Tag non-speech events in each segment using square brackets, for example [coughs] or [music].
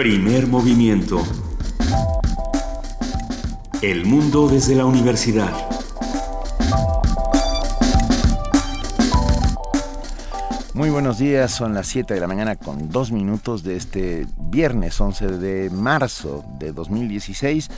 Primer movimiento. El mundo desde la universidad. Muy buenos días, son las 7 de la mañana con dos minutos de este viernes 11 de marzo de 2016.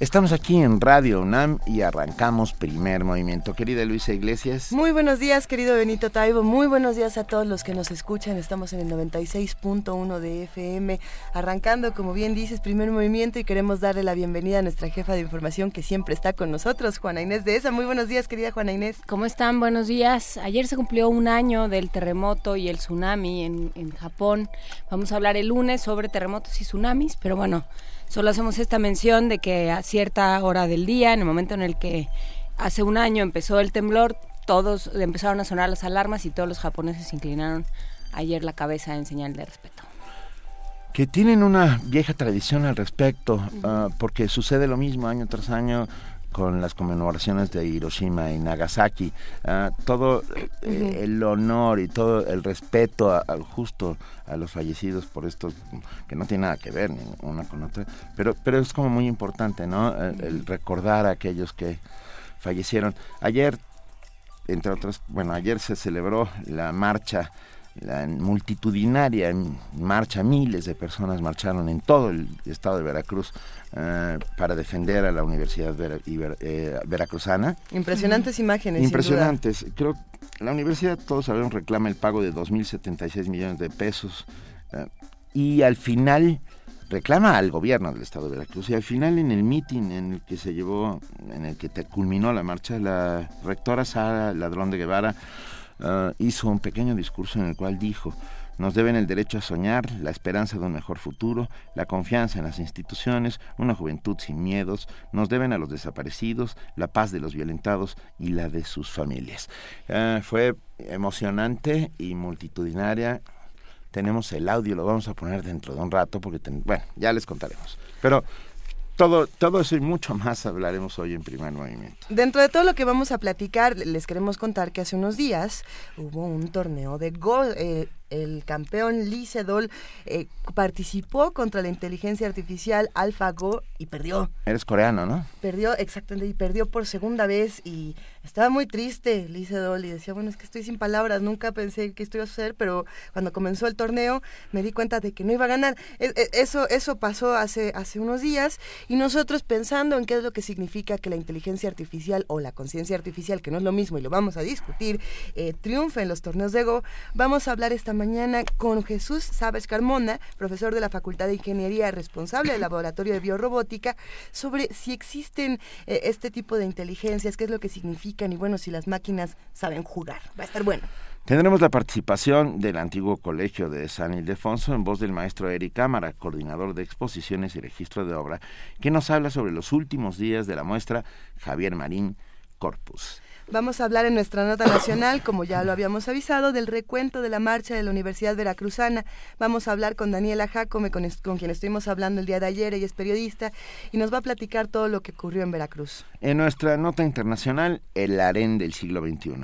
Estamos aquí en Radio UNAM y arrancamos primer movimiento. Querida Luisa Iglesias. Muy buenos días, querido Benito Taibo. Muy buenos días a todos los que nos escuchan. Estamos en el 96.1 de FM, arrancando, como bien dices, primer movimiento y queremos darle la bienvenida a nuestra jefa de información que siempre está con nosotros, Juana Inés de esa. Muy buenos días, querida Juana Inés. ¿Cómo están? Buenos días. Ayer se cumplió un año del terremoto y el tsunami en, en Japón. Vamos a hablar el lunes sobre terremotos y tsunamis, pero bueno. Solo hacemos esta mención de que a cierta hora del día, en el momento en el que hace un año empezó el temblor, todos empezaron a sonar las alarmas y todos los japoneses inclinaron ayer la cabeza en señal de respeto. Que tienen una vieja tradición al respecto, uh, porque sucede lo mismo año tras año con las conmemoraciones de Hiroshima y Nagasaki. Uh, todo eh, uh -huh. el honor y todo el respeto a, a, justo a los fallecidos por esto que no tiene nada que ver ni una con otra, pero, pero es como muy importante, ¿no? El, el recordar a aquellos que fallecieron. Ayer, entre otros, bueno, ayer se celebró la marcha la multitudinaria marcha, miles de personas marcharon en todo el estado de Veracruz uh, para defender a la Universidad Vera, Iber, eh, Veracruzana. Impresionantes imágenes. Impresionantes. Creo que la universidad, todos sabemos, reclama el pago de 2.076 millones de pesos uh, y al final reclama al gobierno del estado de Veracruz y al final en el meeting en el que se llevó, en el que te culminó la marcha, la rectora Sara Ladrón de Guevara Uh, hizo un pequeño discurso en el cual dijo, nos deben el derecho a soñar, la esperanza de un mejor futuro, la confianza en las instituciones, una juventud sin miedos, nos deben a los desaparecidos, la paz de los violentados y la de sus familias. Uh, fue emocionante y multitudinaria. Tenemos el audio, lo vamos a poner dentro de un rato porque, bueno, ya les contaremos. Pero todo, todo eso y mucho más hablaremos hoy en primer movimiento. Dentro de todo lo que vamos a platicar, les queremos contar que hace unos días hubo un torneo de gol. Eh, el campeón Lee Sedol eh, participó contra la inteligencia artificial AlphaGo y perdió. Eres coreano, ¿no? Perdió, exactamente, y perdió por segunda vez y estaba muy triste Lee Sedol y decía, bueno, es que estoy sin palabras, nunca pensé que esto iba a suceder, pero cuando comenzó el torneo me di cuenta de que no iba a ganar. Eso, eso pasó hace, hace unos días y nosotros pensando en qué es lo que significa que la inteligencia artificial o la conciencia artificial, que no es lo mismo y lo vamos a discutir, eh, triunfe en los torneos de Go, vamos a hablar esta mañana con Jesús Sabes Carmona, profesor de la Facultad de Ingeniería, responsable del Laboratorio de Biorrobótica, sobre si existen eh, este tipo de inteligencias, qué es lo que significan y bueno, si las máquinas saben jugar. Va a estar bueno. Tendremos la participación del antiguo colegio de San Ildefonso en voz del maestro Eric Cámara, coordinador de exposiciones y registro de obra, que nos habla sobre los últimos días de la muestra Javier Marín Corpus. Vamos a hablar en nuestra nota nacional, como ya lo habíamos avisado, del recuento de la marcha de la Universidad Veracruzana. Vamos a hablar con Daniela Jacome, con, quien estuvimos hablando el día de ayer, ella es periodista, y nos va a platicar todo lo que ocurrió en Veracruz. En nuestra nota internacional, el harén del siglo XXI.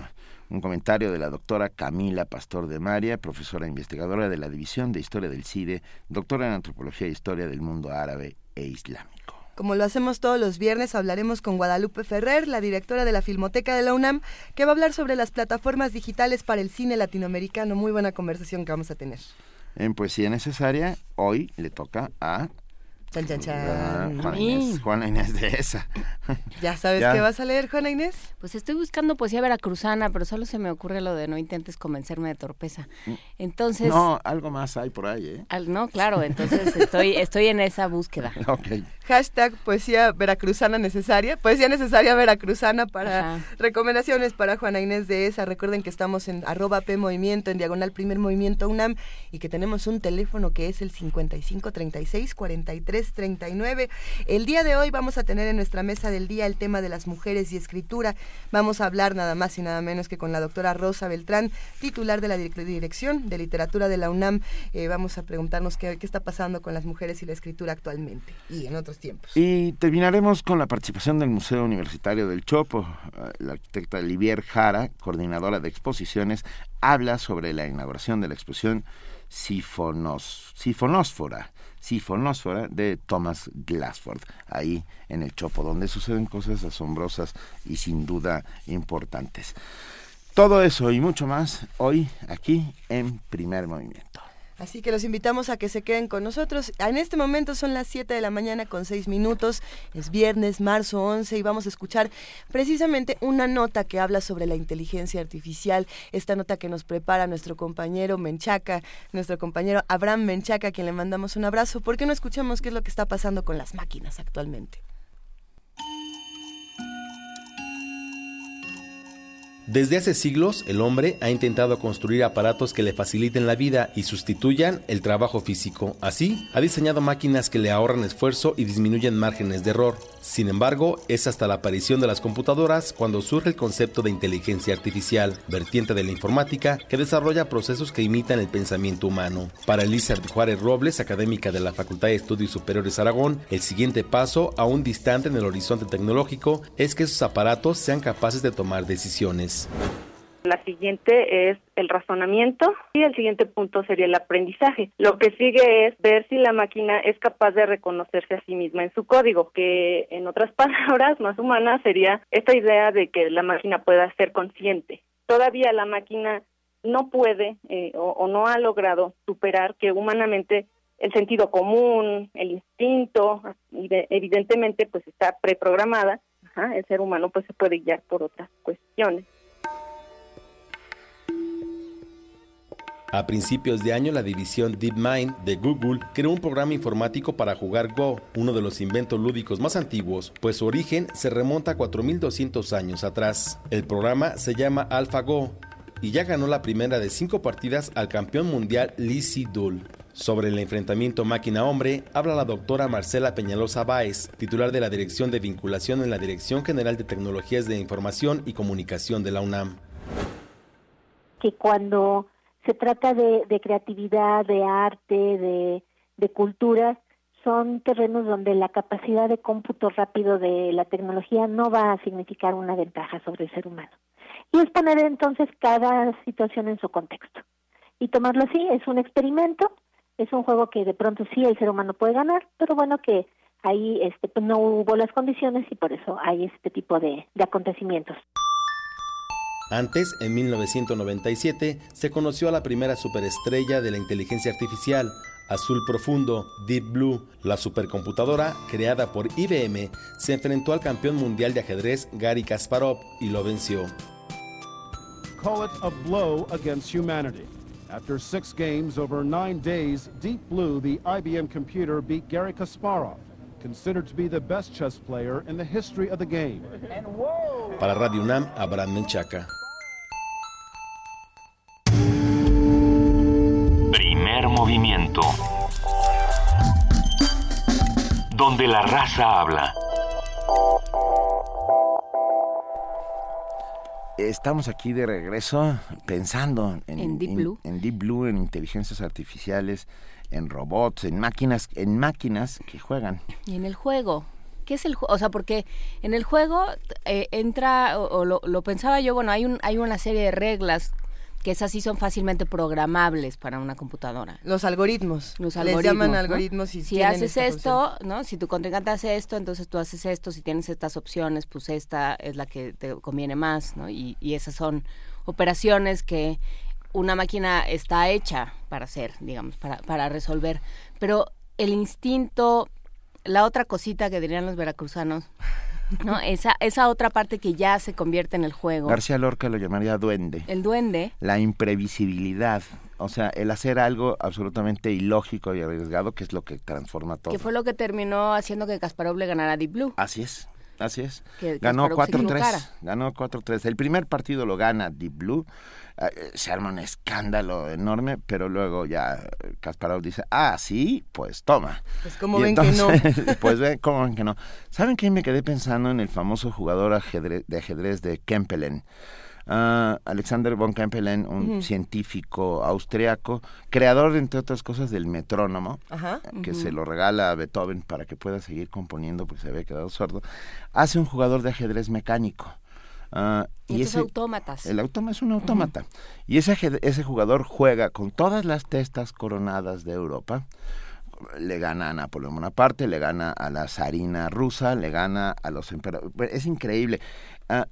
Un comentario de la doctora Camila Pastor de María, profesora investigadora de la División de Historia del CIDE, doctora en Antropología e Historia del Mundo Árabe e Islámico. Como lo hacemos todos los viernes, hablaremos con Guadalupe Ferrer, la directora de la Filmoteca de la UNAM, que va a hablar sobre las plataformas digitales para el cine latinoamericano. Muy buena conversación que vamos a tener. En Poesía Necesaria, hoy le toca a Chan, chan, chan. Juana, Inés, Juana Inés de esa. [laughs] ¿Ya sabes ya. qué vas a leer, Juana Inés? Pues estoy buscando poesía veracruzana, pero solo se me ocurre lo de no intentes convencerme de torpeza. Entonces... No, algo más hay por ahí, ¿eh? Al, no, claro, entonces [laughs] estoy, estoy en esa búsqueda. ok. Hashtag poesía veracruzana necesaria. Poesía necesaria veracruzana para Ajá. recomendaciones para Juana Inés de esa. Recuerden que estamos en arroba P Movimiento, en diagonal Primer Movimiento UNAM, y que tenemos un teléfono que es el 5536 43 39. El día de hoy vamos a tener en nuestra mesa del día el tema de las mujeres y escritura. Vamos a hablar nada más y nada menos que con la doctora Rosa Beltrán, titular de la Dirección de Literatura de la UNAM. Eh, vamos a preguntarnos qué, qué, está pasando con las mujeres y la escritura actualmente y en otros tiempos. Y terminaremos con la participación del Museo Universitario del Chopo. La arquitecta Livier Jara, coordinadora de exposiciones, habla sobre la inauguración de la exposición sifonos, sifonósfora, sifonósfora de Thomas Glassford, ahí en el Chopo, donde suceden cosas asombrosas y sin duda importantes. Todo eso y mucho más hoy aquí en Primer Movimiento. Así que los invitamos a que se queden con nosotros. En este momento son las 7 de la mañana con 6 minutos. Es viernes, marzo 11 y vamos a escuchar precisamente una nota que habla sobre la inteligencia artificial. Esta nota que nos prepara nuestro compañero Menchaca, nuestro compañero Abraham Menchaca, a quien le mandamos un abrazo. ¿Por qué no escuchamos qué es lo que está pasando con las máquinas actualmente? Desde hace siglos, el hombre ha intentado construir aparatos que le faciliten la vida y sustituyan el trabajo físico. Así, ha diseñado máquinas que le ahorran esfuerzo y disminuyen márgenes de error. Sin embargo, es hasta la aparición de las computadoras cuando surge el concepto de inteligencia artificial, vertiente de la informática que desarrolla procesos que imitan el pensamiento humano. Para Elisa Juárez Robles, académica de la Facultad de Estudios Superiores Aragón, el siguiente paso, aún distante en el horizonte tecnológico, es que esos aparatos sean capaces de tomar decisiones. La siguiente es el razonamiento y el siguiente punto sería el aprendizaje. Lo que sigue es ver si la máquina es capaz de reconocerse a sí misma en su código, que en otras [laughs] palabras más humanas sería esta idea de que la máquina pueda ser consciente. Todavía la máquina no puede eh, o, no ha logrado superar que humanamente el sentido común, el instinto, evidentemente pues está preprogramada, el ser humano pues se puede guiar por otras cuestiones. A principios de año, la división DeepMind de Google creó un programa informático para jugar Go, uno de los inventos lúdicos más antiguos, pues su origen se remonta a 4200 años atrás. El programa se llama AlphaGo y ya ganó la primera de cinco partidas al campeón mundial Lee Sedol. Sobre el enfrentamiento máquina-hombre, habla la doctora Marcela Peñalosa Báez, titular de la Dirección de Vinculación en la Dirección General de Tecnologías de Información y Comunicación de la UNAM. Que cuando se trata de, creatividad, de arte, de, de culturas, son terrenos donde la capacidad de cómputo rápido de la tecnología no va a significar una ventaja sobre el ser humano. Y es poner entonces cada situación en su contexto. Y tomarlo así, es un experimento, es un juego que de pronto sí el ser humano puede ganar, pero bueno que ahí este, pues no hubo las condiciones y por eso hay este tipo de acontecimientos. Antes, en 1997, se conoció a la primera superestrella de la inteligencia artificial, Azul Profundo, Deep Blue. La supercomputadora, creada por IBM, se enfrentó al campeón mundial de ajedrez Gary Kasparov y lo venció. Call it a blow against humanity. After six games over nine days, Deep Blue, the IBM computer, beat Gary Kasparov, considered to be the best chess player in the history of the game. Para Radio UNAM, Abraham Menchaca. Primer movimiento. Donde la raza habla. Estamos aquí de regreso pensando en, Deep Blue, en, Deep Blue, en inteligencias artificiales, en robots, en máquinas, en máquinas que juegan. Y en el juego, ¿Qué es el juego? O sea, porque en el juego eh, entra, o, lo, lo, pensaba yo, bueno, hay, un, hay una serie de reglas que esas sí son fácilmente programables para una computadora. Los algoritmos. Los algoritmos. Les llaman algoritmos y Si haces esto, ¿no? Si tu contrincante hace esto, entonces tú haces esto. Si tienes estas opciones, pues esta es la que te conviene más, ¿no? Y, y esas son operaciones que una máquina está hecha para hacer, digamos, para, para resolver. Pero el instinto la otra cosita que dirían los veracruzanos, ¿no? [laughs] Esa, esa otra parte que ya se convierte en el juego. García Lorca lo llamaría duende. El duende. La imprevisibilidad. O sea, el hacer algo absolutamente ilógico y arriesgado, que es lo que transforma todo. Que fue lo que terminó haciendo que Kasparov le ganara a Deep Blue. Así es. Así es. ganó 4-3. Ganó 4-3. El primer partido lo gana Deep Blue. Ah, eh, se arma un escándalo enorme, pero luego ya Kasparov dice, ah, sí, pues toma. Pues como ven que no. [laughs] pues ven como ven que no. ¿Saben qué? Me quedé pensando en el famoso jugador de ajedrez de Kempelen. Uh, Alexander von Kempelen, un científico austriaco, creador, entre otras cosas, del metrónomo, que se lo regala a Beethoven para que pueda seguir componiendo porque se había quedado sordo, hace un jugador de ajedrez mecánico. Ah, y, ese, autómatas. El autómata es un autómata. Y ese, ese jugador juega con todas las testas coronadas de Europa. Le gana a Napoleón Bonaparte, le gana a la zarina rusa, le gana a los emperadores. Es increíble. Ah,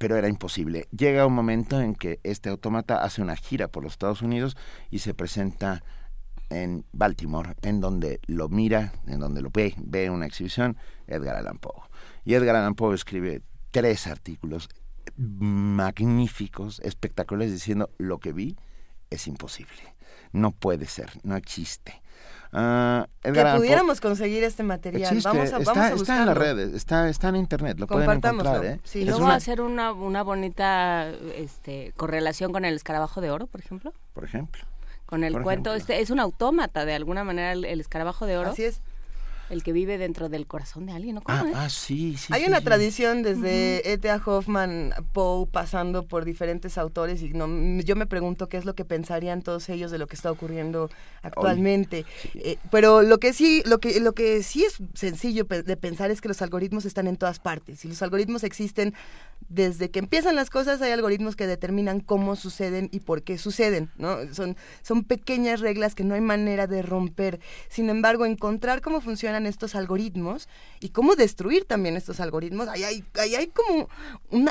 pero era imposible. Llega un momento en que este autómata hace una gira por los Estados Unidos y se presenta en Baltimore, en donde lo mira, en donde lo ve, ve una exhibición, Edgar Allan Poe. Y Edgar Allan Poe escribe tres artículos magníficos, espectaculares, diciendo lo que vi es imposible, no puede ser, no existe. Uh, que pudiéramos conseguir este material. vamos a, está, vamos a está en las redes, está, está en internet, lo pueden encontrar. ¿eh? Sí, ¿No va a hacer una, una bonita este, correlación con el escarabajo de oro, por ejemplo? Por ejemplo. Con el cuento, este, es un autómata de alguna manera el, el escarabajo de oro. Así es el que vive dentro del corazón de alguien, ¿no? Ah, ah, sí, sí. Hay una tradición desde E.T.A. Hoffman, Poe, pasando por diferentes autores y no, yo me pregunto qué es lo que pensarían todos ellos de lo que está ocurriendo actualmente. Eh, pero lo que sí, lo que lo que sí es sencillo de pensar es que los algoritmos están en todas partes y los algoritmos existen desde que empiezan las cosas. Hay algoritmos que determinan cómo suceden y por qué suceden, ¿no? Son son pequeñas reglas que no hay manera de romper. Sin embargo, encontrar cómo funcionan estos algoritmos y cómo destruir también estos algoritmos. Ahí hay, hay como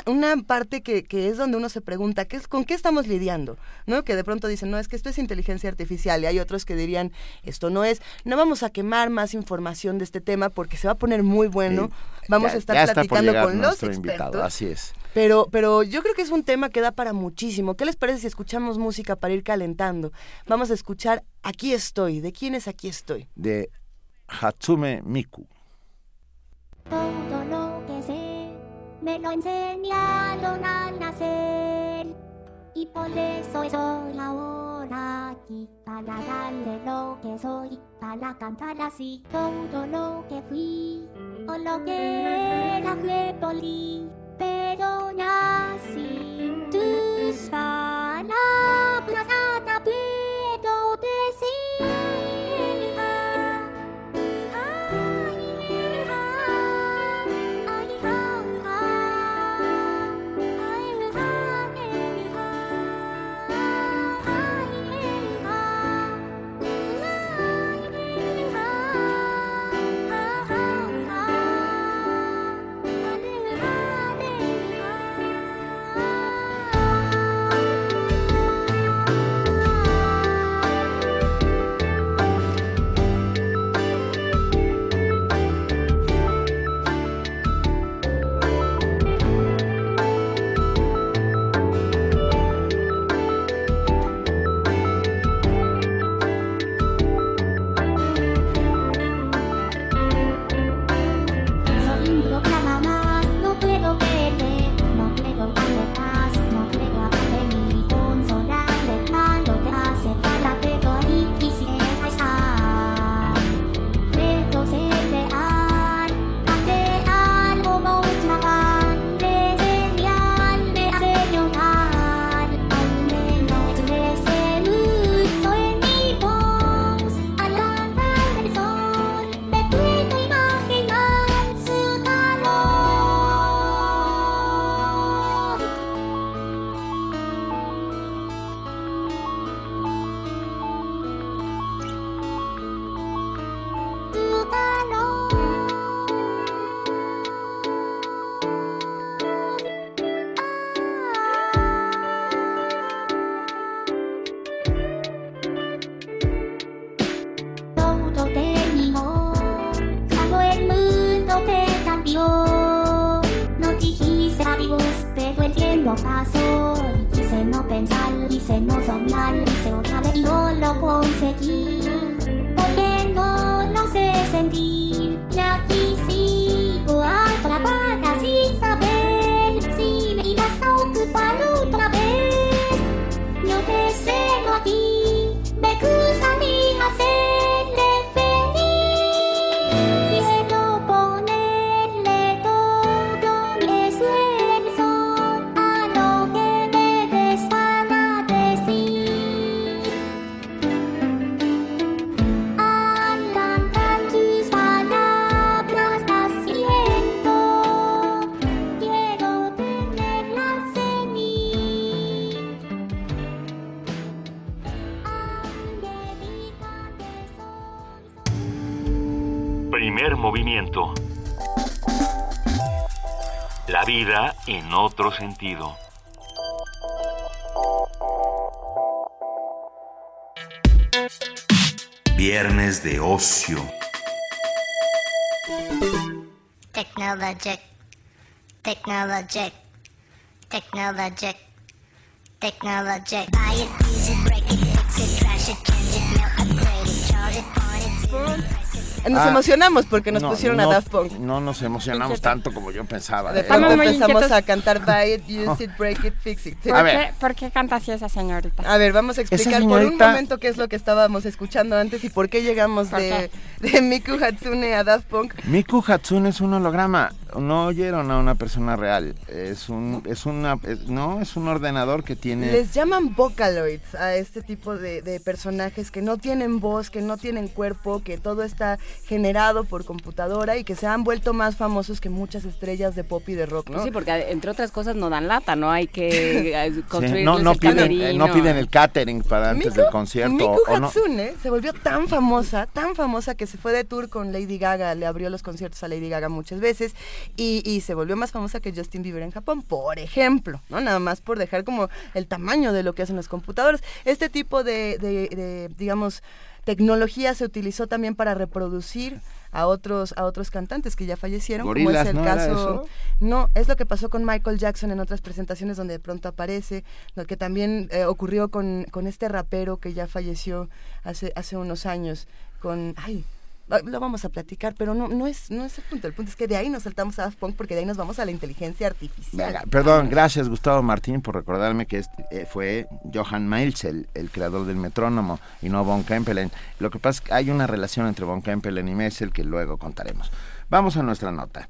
una, parte que, es donde uno se pregunta, ¿qué es, ¿con qué estamos lidiando? ¿No? Que de pronto dicen, no, es que esto es inteligencia artificial y hay otros que dirían, esto no es, no vamos a quemar más información de este tema porque se va a poner muy bueno. vamos a estar platicando con los expertos. así es. Pero, pero yo creo que es un tema que da para muchísimo. ¿Qué les parece si escuchamos música para ir calentando? Vamos a escuchar Aquí estoy. ¿De quién es Aquí estoy? De Hatsume Miku. Todo lo que sé me lo enseñaron al nacer y por eso soy ahora aquí para darle lo que soy, para cantar así todo lo que fui. O lo que era fue pero nací tus palabras sentido. Viernes de ocio. Technologic. Technologic. Technologic. Technologic. Buy it, use it, break it, fix it, trash it, change it, melt, upgrade it, charge it, point it, Nos Ah, emocionamos porque nos no, pusieron no, a Daft Punk. No nos emocionamos tanto como yo pensaba. De ¿eh? pronto empezamos inquietos. a cantar Buy it, use it, break it, fix it. A ver. ¿Por qué canta así esa señorita? A ver, vamos a explicar por un momento qué es lo que estábamos escuchando antes y por qué llegamos ¿Por de, de Miku Hatsune a Daft Punk. Miku Hatsune es un holograma. No oyeron a una persona real. Es un, es una, es- no, es un ordenador que tiene. Les llaman Vocaloids a este tipo de, de personajes que no tienen voz, que no tienen cuerpo, que todo está generado por computadora y que se han vuelto más famosos que muchas estrellas de pop y de rock, ¿no? Sí, porque entre otras cosas no dan lata, no hay que eh, Sí, construirles no, no el piden, eh, no piden el catering para antes del concierto. Miku o no. Hatsune se volvió tan famosa, tan famosa que se fue de tour con Lady Gaga, le abrió los conciertos a Lady Gaga muchas veces y, y se volvió más famosa que Justin Bieber en Japón, por ejemplo, ¿no? Nada más por dejar como el tamaño de lo que hacen las computadoras. Este tipo de, de- de, digamos, tecnología se utilizó también para reproducir a otros a otros cantantes que ya fallecieron como Gorilas, es el ¿no caso no, es lo que pasó con Michael Jackson en otras presentaciones donde de pronto aparece, lo que también eh, ocurrió con, con este rapero que ya falleció hace, hace unos años, con, ay, lo vamos a platicar, pero no, no, es, no es el punto, el punto es que de ahí nos saltamos a Daft Punk porque de ahí nos vamos a la inteligencia artificial. Perdón, gracias Gustavo Martín por recordarme que este, eh, fue Johann Maelzel, el creador del metrónomo, y no Von Kempelen. Lo que pasa es que hay una relación entre Von Kempelen y Maelzel que luego contaremos. Vamos a nuestra nota.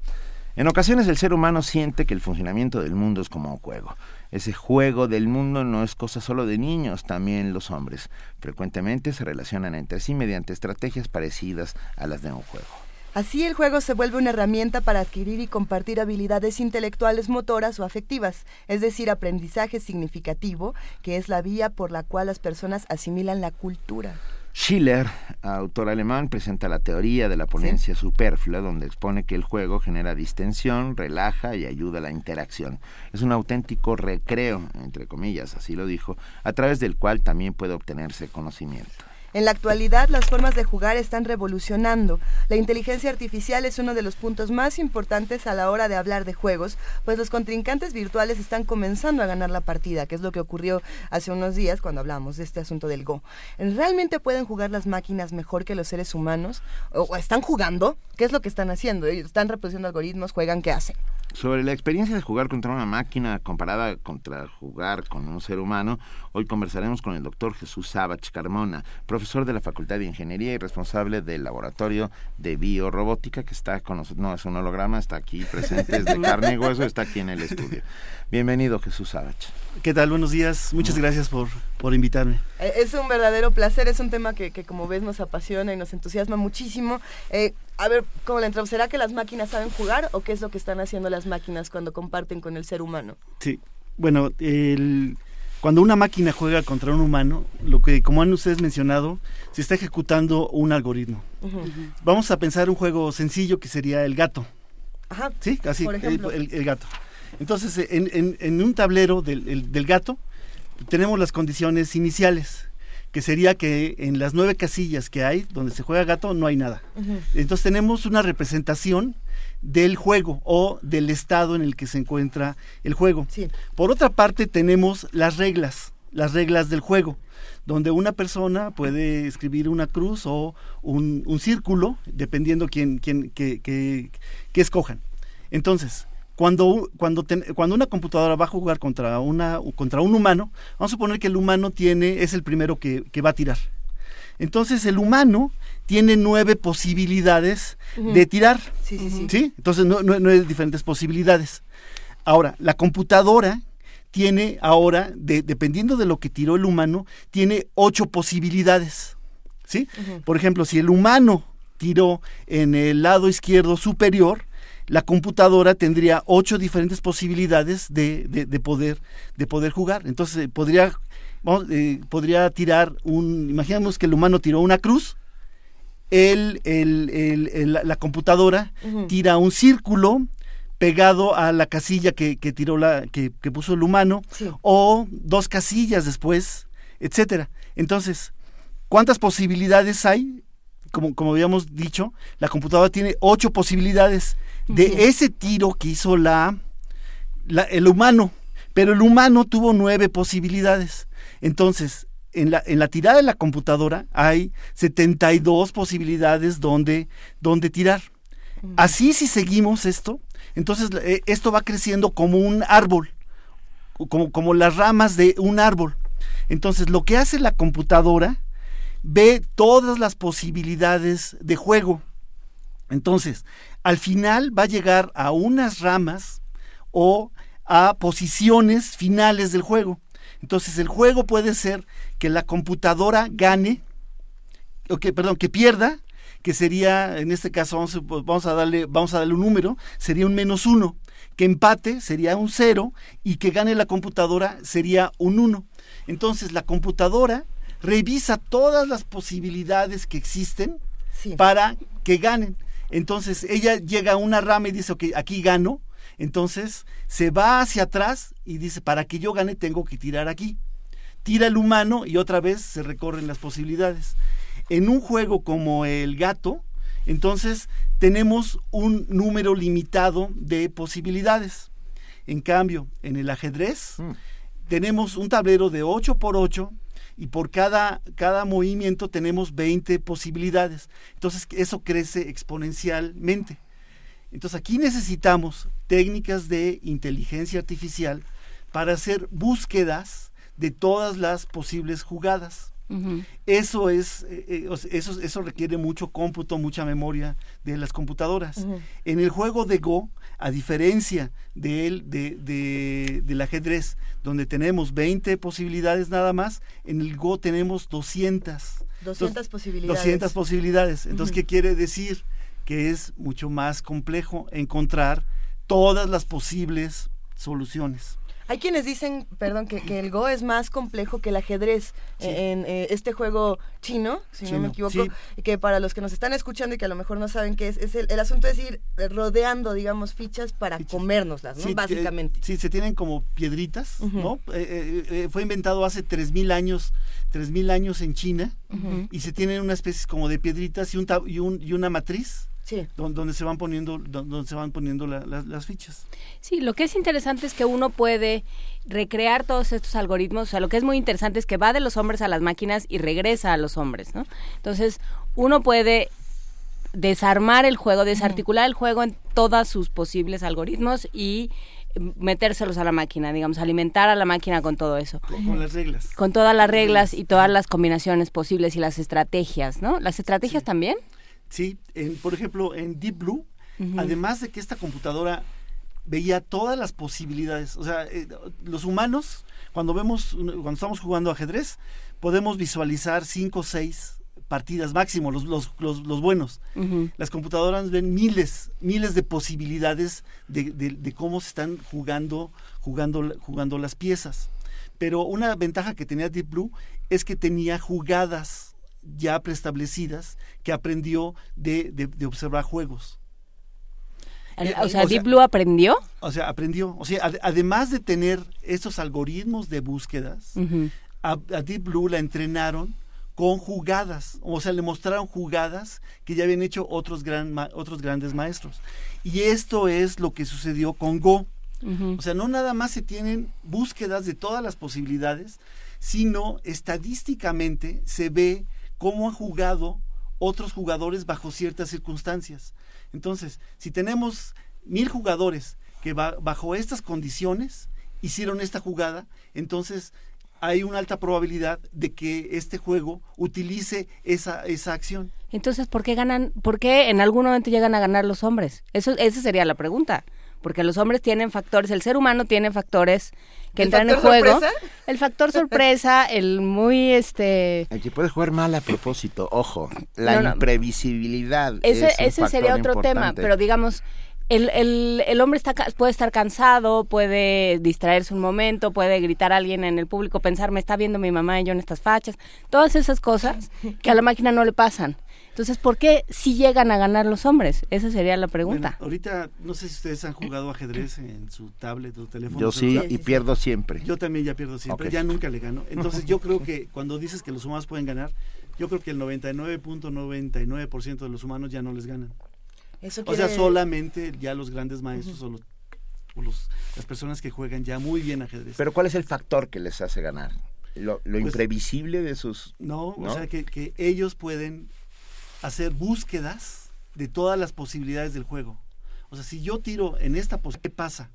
En ocasiones el ser humano siente que el funcionamiento del mundo es como un juego. Ese juego del mundo no es cosa solo de niños, también los hombres. Frecuentemente se relacionan entre sí mediante estrategias parecidas a las de un juego. Así el juego se vuelve una herramienta para adquirir y compartir habilidades intelectuales, motoras o afectivas, es decir, aprendizaje significativo, que es la vía por la cual las personas asimilan la cultura. Schiller, autor alemán, presenta la teoría de la ponencia superflua, donde expone que el juego genera distensión, relaja y ayuda a la interacción. Es un auténtico recreo, entre comillas, así lo dijo, a través del cual también puede obtenerse conocimiento. En la actualidad, las formas de jugar están revolucionando. La inteligencia artificial es uno de los puntos más importantes a la hora de hablar de juegos, pues los contrincantes virtuales están comenzando a ganar la partida, que es lo que ocurrió hace unos días cuando hablamos de este asunto del Go. ¿Realmente pueden jugar las máquinas mejor que los seres humanos? ¿O están jugando? ¿Qué es lo que están haciendo? Están reproduciendo algoritmos, juegan, ¿qué hacen? Sobre la experiencia de jugar contra una máquina comparada contra jugar con un ser humano, hoy conversaremos con el doctor Jesús Sabach Carmona, profesor de la Facultad de Ingeniería y responsable del laboratorio de biorrobótica que está con nosotros. No, es un holograma, está aquí presente, es de [laughs] carne y hueso, está aquí en el estudio. Bienvenido, Jesús Sabach. ¿Qué tal? Buenos días. Muchas gracias por, por invitarme. Eh, Es un verdadero placer, es un tema que, que como ves nos apasiona y nos entusiasma muchísimo. Eh, a ver, ¿cómo le entramos? ¿Será que las máquinas saben jugar o qué es lo que están haciendo las máquinas cuando comparten con el ser humano? Sí. Bueno, el- cuando una máquina juega contra un humano, lo que, como han ustedes mencionado, se está ejecutando un algoritmo. Vamos a pensar un juego sencillo que sería el gato. Ajá. Sí, así, Por el, ejemplo. el- el gato. Entonces, en, en- en un tablero del, el- del gato, tenemos las condiciones iniciales, que sería que en las nueve casillas que hay, donde se juega gato, no hay nada. Entonces tenemos una representación del juego o del estado en el que se encuentra el juego. Por otra parte tenemos las reglas, las reglas del juego, donde una persona puede escribir una cruz o un, un círculo, dependiendo quién, quién, que, que- que escojan. Entonces, cuando, cuando, ten- cuando una computadora va a jugar contra, una, contra un humano, vamos a suponer que el humano tiene, es el primero que, que va a tirar. Entonces el humano tiene nueve posibilidades de tirar. Sí, sí, sí. Entonces no, no- nueve diferentes posibilidades. Ahora, la computadora tiene ahora, de- dependiendo de lo que tiró el humano, tiene ocho posibilidades. ¿Sí? Por ejemplo, si el humano tiró en el lado izquierdo superior, la computadora tendría ocho diferentes posibilidades de, de- de poder, de poder jugar. Entonces eh, podría, vamos, eh, podría tirar un, imaginemos que el humano tiró una cruz el, el- el- la computadora tira un círculo pegado a la casilla que, que tiró la, que, que puso el humano, Sí. o dos casillas después, etcétera. Entonces, ¿cuántas posibilidades hay? Como, como habíamos dicho, la computadora tiene ocho posibilidades de ese tiro que hizo la, la- el humano, pero el humano tuvo nueve posibilidades. Entonces, en la, en la tirada de la computadora hay 72 posibilidades donde, donde tirar. Así si seguimos esto, entonces eh, esto va creciendo como un árbol, como, como las ramas de un árbol. Entonces lo que hace la computadora ve todas las posibilidades de juego. Entonces, al final va a llegar a unas ramas o a posiciones finales del juego. Entonces, el juego puede ser que la computadora gane, o que, perdón, que pierda, que sería, en este caso, vamos, a- vamos a darle, vamos a darle un número, sería un menos uno, que empate sería un cero y que gane la computadora sería un uno. Entonces, la computadora revisa todas las posibilidades que existen Sí. para que ganen. Entonces ella llega a una rama y dice, ok, aquí gano. Entonces se va hacia atrás y dice, para que yo gane tengo que tirar aquí. Tira el humano y otra vez se recorren las posibilidades. En un juego como el gato, entonces tenemos un número limitado de posibilidades. En cambio, en el ajedrez tenemos un tablero de 8 por 8 y por cada, cada movimiento tenemos 20 posibilidades. Entonces eso crece exponencialmente. Entonces aquí necesitamos técnicas de inteligencia artificial para hacer búsquedas de todas las posibles jugadas. Eso es, eh, eh, eso, eso requiere mucho cómputo, mucha memoria de las computadoras. En el juego de Go, a diferencia del, de, de- del ajedrez, donde tenemos 20 posibilidades nada más, en el Go tenemos 200. 200 Entonces, posibilidades. 200 posibilidades. Entonces. ¿qué quiere decir? Que es mucho más complejo encontrar todas las posibles soluciones. Hay quienes dicen, perdón, que, que el Go es más complejo que el ajedrez Sí. eh, en eh, este juego chino, si no me equivoco, sí. que para los que nos están escuchando y que a lo mejor no saben qué es, es el, el asunto es ir eh, rodeando, digamos, fichas para Fichas. comérnoslas, ¿no? Sí, Básicamente. eh, sí, se tienen como piedritas. ¿no? Eh, fue inventado hace 3.000 años, 3.000 años en China, y se tienen una especie como de piedritas y, un, y, un- y una matriz Sí. don- donde, se van poniendo, don- donde se van poniendo la- la- las fichas. Sí, lo que es interesante es que uno puede recrear todos estos algoritmos. O sea, lo que es muy interesante es que va de los hombres a las máquinas y regresa a los hombres, ¿no? Entonces, uno puede desarmar el juego, desarticular el juego en todos sus posibles algoritmos y metérselos a la máquina, digamos, alimentar a la máquina con todo eso. Con, con las reglas. Con todas las reglas y todas las combinaciones posibles y las estrategias, ¿no? ¿Las estrategias también? Sí, en- por ejemplo, en Deep Blue, además de que esta computadora veía todas las posibilidades, o sea, eh, los humanos, cuando vemos, cuando estamos jugando ajedrez, podemos visualizar cinco o seis partidas máximo, los, los, los, los buenos. Las computadoras ven miles, miles de posibilidades de, de- de cómo se están jugando, jugando, jugando las piezas. Pero una ventaja que tenía Deep Blue es que tenía jugadas ya preestablecidas que aprendió de, de- de observar juegos. Eh, O sea, o sea- Deep Blue aprendió. O sea, aprendió. O sea, ad- además de tener estos algoritmos de búsquedas, a, a Deep Blue la entrenaron con jugadas, o sea, le mostraron jugadas que ya habían hecho otros, gran, ma- otros grandes maestros. Y esto es lo que sucedió con Go. O sea, no nada más se tienen búsquedas de todas las posibilidades, sino estadísticamente se ve cómo han jugado otros jugadores bajo ciertas circunstancias. Entonces, si tenemos mil jugadores que ba- bajo estas condiciones hicieron esta jugada, entonces hay una alta probabilidad de que este juego utilice esa, esa acción. Entonces, ¿por qué ganan? ¿Por qué en algún momento llegan a ganar los hombres? Eso, esa sería la pregunta. Porque los hombres tienen factores, el ser humano tiene factores que ¿El entran en factor juego. sorpresa? El factor sorpresa, [laughs] el muy este El que puede jugar mal a propósito, ojo, la No, no. imprevisibilidad. Ese, es un ese sería otro tema, pero digamos, el, el, el hombre está, ca- puede estar cansado, puede distraerse un momento, puede gritar a alguien en el público, pensar, me está viendo mi mamá y yo en estas fachas, todas esas cosas [laughs] que a la máquina no le pasan. Entonces, ¿por qué si llegan a ganar los hombres? Esa sería la pregunta. Bueno, ahorita no sé si ustedes han jugado ajedrez en su tablet o teléfono. Yo sí, celular. y pierdo siempre. Yo también ya pierdo siempre, ya nunca le gano. Entonces yo creo [laughs] que cuando dices que los humanos pueden ganar, yo creo que el 99.99% de los humanos ya no les ganan. Eso O sea, solamente ya los grandes maestros o, los, o los- las personas que juegan ya muy bien ajedrez. Pero ¿cuál es el factor que les hace ganar? ¿Lo, lo Pues, imprevisible de sus...? No, o sea, que, que ellos pueden hacer búsquedas de todas las posibilidades del juego. O sea, si yo tiro en esta posibilidad, ¿qué pasa?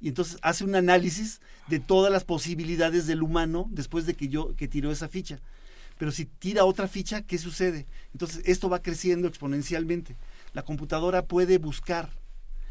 Y entonces hace un análisis de todas las posibilidades del humano después de que yo que tiró esa ficha. Pero si tira otra ficha, ¿qué sucede? Entonces esto va creciendo exponencialmente. La computadora puede buscar,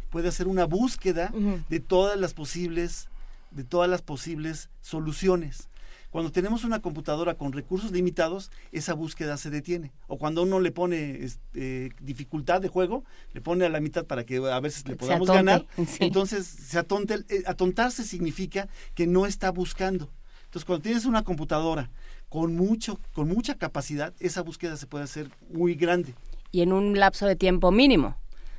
puede hacer una búsqueda de todas las posibles, de todas las posibles soluciones. Cuando tenemos una computadora con recursos limitados, esa búsqueda se detiene. O cuando uno le pone este, dificultad de juego, le pone a la mitad para que a veces le podamos atonte, ganar. [laughs] sí. Entonces, se atonta, el- eh, atontarse significa que no está buscando. Entonces, cuando tienes una computadora con mucho, con mucha capacidad, esa búsqueda se puede hacer muy grande. Y en un lapso de tiempo mínimo.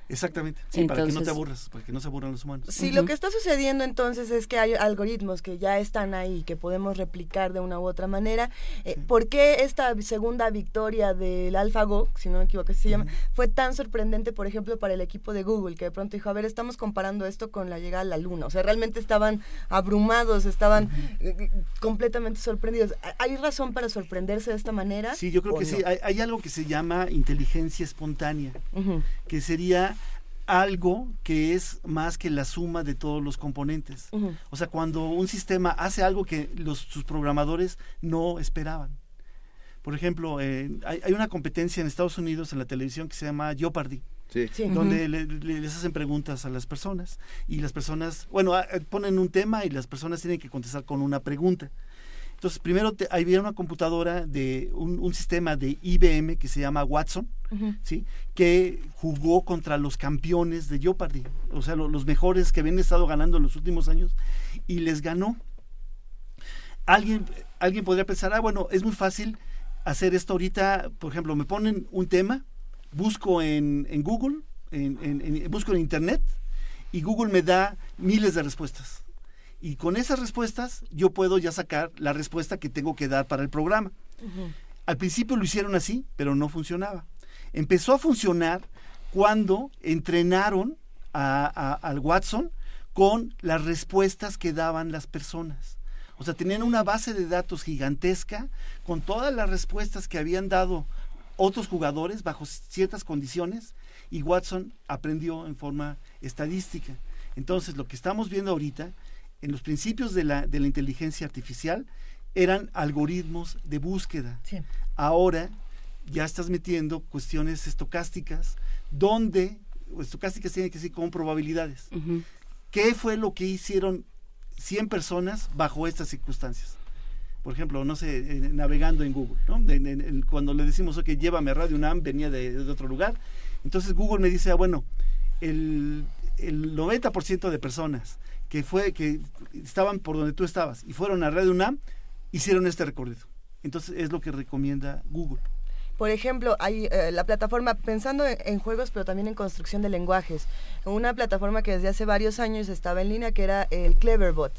Exactamente. Sí, para que no te aburras, para que no se aburran los humanos. Sí, lo que está sucediendo entonces es que hay algoritmos que ya están ahí, que podemos replicar de una u otra manera. Eh, ¿Por qué esta segunda victoria del AlphaGo, si no me equivoco se llama, fue tan sorprendente, por ejemplo, para el equipo de Google, que de pronto dijo, a ver, estamos comparando esto con la llegada a la Luna? O sea, realmente estaban abrumados, estaban eh, eh, completamente sorprendidos. ¿Hay razón para sorprenderse de esta manera? Sí, yo creo que no? sí. Hay, hay algo que se llama inteligencia espontánea, que sería algo que es más que la suma de todos los componentes. O sea, cuando un sistema hace algo que los, sus programadores no esperaban. Por ejemplo, eh, hay, hay una competencia en Estados Unidos en la televisión que se llama Jeopardy. Sí. Sí. donde le- le- les hacen preguntas a las personas y las personas, bueno, a- eh, ponen un tema y las personas tienen que contestar con una pregunta. Entonces, primero te- había una computadora de un, un sistema de IBM que se llama Watson. ¿sí? que jugó contra los campeones de Jeopardy, o sea, lo- los mejores que habían estado ganando en los últimos años, y les ganó. Alguien, alguien podría pensar, ah, bueno, es muy fácil hacer esto ahorita, por ejemplo, me ponen un tema, busco en, en Google, en- busco en Internet, y Google me da miles de respuestas. Y con esas respuestas yo puedo ya sacar la respuesta que tengo que dar para el programa. Al principio lo hicieron así, pero no funcionaba. Empezó a funcionar cuando entrenaron a- a- al Watson con las respuestas que daban las personas. O sea, tenían una base de datos gigantesca con todas las respuestas que habían dado otros jugadores bajo ciertas condiciones y Watson aprendió en forma estadística. Entonces, lo que estamos viendo ahorita, en los principios de la, de la inteligencia artificial, eran algoritmos de búsqueda. Sí. Ahora ya estás metiendo cuestiones estocásticas, donde estocásticas tienen que decir con probabilidades. ¿Qué fue lo que hicieron 100 personas bajo estas circunstancias? Por ejemplo, no sé, eh, navegando en Google, ¿no? En- en- en- cuando le decimos, ok, llévame a Radio UNAM, venía de, de otro lugar. Entonces Google me dice, ah, bueno, el, el 90% de personas que fue que estaban por donde tú estabas y fueron a Radio UNAM, hicieron este recorrido. Entonces es lo que recomienda Google. Por ejemplo, hay eh, la plataforma, pensando en, en juegos, pero también en construcción de lenguajes, una plataforma que desde hace varios años estaba en línea, que era el Cleverbot.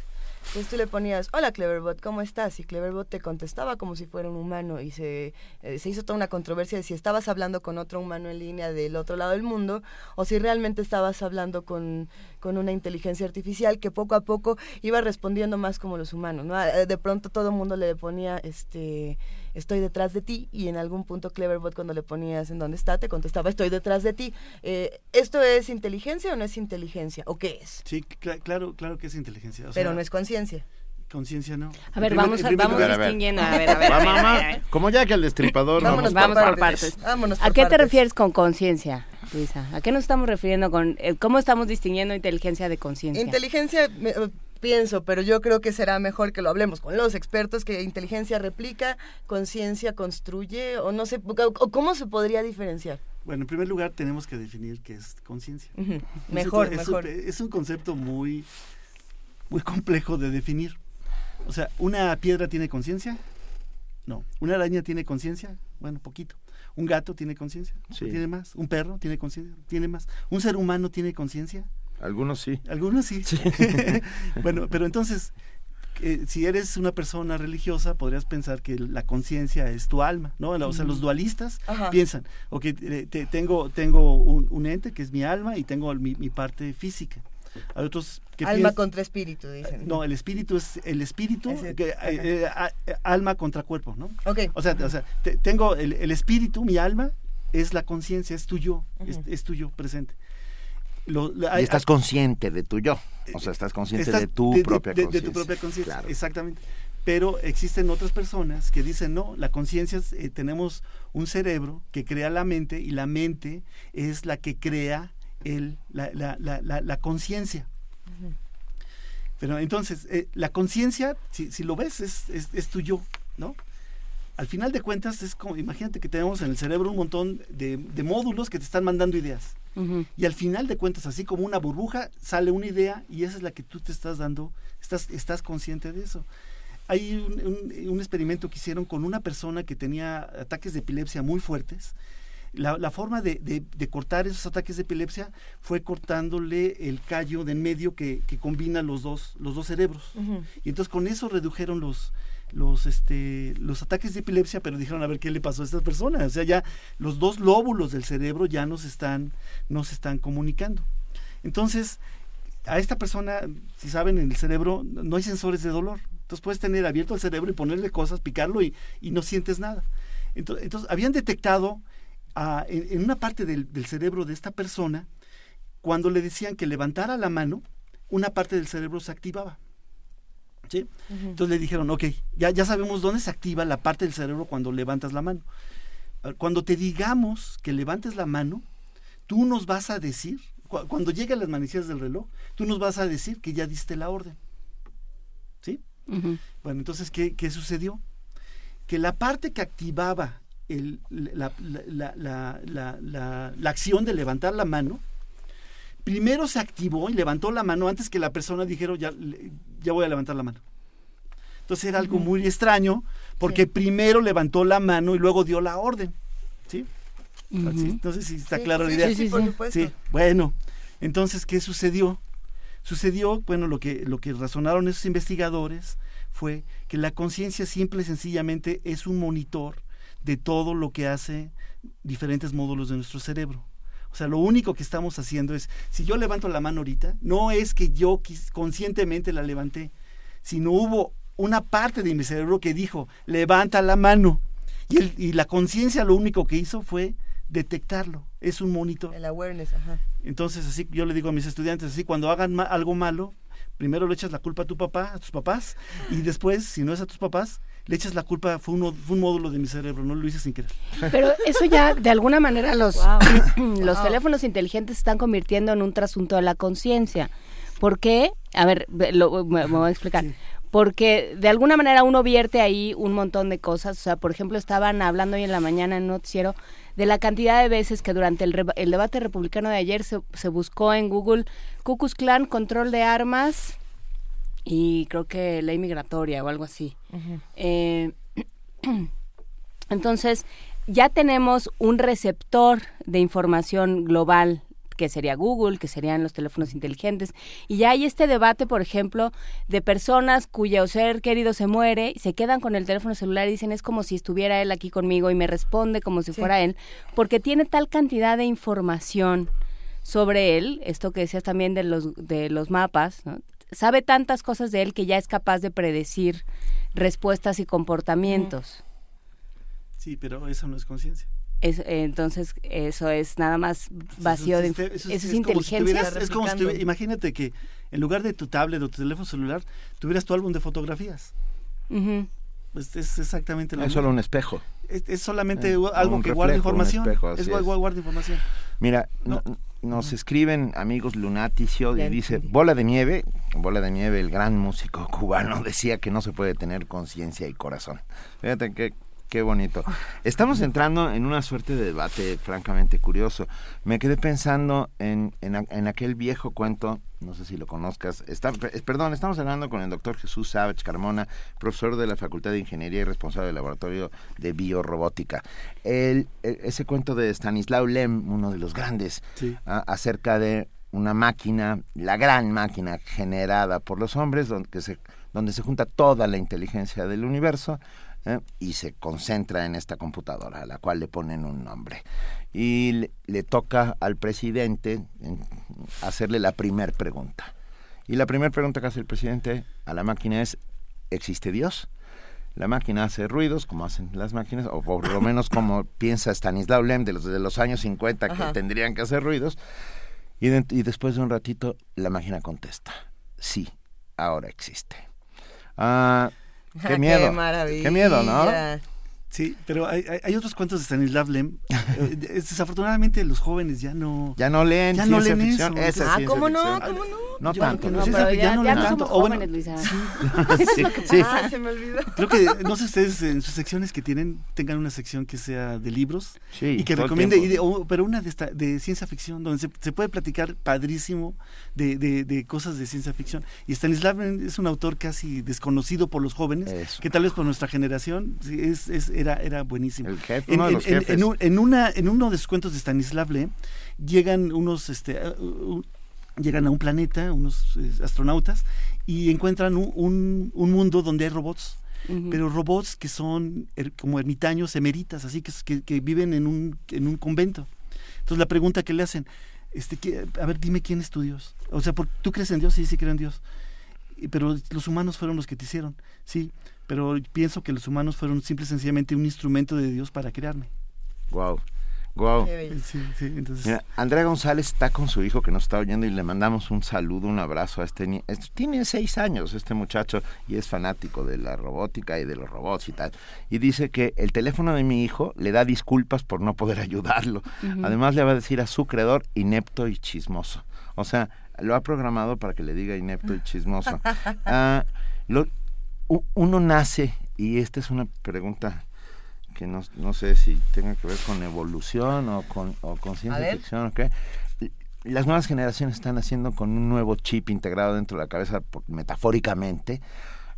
Entonces tú le ponías, hola Cleverbot, ¿cómo estás? Y Cleverbot te contestaba como si fuera un humano y se, eh, se hizo toda una controversia de si estabas hablando con otro humano en línea del otro lado del mundo o si realmente estabas hablando con, con una inteligencia artificial que poco a poco iba respondiendo más como los humanos. ¿no? De pronto todo el mundo le ponía, este, estoy detrás de ti y en algún punto Cleverbot cuando le ponías en dónde está te contestaba, estoy detrás de ti. Eh, ¿Esto es inteligencia o no es inteligencia? ¿O qué es? Sí, cla- claro, claro que es inteligencia. o Pero sea, no es conciencia. Conciencia no. A ver, primer- vamos, a, vamos distinguiendo. A ver, a a a a como ya que el destripador Vámonos, vamos Vamos por partes. partes. Vámonos ¿A por qué te refieres con conciencia, Luisa? ¿A qué nos estamos refiriendo con eh, cómo estamos distinguiendo inteligencia de conciencia? Inteligencia, me- pienso, pero yo creo que será mejor que lo hablemos con los expertos, que inteligencia replica, conciencia construye, o no sé, o, cómo se podría diferenciar. Bueno, en primer lugar tenemos que definir qué es conciencia. Es Mejor, es mejor. Un, es un concepto muy, muy complejo de definir. O sea, ¿una piedra tiene conciencia? No. ¿Una araña tiene conciencia? Bueno, poquito. ¿Un gato tiene conciencia? Sí. ¿Tiene más? ¿Un perro tiene conciencia? ¿Tiene más? ¿Un ser humano tiene conciencia? Algunos sí. Algunos sí. [laughs] bueno, pero entonces, eh, si eres una persona religiosa, podrías pensar que la conciencia es tu alma, ¿no? O sea, los dualistas Ajá. piensan, ok, eh, te- tengo, tengo un, un ente que es mi alma y tengo mi, mi parte física. Hay otros que Alma piensan- contra espíritu, dicen. no, el espíritu es el espíritu, que, eh, a- alma contra cuerpo, ¿no? Ok. O sea, o sea te- tengo el, el espíritu, mi alma, es la conciencia, es tu yo, es, es tu yo presente. Lo- lo- Y estás consciente de tu yo. O sea, estás consciente Estás de tu de- propia de- tu propia conciencia, Claro. exactamente. Pero existen otras personas que dicen, no, la conciencia, es, eh, tenemos un cerebro que crea la mente y la mente es la que crea el, la, la, la, la, la conciencia. Pero entonces, eh, la conciencia, si, si lo ves, es, es, es tu yo, ¿no? Al final de cuentas, es como, imagínate que tenemos en el cerebro un montón de, de módulos que te están mandando ideas. Y al final de cuentas, así como una burbuja, sale una idea y esa es la que tú te estás dando, estás, estás consciente de eso. Hay un, un- un experimento que hicieron con una persona que tenía ataques de epilepsia muy fuertes. La, la forma de, de- de cortar esos ataques de epilepsia fue cortándole el callo de en medio que, que combina los dos, los dos cerebros. Y entonces con eso redujeron los, los, este, los ataques de epilepsia, pero dijeron a ver qué le pasó a esta persona. O sea, ya los dos lóbulos del cerebro ya no se están, no se están comunicando. Entonces, a esta persona, si saben, en el cerebro no hay sensores de dolor. Entonces puedes tener abierto el cerebro y ponerle cosas, picarlo y, y no sientes nada. Entonces, entonces habían detectado ah, en, en una parte del, del cerebro de esta persona, cuando le decían que levantara la mano, una parte del cerebro se activaba. ¿Sí? Entonces le dijeron, ok, ya, ya sabemos dónde se activa la parte del cerebro cuando levantas la mano. Ah, Cuando te digamos que levantes la mano, tú nos vas a decir, cu- cuando lleguen las manecillas del reloj, tú nos vas a decir que ya diste la orden. ¿Sí? Bueno, entonces, ¿qué, qué sucedió? Que la parte que activaba el- la, la- la- la- acción de levantar la mano, primero se activó y levantó la mano antes que la persona dijera, ya, ya voy a levantar la mano. Entonces era algo muy extraño, porque primero levantó la mano y luego dio la orden. ¿Sí? Así, Entonces, sí está Sí, claro la idea. sí, sí, por supuesto. Sí, bueno, entonces, ¿qué sucedió? Sucedió, bueno, lo que, lo que razonaron esos investigadores fue que la conciencia simple y sencillamente es un monitor de todo lo que hace diferentes módulos de nuestro cerebro. O sea, lo único que estamos haciendo es, si yo levanto la mano ahorita, no es que yo quis- conscientemente la levanté, sino hubo una parte de mi cerebro que dijo, levanta la mano. Y, el- y la conciencia lo único que hizo fue detectarlo. Es un monitor. El awareness, ajá. Entonces, así yo le digo a mis estudiantes, así cuando hagan ma- algo malo, primero le echas la culpa a tu papá, a tus papás, y después, si no es a tus papás, le echas la culpa, fue, uno, fue un módulo de mi cerebro, no lo hice sin querer. Pero eso ya, de alguna manera, los, [clears throat] los Wow. teléfonos inteligentes se están convirtiendo en un trasunto de la conciencia. ¿Por qué? A ver, ve- lo, me, me voy a explicar. Sí. Porque de alguna manera uno vierte ahí un montón de cosas. O sea, por ejemplo, estaban hablando hoy en la mañana en un noticiero de la cantidad de veces que durante el, reba- el debate republicano de ayer se, se buscó en Google Ku Klux Klan, control de armas y creo que ley migratoria o algo así. Eh, [clears throat] entonces, ya tenemos un receptor de información global que sería Google, que serían los teléfonos inteligentes, y ya hay este debate, por ejemplo, de personas cuyo ser querido se muere, se quedan con el teléfono celular y dicen es como si estuviera él aquí conmigo y me responde como si Sí. fuera él, porque tiene tal cantidad de información sobre él, esto que decías también de los, de los mapas, ¿no? Sabe tantas cosas de él que ya es capaz de predecir respuestas y comportamientos. Sí, pero eso no es conciencia. Es, eh, entonces, eso es nada más vacío de... Eso es- ¿Eso eso es, es como si inteligencia? tuvieras- es como si imagínate que en lugar de tu tablet o tu teléfono celular, tuvieras tu álbum de fotografías. Pues es exactamente lo Es mismo. solo un espejo. Es, es solamente Eh, algo que guarda reflejo, información. espejo, es es. guarda información. Mira, No. no- nos escriben amigos Lunaticio y dice. Bola de Nieve, Bola de Nieve, el gran músico [laughs] cubano, decía que no se puede tener conciencia y corazón. Fíjate que Qué bonito. Estamos entrando en una suerte de debate francamente curioso. Me quedé pensando en, en, en aquel viejo cuento, no sé si lo conozcas. Está, eh, perdón, estamos hablando con el doctor Jesús Savage Carmona, profesor de la Facultad de Ingeniería y responsable del Laboratorio de Biorrobótica. El, e- ese cuento de Stanislaw Lem, uno de los grandes, Sí. a- acerca de una máquina, la gran máquina generada por los hombres, donde, se, donde se junta toda la inteligencia del universo ¿eh? y se concentra en esta computadora, a la cual le ponen un nombre. Y le, le toca al presidente en, hacerle la primer pregunta. Y la primera pregunta que hace el presidente a la máquina es, ¿existe Dios? La máquina hace ruidos, como hacen las máquinas, o por lo menos como [laughs] piensa Stanislaw Lem de los, de los años 50 que Ajá. tendrían que hacer ruidos. Y, de- y después de un ratito, la máquina contesta, sí, ahora existe. Ah, Ah, [laughs] qué miedo. maravilla. Qué miedo, ¿no? Sí, pero hay, hay- hay otros cuentos de Stanislav Lem. [laughs] Eh, es- desafortunadamente los jóvenes ya no... Ya no leen Ya no ciencia leen ficción. eso. Esa es Ah, ¿cómo no? ¿Cómo no? No Yo- tanto. no, ¿no? pero ya ya, no ya no tanto. somos O bueno, jóvenes, Luisa. Sí, [laughs] sí. Ah, se me olvidó. Creo que, no sé ustedes en sus secciones que tienen, tengan una sección que sea de libros Sí, y que recomiende, y de- o- pero una de, esta, de ciencia ficción, donde se, se puede platicar padrísimo de, de- de cosas de ciencia ficción. Y Stanislav Lem es un autor casi desconocido por los jóvenes, Eso. que tal vez por nuestra generación sí, es, es- era, era buenísimo. El jefe, En, uno de en- los en- jefes. en un- en una, en uno de sus cuentos de Stanislav Lem llegan unos, este, uh, uh, llegan a un planeta, unos eh, astronautas, y encuentran un, un- un mundo donde hay robots, Ujú. pero robots que son er- como ermitaños, emeritas, así que, que, que viven en un, en un convento. Entonces la pregunta que le hacen, este, que- a ver, dime quién es tu Dios. O sea, ¿por- ¿tú crees en Dios? Sí, sí creo en Dios. Y- Pero los humanos fueron los que te hicieron, sí. Pero pienso que los humanos fueron simple y sencillamente un instrumento de Dios para crearme. Wow. Wow. Sí, sí, entonces... Mira, Andrea González está con su hijo que nos está oyendo y le mandamos un saludo, un abrazo a este niño. Tiene seis años este muchacho y es fanático de la robótica y de los robots y tal. Y dice que el teléfono de mi hijo le da disculpas por no poder [laughs] ayudarlo. Además le va a decir a su creador inepto y chismoso. O sea, lo ha programado para que le diga inepto y chismoso. [laughs] Ah, lo- uno nace, y esta es una pregunta que no, no sé si tenga que ver con evolución o con, o con ciencia ficción o qué. Las nuevas generaciones están haciendo con un nuevo chip integrado dentro de la cabeza, metafóricamente,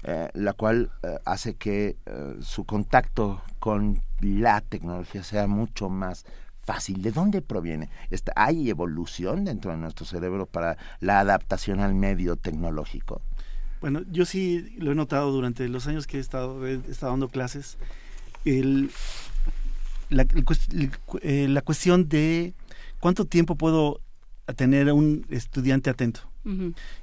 eh, la cual eh, hace que eh, su contacto con la tecnología sea mucho más fácil. ¿De dónde proviene? Está, ¿Hay evolución dentro de nuestro cerebro para la adaptación al medio tecnológico? Bueno, yo sí lo he notado durante los años que he estado, he estado dando clases. El, la, el cues- el cu- eh, la cuestión de cuánto tiempo puedo tener a un estudiante atento.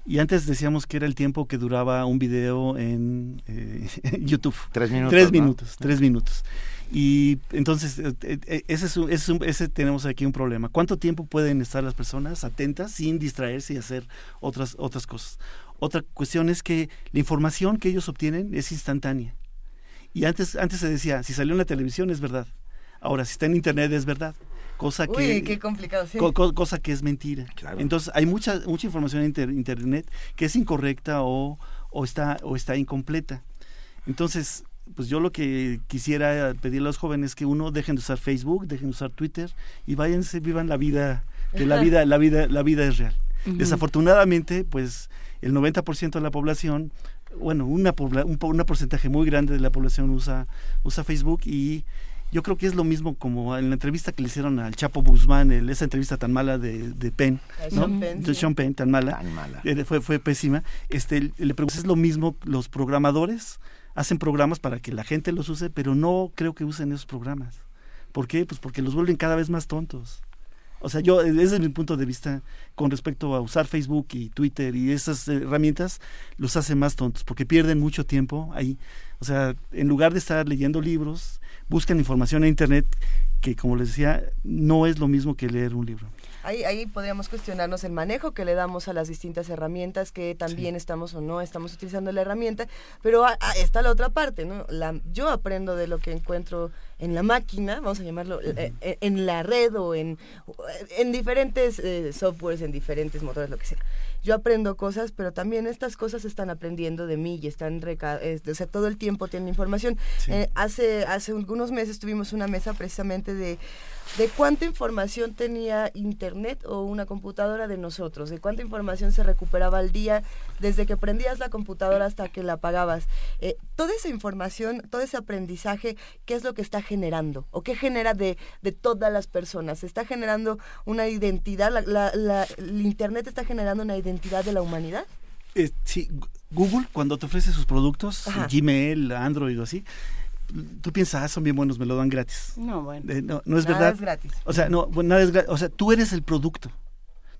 Y antes decíamos que era el tiempo que duraba un video en eh, [laughs] YouTube. Tres minutos. Tres ¿no? minutos, tres minutos. Y entonces, eh, ese, es un- ese, es un- ese tenemos aquí un problema. ¿Cuánto tiempo pueden estar las personas atentas sin distraerse y hacer otras, otras cosas? Otra cuestión es que la información que ellos obtienen es instantánea. Y antes, antes se decía, si salió en la televisión es verdad. Ahora, si está en internet es verdad. Cosa que, Uy, qué complicado, sí. co- co- cosa que es mentira. Claro. Entonces hay mucha mucha información en inter- internet que es incorrecta o, o está o está incompleta. Entonces, pues yo lo que quisiera pedirle a los jóvenes es que uno dejen de usar Facebook, dejen de usar Twitter y váyanse, vivan la vida, que la vida la vida la vida es real. Desafortunadamente, pues el 90% de la población, bueno, una pobla- un, po- una porcentaje muy grande de la población usa usa Facebook y yo creo que es lo mismo como en la entrevista que le hicieron al Chapo Guzmán, el- esa entrevista tan mala de, de Penn, A ¿no? Sean Penn, de. Sean Penn, tan mala, Tan mala. eh, fue, fue pésima. Este, le pregunté, es lo mismo, los programadores hacen programas para que la gente los use, pero no creo que usen esos programas. ¿Por qué? Pues porque los vuelven cada vez más tontos. O sea, yo, ese es mi punto de vista con respecto a usar Facebook y Twitter y esas herramientas, los hace más tontos, porque pierden mucho tiempo ahí. O sea, en lugar de estar leyendo libros, buscan información en Internet que como les decía, no es lo mismo que leer un libro. Ahí, ahí podríamos cuestionarnos el manejo que le damos a las distintas herramientas, que también estamos o no estamos utilizando la herramienta, pero a- a- está la otra parte, ¿no? La, yo aprendo de lo que encuentro en la máquina, vamos a llamarlo, eh, eh, en la red o en, en diferentes eh, softwares, en diferentes motores, lo que sea. Yo aprendo cosas, pero también estas cosas están aprendiendo de mí y están, reca- eh, o sea, todo el tiempo tienen información. Sí. Eh, hace, hace algunos meses tuvimos una mesa precisamente de, de cuánta información tenía Internet o una computadora de nosotros, de cuánta información se recuperaba al día desde que prendías la computadora hasta que la apagabas. Eh, toda esa información, todo ese aprendizaje, ¿qué es lo que está generando? ¿O qué genera de, de todas las personas? ¿Se está generando una identidad? La, la- la- el Internet está generando una identidad de la humanidad? Eh, sí, Google cuando te ofrece sus productos, Ajá. Gmail, Android o así, tú piensas, ah, son bien buenos, me lo dan gratis. No, bueno. Eh, no, no es Nada verdad. es gratis. O sea, no, bueno, nada es gra- O sea, tú eres el producto.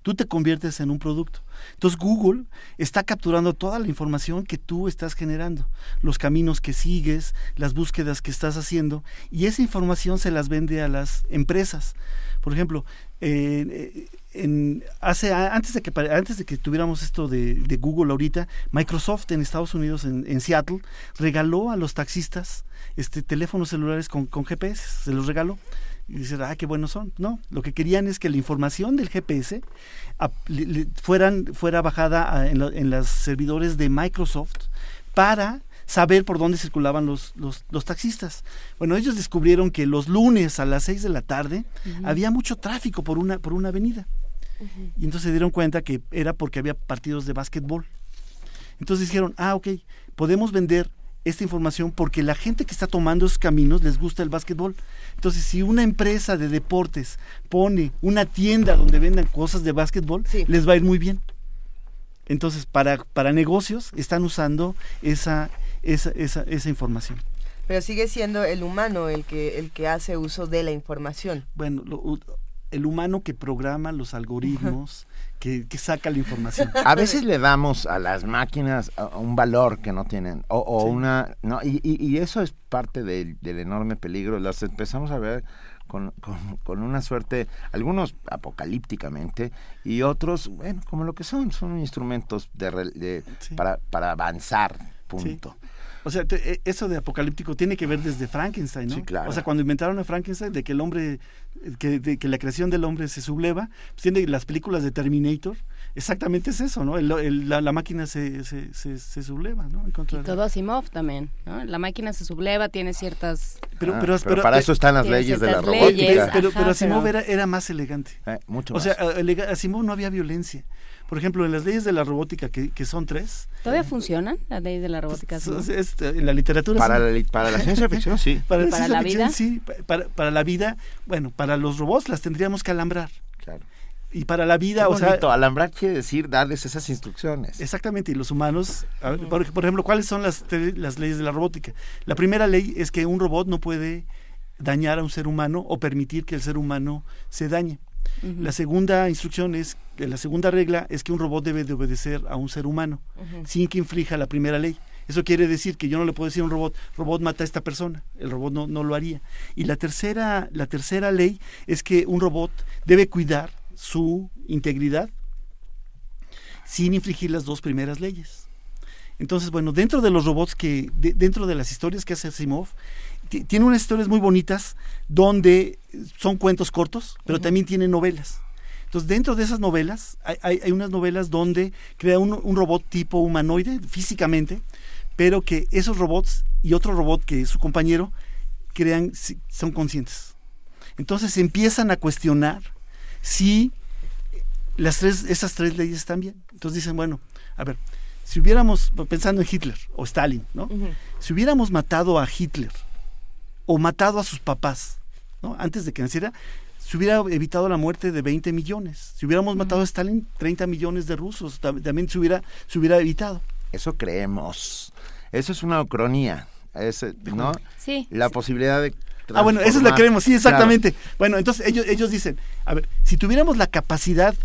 Tú te conviertes en un producto. Entonces Google está capturando toda la información que tú estás generando, los caminos que sigues, las búsquedas que estás haciendo, y esa información se las vende a las empresas. Por ejemplo, eh, eh, en, hace, antes, de que, antes de que tuviéramos esto de, de Google ahorita, Microsoft en Estados Unidos, en, en Seattle, regaló a los taxistas este, teléfonos celulares con, con GPS, se los regaló. Y dices, ah, qué buenos son. No, lo que querían es que la información del GPS le- le- fueran, fuera bajada a- en, lo- en los servidores de Microsoft para saber por dónde circulaban los, los, los taxistas. Bueno, ellos descubrieron que los lunes a las 6 de la tarde había mucho tráfico por una, por una avenida. Y entonces se dieron cuenta que era porque había partidos de básquetbol. Entonces dijeron, ah, ok, podemos vender esta información porque la gente que está tomando esos caminos les gusta el básquetbol. Entonces, si una empresa de deportes pone una tienda donde vendan cosas de básquetbol, les va a ir muy bien. Entonces, para, para negocios están usando esa, esa, esa, esa información. Pero sigue siendo el humano el que, el que hace uso de la información. Bueno, lo- el humano que programa los algoritmos, que, que saca la información. A veces le damos a las máquinas un valor que no tienen, o, o una, no, y, y- y eso es parte del, del enorme peligro. Las empezamos a ver con, con- con una suerte, algunos apocalípticamente y otros, bueno, como lo que son, son instrumentos de, de- para, para avanzar, punto. O sea, te- eh, eso de apocalíptico tiene que ver desde Frankenstein, ¿no? Sí, claro. O sea, cuando inventaron a Frankenstein, de que el hombre, eh, que, de que la creación del hombre se subleva, pues tiene las películas de Terminator, exactamente es eso, ¿no? El- el- la, la máquina se, se, se, se subleva, ¿no? En contra Y de- todo Asimov también, ¿no? La máquina se subleva, tiene ciertas... Pero, Ah, pero, pero para eso están las leyes de la robótica. leyes, pero, pero, ajá, pero Asimov pero- Era, era más elegante. Eh, mucho o sea, más. a- elega- Asimov no había violencia. Por ejemplo, en las leyes de la robótica, que, que son tres, ¿Todavía funcionan las leyes de la robótica? Es- en la literatura Para sí. la li- para la ciencia ficción, sí. [laughs] Para, ¿Y la, para ciencia la ficción, vida? sí. Pa- Para, para la vida, bueno, para los robots las tendríamos que alambrar. Claro. Y para la vida, Qué o sea, alambrar quiere decir darles esas instrucciones. exactamente, y los humanos, a ver, por, por ejemplo, ¿cuáles son las, las leyes de la robótica? La primera ley es que un robot no puede dañar a un ser humano o permitir que el ser humano se dañe. La segunda instrucción es, eh, la segunda regla es que un robot debe de obedecer a un ser humano sin que inflija la primera ley. Eso quiere decir que yo no le puedo decir a un robot, robot mata a esta persona, el robot no, no lo haría. Y la tercera, la tercera ley es que un robot debe cuidar su integridad sin infringir las dos primeras leyes. Entonces, bueno, dentro de los robots que, de- dentro de las historias que hace Asimov, tiene unas historias muy bonitas donde son cuentos cortos, pero también tiene novelas. Entonces, dentro de esas novelas, hay, hay- hay unas novelas donde crea un, un robot tipo humanoide, físicamente, pero que esos robots y otro robot que es su compañero crean, son conscientes. Entonces empiezan a cuestionar si las tres, esas tres leyes están bien. Entonces dicen, bueno, a ver, si hubiéramos, pensando en Hitler o Stalin, ¿no? Si hubiéramos matado a Hitler o matado a sus papás, ¿no? Antes de que naciera, se hubiera evitado la muerte de 20 millones. Si hubiéramos matado a Stalin, 30 millones de rusos, tam- también se hubiera, se hubiera evitado. Eso creemos. Eso es una ucronía. Es, ¿no? Sí. La posibilidad de. Ah, bueno, esa es la vemos, sí, Claro. exactamente. Bueno, entonces ellos, ellos dicen, a ver, si tuviéramos la capacidad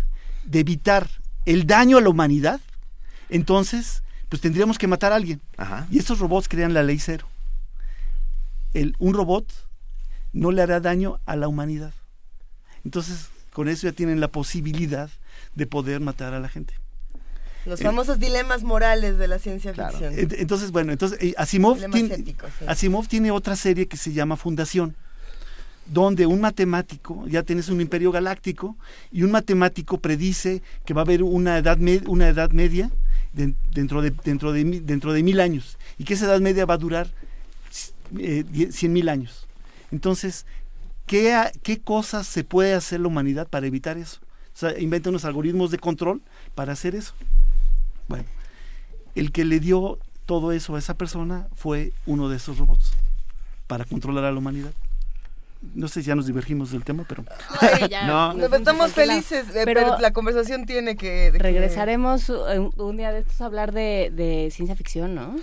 de evitar el daño a la humanidad, entonces, pues tendríamos que matar a alguien. Ajá. Y estos robots crean la ley cero. El, un robot no le hará daño a la humanidad. Entonces, con eso ya tienen la posibilidad de poder matar a la gente. Los Eh, famosos dilemas morales de la ciencia ficción. Ent- Entonces, bueno, entonces eh, Asimov, tiene, éticos, sí. Asimov tiene otra serie que se llama Fundación, donde un matemático, ya tienes un imperio galáctico, y un matemático predice que va a haber una edad, una edad media de- dentro, de, dentro, de, dentro de mil años, y que esa edad media va a durar cien mil años. Entonces, ¿qué, ¿qué cosas se puede hacer la humanidad para evitar eso? O sea, inventa unos algoritmos de control para hacer eso. Bueno, el que le dio todo eso a esa persona fue uno de esos robots para controlar a la humanidad. No sé si ya nos divergimos del tema, pero... Ay, ya, [laughs] No. nos Pues estamos felices, eh, Pero pero, la conversación tiene que... de Regresaremos eh, un, un día de estos a hablar de, de ciencia ficción, ¿no?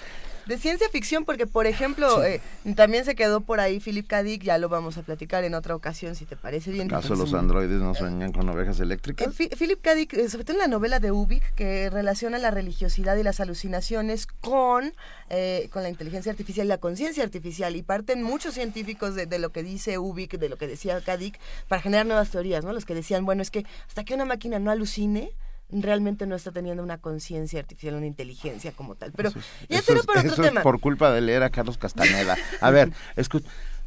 De ciencia ficción, porque por ejemplo, eh, también se quedó por ahí Philip K. Dick, ya lo vamos a platicar en otra ocasión, si te parece bien. ¿Acaso los androides no sueñan con ovejas Eh, eléctricas? Fi- Philip K. Dick, eh, sobre todo en la novela de Ubik, que relaciona la religiosidad y las alucinaciones con, eh, con la inteligencia artificial y la conciencia artificial. Y parten muchos científicos de, de lo que dice Ubik, de lo que decía K. Dick, para generar nuevas teorías, ¿no? Los que decían, bueno, es que hasta que una máquina no alucine, realmente no está teniendo una conciencia artificial, una inteligencia como tal. Pero ya Eso será es- para otro eso tema. es por culpa de leer a Carlos Castaneda. A ver, [laughs] escu-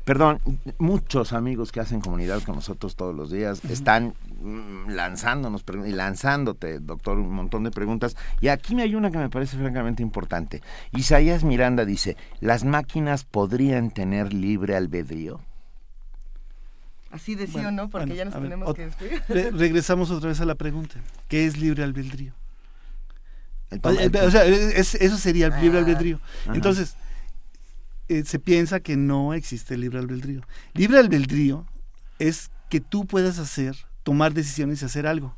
perdón, muchos amigos que hacen comunidad con nosotros todos los días están mm, lanzándonos y lanzándote, doctor, un montón de preguntas. Y aquí me hay una que me parece francamente importante. Isaías Miranda dice, ¿las máquinas podrían tener libre albedrío? Así de sí Bueno, o no, porque bueno, ya nos ver, tenemos que despedir. [laughs] re- regresamos otra vez a la pregunta. ¿Qué es libre albedrío? El eh, o sea, es- eso sería el libre Ah. albedrío. Ajá. Entonces, eh, se piensa que no existe libre albedrío. Libre albedrío es que tú puedas hacer, tomar decisiones y hacer algo.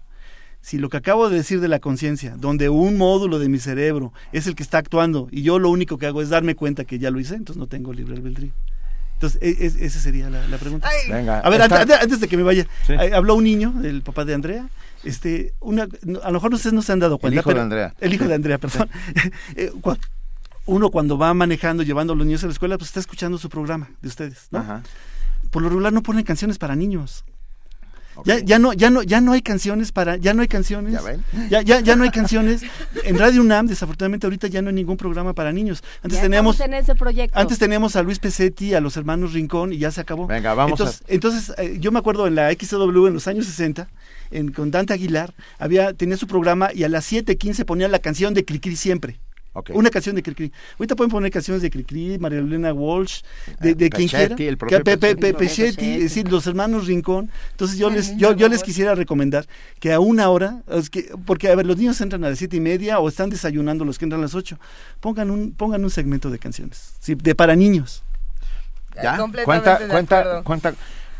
Si lo que acabo de decir de la conciencia, donde un módulo de mi cerebro es el que está actuando y yo lo único que hago es darme cuenta que ya lo hice, entonces no tengo libre albedrío. Entonces, e- es- esa sería la, la pregunta. Ay, Venga, A ver, está- antes, antes de que me vaya, Sí. eh, habló un niño, el papá de Andrea. Este, una, a lo mejor ustedes no se han dado cuenta. hijo de Andrea. El hijo de Andrea, [laughs] perdón. Eh, uno cuando va manejando, llevando a los niños a la escuela, pues está escuchando su programa de ustedes, ¿no? Ajá. Por lo regular no ponen canciones para niños. Ya, ya no, ya no, ya no hay canciones para, ya no hay canciones. ¿Ya ven? Ya, ya, ya no hay canciones. En Radio UNAM, desafortunadamente, ahorita ya no hay ningún programa para niños. Antes Ya teníamos, estamos en ese proyecto. antes teníamos a Luis Pesetti, a los hermanos Rincón y ya se acabó. Venga, vamos a- entonces, Entonces, eh, yo me acuerdo en la XW en los años 60, en, con Dante Aguilar, había, tenía su programa y a las 7.15 ponía la canción de Cricri siempre. Una canción de Cricri. Ahorita pueden poner canciones de Cricri, María Elena Walsh, de, de quien Pechetti, quiera. el propio Que- Pe- Pe- Pe- Pechetti. Es decir, los hermanos Rincón. Entonces yo les, yo, yo les quisiera recomendar que a una hora, es que, porque a ver, los niños entran a las siete y media o están desayunando los que entran a las ocho, pongan un, pongan un segmento de canciones, sí, de para niños. ¿Ya? Completamente Cuenta, de cuenta, acuerdo. cuenta.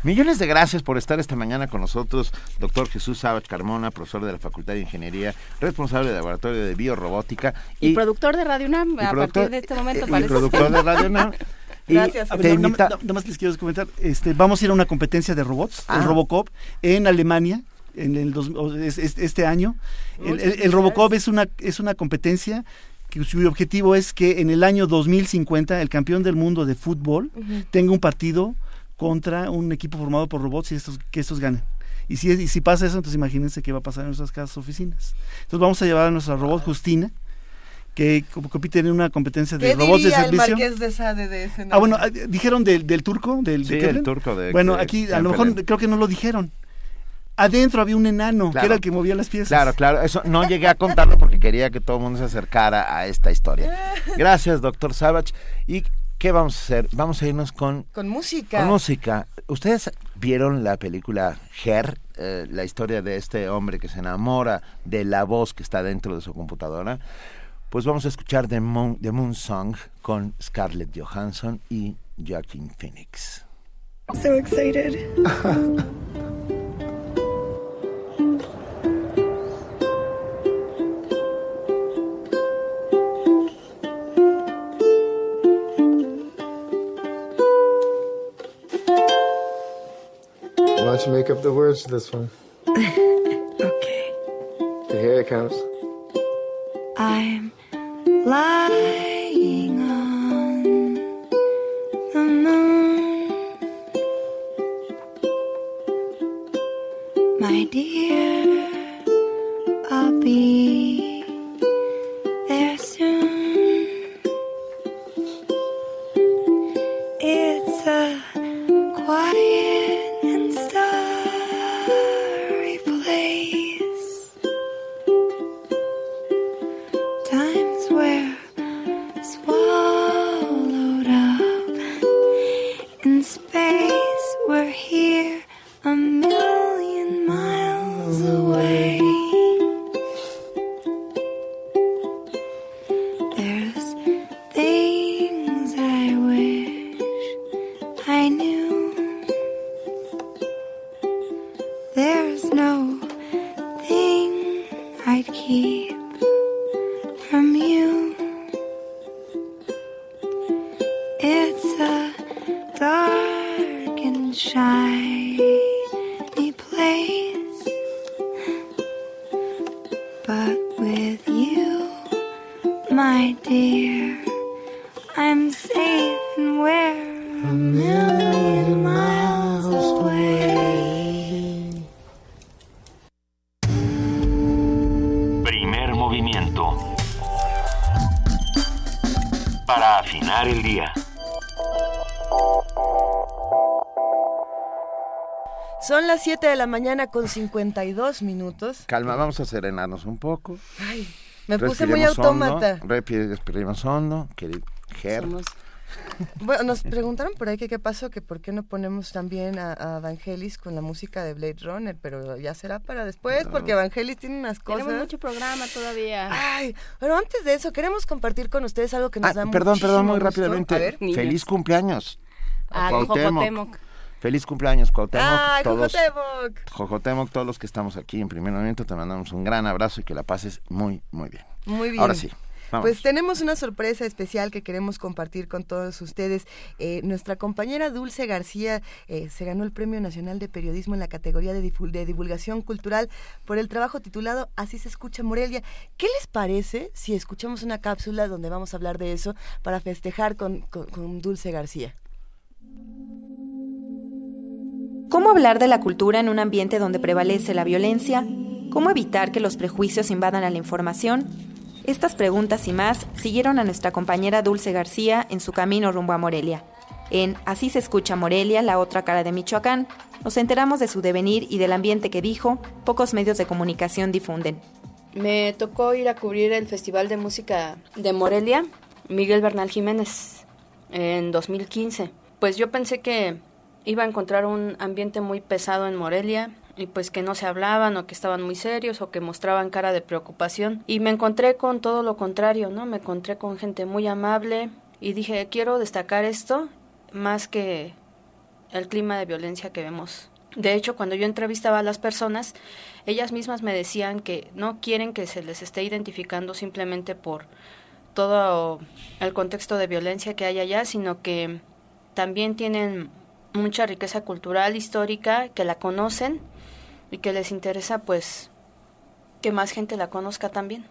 Millones de gracias por estar esta mañana con nosotros, doctor Jesús Sábach Carmona, profesor de la Facultad de Ingeniería, responsable del Laboratorio de Biorrobótica y, productor de Radio UNAM, y a productor- partir de este momento y parece. productor de Radio UNAM. [laughs] Y Gracias. A te ver, no- no- invita- no- nada más les quiero comentar, este, vamos a ir a una competencia de robots, Ah. el Robocop, en Alemania, en el dos- este año. El. Robocop es una, es una competencia que su objetivo es que en el año 2050 el campeón del mundo de fútbol tenga un partido contra un equipo formado por robots y estos, que estos ganen. Y si, y si pasa eso, entonces imagínense qué va a pasar en nuestras casas oficinas. Entonces vamos a llevar a nuestra robot Justina, que co- compite en una competencia de ¿Qué robots de diría el servicio. marqués de Sade de ese Ah, bueno, ah, dijeron del, del turco, del Sí, de el turco de- Bueno, de aquí a lo mejor creo que no lo dijeron. Adentro había un enano, que era el que movía las piezas. Claro, claro, eso no llegué a contarlo porque quería que todo el mundo se acercara a esta historia. [laughs] Gracias, doctor Savage. ¿Y qué vamos a hacer? Vamos a irnos con, Con música. con música. ¿Ustedes vieron la película Her? Eh, la historia de este hombre que se enamora de la voz que está dentro de su computadora. Pues vamos a escuchar The Moon, The Moon Song con Scarlett Johansson y Joaquin Phoenix. So excited. [laughs] Why don't you make up the words to this one? [laughs] okay. Here it comes. I'm lying on the moon. My dear, I'll be. I'm safe and we're a million miles away. Primer movimiento. Para afinar el día. Son las 7 de la mañana con 52 minutos. Calma, vamos a serenarnos un poco. Ay, me puse muy autómata. respiremos hondo, querido Ger. Bueno, nos preguntaron por ahí que qué pasó, que por qué no ponemos también a, a Vangelis con la música de Blade Runner, pero ya será para después, porque Vangelis tiene unas cosas. Tenemos mucho programa todavía. Ay, pero antes de eso, queremos compartir con ustedes algo que nos Ah, da perdón, perdón, muy gusto. rápidamente. A ver. Feliz cumpleaños. Ah, Cuauhtémoc. Jocotemoc. Feliz cumpleaños, Cuauhtémoc. ¡Ay, todos, Jocotemoc! Jocotemoc, todos los que estamos aquí en primer momento, te mandamos un gran abrazo y que la pases muy, muy bien. Muy bien. Ahora sí. Vamos. Pues tenemos una sorpresa especial que queremos compartir con todos ustedes. Eh, nuestra compañera Dulce García eh, se ganó el Premio Nacional de Periodismo en la categoría de, divulgación cultural por el trabajo titulado Así se escucha Morelia. ¿Qué les parece si escuchamos una cápsula donde vamos a hablar de eso para festejar con, con- con Dulce García? ¿Cómo hablar de la cultura en un ambiente donde prevalece la violencia? ¿Cómo evitar que los prejuicios invadan a la información? Estas preguntas y más siguieron a nuestra compañera Dulce García en su camino rumbo a Morelia. En Así se escucha Morelia, la otra cara de Michoacán, nos enteramos de su devenir y del ambiente que dijo, pocos medios de comunicación difunden. Me tocó ir a cubrir el Festival de Música de Morelia, Miguel Bernal Jiménez, en 2015. Pues yo pensé que iba a encontrar un ambiente muy pesado en Morelia y pues que no se hablaban o que estaban muy serios o que mostraban cara de preocupación y me encontré con todo lo contrario, ¿no? Me encontré con gente muy amable y dije, quiero destacar esto más que el clima de violencia que vemos. De hecho, cuando yo entrevistaba a las personas, ellas mismas me decían que no quieren que se les esté identificando simplemente por todo el contexto de violencia que hay allá, sino que también tienen mucha riqueza cultural, histórica, que la conocen y que les interesa pues que más gente la conozca también.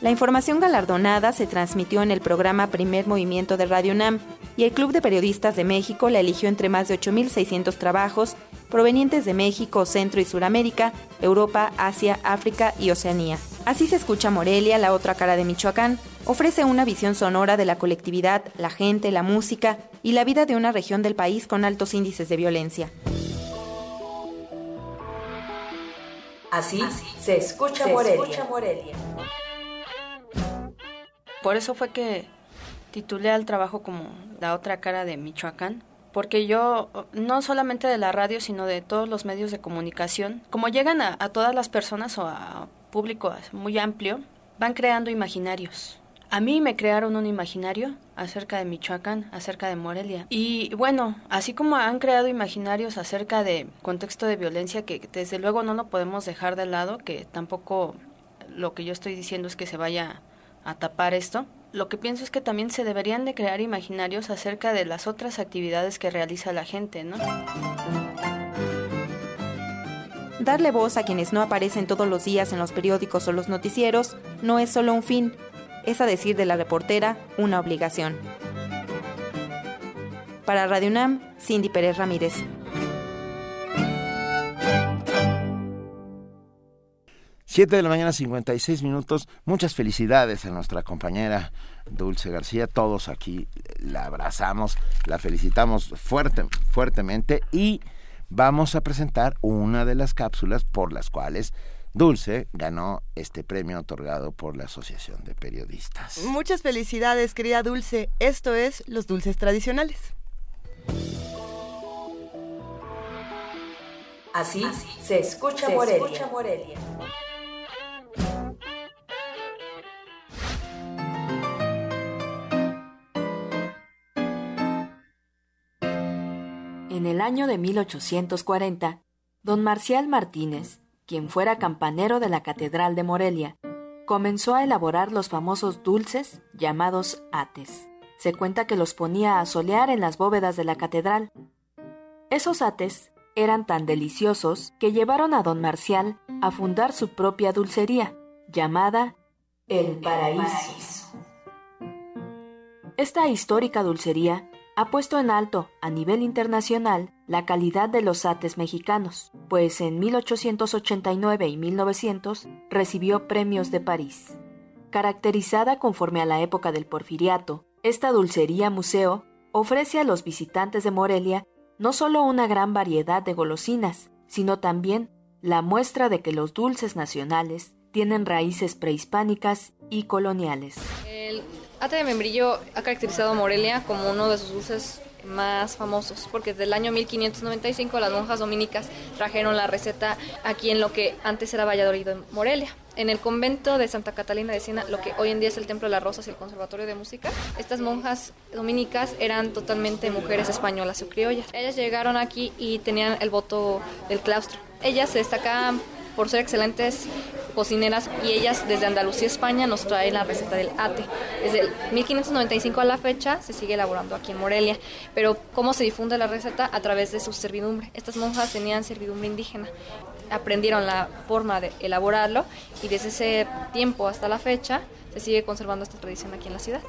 La información galardonada se transmitió en el programa Primer Movimiento de Radio UNAM y el Club de Periodistas de México la eligió entre más de 8.600 trabajos provenientes de México, Centro y Suramérica, Europa, Asia, África y Oceanía. Así se escucha Morelia, la otra cara de Michoacán, ofrece una visión sonora de la colectividad, la gente, la música y la vida de una región del país con altos índices de violencia. Así, se escucha Morelia. Por eso fue que titulé al trabajo como La otra cara de Michoacán, porque yo, no solamente de la radio, sino de todos los medios de comunicación, como llegan a, a todas las personas o a público muy amplio, van creando imaginarios. A mí me crearon un imaginario acerca de Michoacán, acerca de Morelia. Y bueno, así como han creado imaginarios acerca de contexto de violencia, que desde luego no lo podemos dejar de lado, que tampoco lo que yo estoy diciendo es que se vaya a tapar esto. Lo que pienso es que también se deberían de crear imaginarios acerca de las otras actividades que realiza la gente, ¿no? Darle voz a quienes no aparecen todos los días en los periódicos o los noticieros no es solo un fin, es a decir de la reportera, una obligación. Para Radio UNAM, Cindy Pérez Ramírez. 7 de la mañana, 56 minutos. Muchas felicidades a nuestra compañera Dulce García. Todos aquí la abrazamos, la felicitamos fuerte, fuertemente y vamos a presentar una de las cápsulas por las cuales Dulce ganó este premio otorgado por la Asociación de Periodistas. Muchas felicidades, querida Dulce. Esto es Los Dulces Tradicionales. Así, se escucha se Morelia. escucha Morelia. En el año de 1840, don Marcial Martínez, quien fuera campanero de la Catedral de Morelia, comenzó a elaborar los famosos dulces llamados ates. Se cuenta que los ponía a solear en las bóvedas de la catedral. Esos ates eran tan deliciosos que llevaron a don Marcial a fundar su propia dulcería, llamada El Paraíso. Esta histórica dulcería ha puesto en alto a nivel internacional la calidad de los ates mexicanos, pues en 1889 y 1900 recibió premios de París. Caracterizada conforme a la época del porfiriato, esta dulcería museo ofrece a los visitantes de Morelia no solo una gran variedad de golosinas, sino también la muestra de que los dulces nacionales tienen raíces prehispánicas y coloniales. El ate de membrillo ha caracterizado a Morelia como uno de sus dulces más famosos, porque desde el año 1595 las monjas dominicas trajeron la receta aquí en lo que antes era Valladolid, Morelia. En el convento de Santa Catalina de Siena, lo que hoy en día es el Templo de las Rosas y el Conservatorio de Música, estas monjas dominicas eran totalmente mujeres españolas o criollas. Ellas llegaron aquí y tenían el voto del claustro. Ellas se destacaban por ser excelentes cocineras y ellas desde Andalucía, España, nos traen la receta del ate. Desde el 1595 a la fecha se sigue elaborando aquí en Morelia, pero ¿cómo se difunde la receta? A través de su servidumbre. Estas monjas tenían servidumbre indígena, aprendieron la forma de elaborarlo y desde ese tiempo hasta la fecha se sigue conservando esta tradición aquí en la ciudad.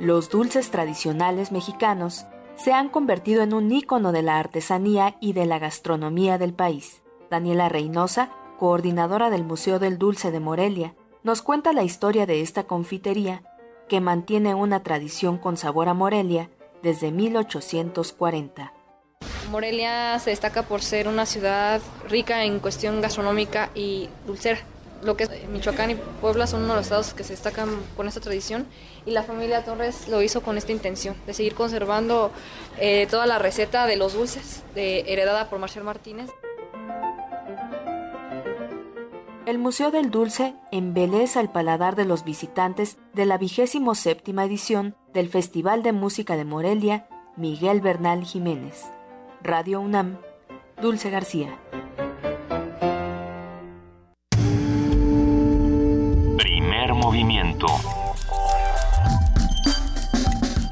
Los dulces tradicionales mexicanos se han convertido en un ícono de la artesanía y de la gastronomía del país. Daniela Reynosa, coordinadora del Museo del Dulce de Morelia, nos cuenta la historia de esta confitería que mantiene una tradición con sabor a Morelia desde 1840. Morelia se destaca por ser una ciudad rica en cuestión gastronómica y dulcera. Lo que Michoacán y Puebla son uno de los estados que se destacan con esta tradición y la familia Torres lo hizo con esta intención de seguir conservando eh, toda la receta de los dulces heredada por Marcial Martínez. El Museo del Dulce embeleza el paladar de los visitantes de la vigésimo séptima edición del Festival de Música de Morelia Miguel Bernal Jiménez. Radio UNAM, Dulce García. Primer movimiento.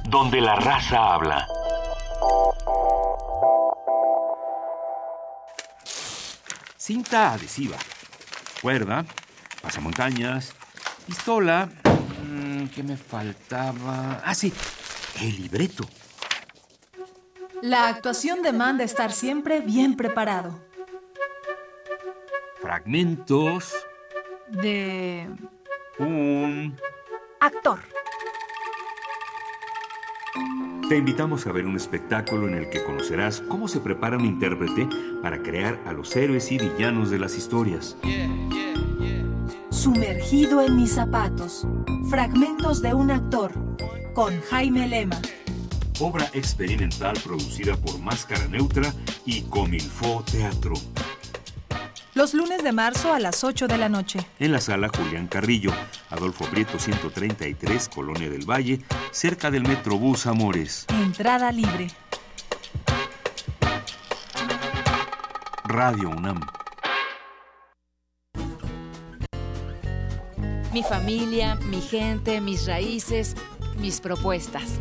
Donde la raza habla. Cinta adhesiva. Cuerda. Pasamontañas. Pistola. mm, ¿Qué me faltaba? Ah, sí. El libreto. La actuación demanda estar siempre bien preparado. Fragmentos. De Un... actor. Te invitamos a ver un espectáculo en el que conocerás cómo se prepara un intérprete para crear a los héroes y villanos de las historias. Sumergido en mis zapatos. Fragmentos de un actor. Con Jaime Lema. Obra experimental producida por Máscara Neutra y Comilfo Teatro. Los lunes de marzo a las 8 de la noche. En la sala Julián Carrillo, Adolfo Prieto 133, Colonia del Valle, cerca del Metrobús Amores. Entrada libre. Radio UNAM. Mi familia, mi gente, mis raíces, mis propuestas.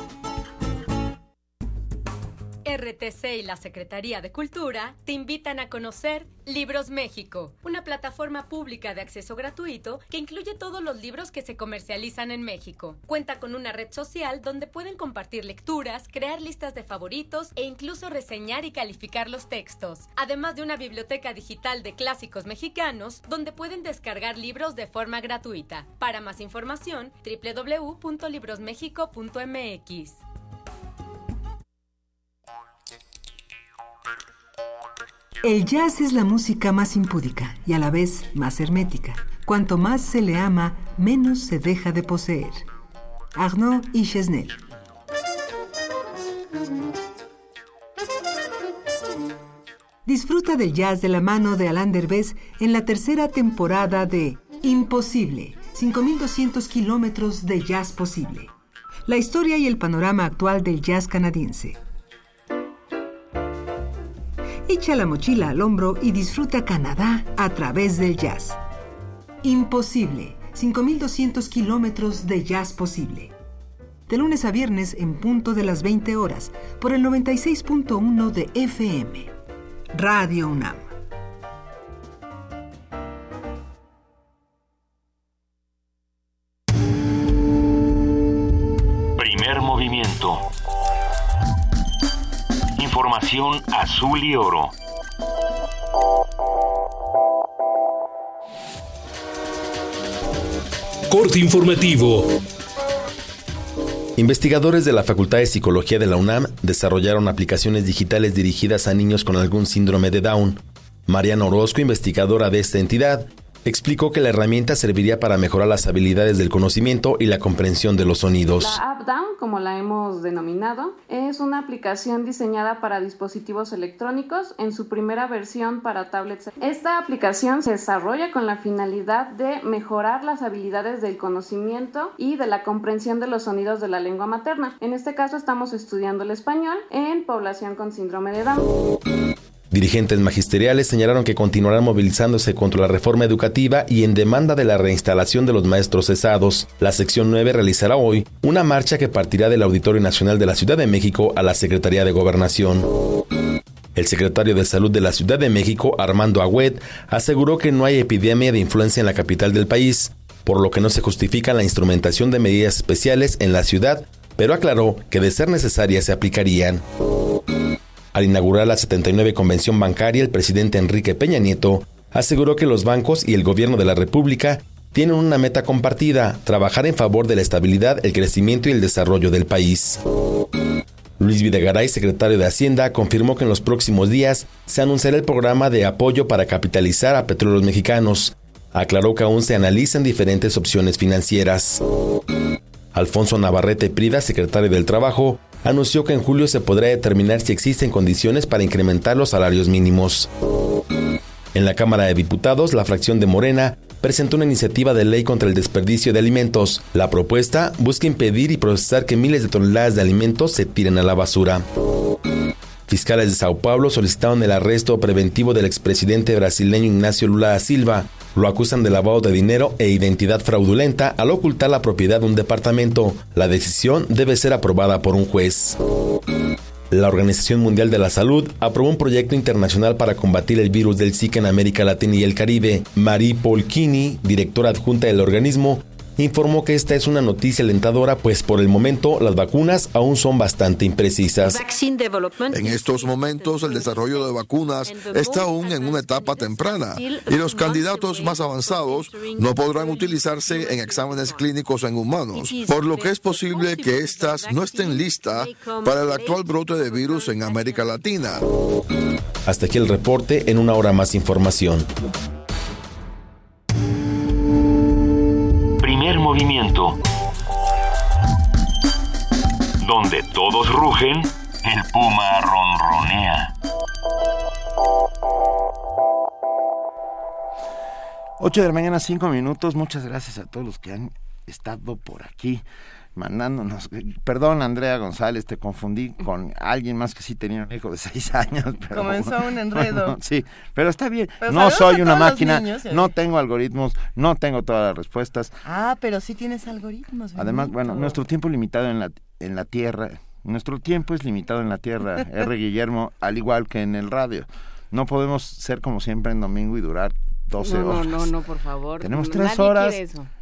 RTC y la Secretaría de Cultura te invitan a conocer Libros México, una plataforma pública de acceso gratuito que incluye todos los libros que se comercializan en México. Cuenta con una red social donde pueden compartir lecturas, crear listas de favoritos e incluso reseñar y calificar los textos, además de una biblioteca digital de clásicos mexicanos donde pueden descargar libros de forma gratuita. Para más información, www.librosmexico.mx. El jazz es la música más impúdica y a la vez más hermética. Cuanto más se le ama, menos se deja de poseer. Arnaud y Chesnel. Disfruta del jazz de la mano de Alain Derbez en la tercera temporada de Imposible, 5200 kilómetros de jazz posible. La historia y el panorama actual del jazz canadiense. Echa la mochila al hombro y disfruta Canadá a través del jazz. Imposible, 5200 kilómetros de jazz posible. De lunes a viernes en punto de las 20 horas por el 96.1 de FM. Radio UNAM. Azul y oro. Corte informativo. Investigadores de la Facultad de Psicología de la UNAM desarrollaron aplicaciones digitales dirigidas a niños con algún síndrome de Down. Mariana Orozco, investigadora de esta entidad, explicó que la herramienta serviría para mejorar las habilidades del conocimiento y la comprensión de los sonidos. La App Down, como la hemos denominado, es una aplicación diseñada para dispositivos electrónicos en su primera versión para tablets. Esta aplicación se desarrolla con la finalidad de mejorar las habilidades del conocimiento y de la comprensión de los sonidos de la lengua materna. En este caso estamos estudiando el español en población con síndrome de Down. Dirigentes magisteriales señalaron que continuarán movilizándose contra la reforma educativa y en demanda de la reinstalación de los maestros cesados. La sección 9 realizará hoy una marcha que partirá del Auditorio Nacional de la Ciudad de México a la Secretaría de Gobernación. El secretario de Salud de la Ciudad de México, Armando Agüed, aseguró que no hay epidemia de influenza en la capital del país, por lo que no se justifica la instrumentación de medidas especiales en la ciudad, pero aclaró que de ser necesaria se aplicarían. Al inaugurar la 79 Convención Bancaria, el presidente Enrique Peña Nieto aseguró que los bancos y el gobierno de la República tienen una meta compartida, trabajar en favor de la estabilidad, el crecimiento y el desarrollo del país. Luis Videgaray, secretario de Hacienda, confirmó que en los próximos días se anunciará el programa de apoyo para capitalizar a petróleos mexicanos. Aclaró que aún se analizan diferentes opciones financieras. Alfonso Navarrete Prida, secretario del Trabajo, anunció que en julio se podrá determinar si existen condiciones para incrementar los salarios mínimos. En la Cámara de Diputados, la fracción de Morena presentó una iniciativa de ley contra el desperdicio de alimentos. La propuesta busca impedir y procesar que miles de toneladas de alimentos se tiren a la basura. Fiscales de Sao Paulo solicitaron el arresto preventivo del expresidente brasileño Ignacio Lula da Silva. Lo acusan de lavado de dinero e identidad fraudulenta al ocultar la propiedad de un departamento. La decisión debe ser aprobada por un juez. La Organización Mundial de la Salud aprobó un proyecto internacional para combatir el virus del Zika en América Latina y el Caribe. Marie Polkini, directora adjunta del organismo, informó que esta es una noticia alentadora, pues por el momento las vacunas aún son bastante imprecisas. En estos momentos el desarrollo de vacunas está aún en una etapa temprana y los candidatos más avanzados no podrán utilizarse en exámenes clínicos en humanos, por lo que es posible que éstas no estén listas para el actual brote de virus en América Latina. Hasta aquí el reporte, en una hora más información. Movimiento. Donde todos rugen, el puma ronronea. 8 de la mañana, 5 minutos. Muchas gracias a todos los que han estado por aquí mandándonos. Perdón, Andrea González, te confundí con alguien más que sí tenía un hijo de seis años. Pero, Comenzó un enredo. Bueno, [laughs] sí, pero está bien. Pero no soy una máquina, niños, ¿eh? no tengo algoritmos, no tengo todas las respuestas. Ah, pero sí tienes algoritmos. Además, bueno, nuestro tiempo limitado en la, en la Tierra, nuestro tiempo es limitado en la Tierra, [laughs] R. Guillermo, al igual que en el radio. No podemos ser como siempre en domingo y durar 12 No, no, horas. no, no, por favor. Tenemos Nadie tres horas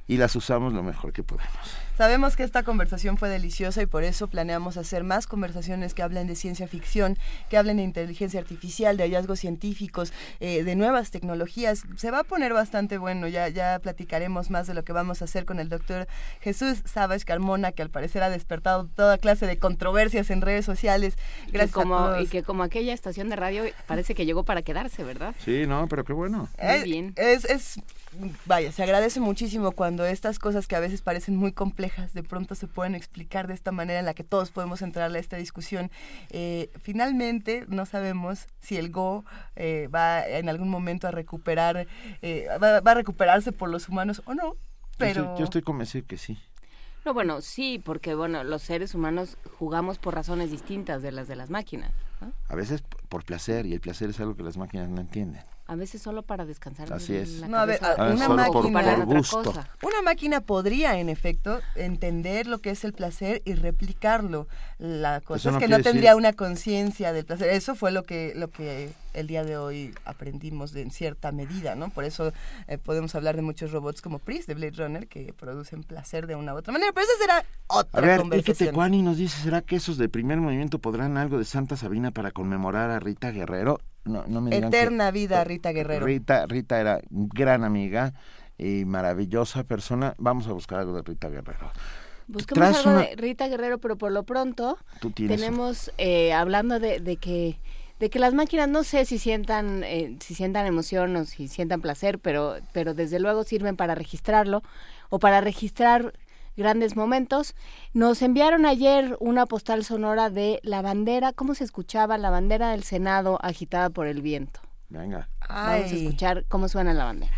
y las usamos lo mejor que podemos. Sabemos que esta conversación fue deliciosa y por eso planeamos hacer más conversaciones que hablen de ciencia ficción, que hablen de inteligencia artificial, de hallazgos científicos, eh, de nuevas tecnologías. Se va a poner bastante bueno, ya, ya platicaremos más de lo que vamos a hacer con el doctor Jesús Savage Carmona, que al parecer ha despertado toda clase de controversias en redes sociales. Que Gracias como, a todos. y que como aquella estación de radio parece que llegó para quedarse, ¿verdad? Sí, no, pero qué bueno. Eh, bien. Es, es, vaya, se agradece muchísimo cuando estas cosas que a veces parecen muy complejas de pronto se pueden explicar de esta manera en la que todos podemos entrar a esta discusión. Eh, finalmente, no sabemos si el Go eh, va en algún momento a recuperar, eh, va, va a recuperarse por los humanos o no, Yo pero... estoy, yo estoy convencido que sí. No, bueno, sí, porque bueno, los seres humanos jugamos por razones distintas de las de las máquinas. ¿no? A veces por placer, y el placer es algo que las máquinas no entienden. A veces solo para descansar. Así la es. No, a ver, a- una solo por- máquina por otra gusto. cosa. Una máquina podría, en efecto, entender lo que es el placer y replicarlo. La cosa Eso es no que no tendría decir- una conciencia del placer. Eso fue lo que, lo que el día de hoy aprendimos de, en cierta medida, ¿no? Por eso eh, podemos hablar de muchos robots como Pris de Blade Runner que producen placer de una u otra manera. Pero esa será otra A ver, conversación. Tecuani nos dice, ¿será que esos de primer movimiento podrán algo de Santa Sabina para conmemorar a Rita Guerrero? No, no me digan que- Eterna vida, Rita Guerrero. Rita, Rita era gran amiga y maravillosa persona. Vamos a buscar algo de Rita Guerrero. Busquemos algo una- de Rita Guerrero, pero por lo pronto tenemos eh, hablando de, de que de que las máquinas no sé si sientan eh, si sientan emoción o si sientan placer, pero pero desde luego sirven para registrarlo o para registrar grandes momentos. Nos enviaron ayer una postal sonora de la bandera, ¿cómo se escuchaba la bandera del Senado agitada por el viento? Venga. Vamos a escuchar cómo suena la bandera.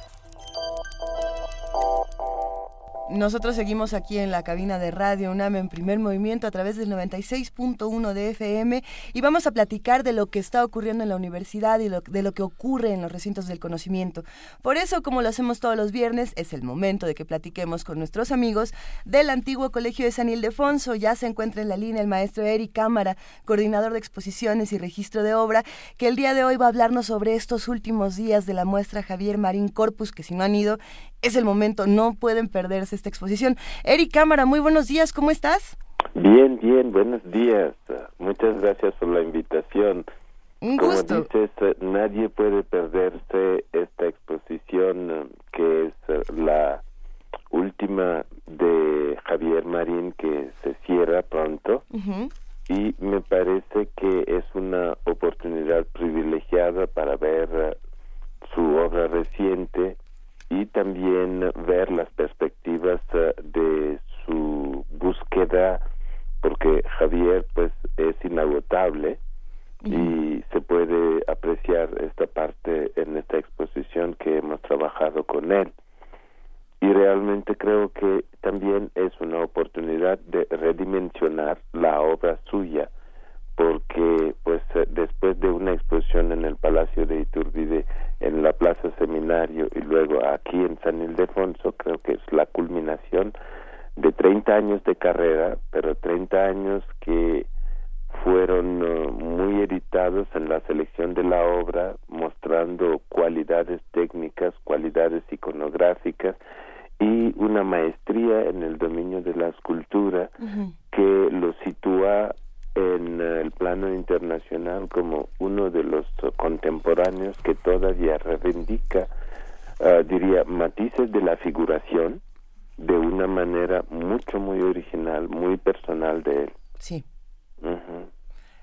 Nosotros seguimos aquí en la cabina de Radio UNAM en primer movimiento a través del 96.1 de FM y vamos a platicar de lo que está ocurriendo en la universidad y de lo que ocurre en los recintos del conocimiento. Por eso, como lo hacemos todos los viernes, es el momento de que platiquemos con nuestros amigos del antiguo Colegio de San Ildefonso. Ya se encuentra en la línea el maestro Eric Cámara, coordinador de exposiciones y registro de obra, que el día de hoy va a hablarnos sobre estos últimos días de la muestra Javier Marín Corpus, que si no han ido, es el momento, no pueden perderse esta exposición. Eric Cámara, muy buenos días, ¿cómo estás? Bien, bien, buenos días. Muchas gracias por la invitación. Un Como gusto. dices, eh, nadie puede perderse esta exposición que es eh, la última de Javier Marín que se cierra pronto y me parece que es una oportunidad privilegiada para ver eh, su obra reciente y también ver las perspectivas eh, de su búsqueda porque Javier pues es inagotable y se puede apreciar esta parte en esta exposición que hemos trabajado con él. Y realmente creo que también es una oportunidad de redimensionar la obra suya porque pues eh, después de una exposición en el Palacio de Iturbide en la Plaza Seminario y luego aquí en San Ildefonso creo que es la culminación de 30 años de carrera pero 30 años que fueron eh, muy editados en la selección de la obra mostrando cualidades técnicas cualidades iconográficas y una maestría en el dominio de la escultura que lo sitúa en el plano internacional como uno de los contemporáneos que todavía reivindica, eh, diría, matices de la figuración de una manera mucho, muy original, muy personal de él. Sí.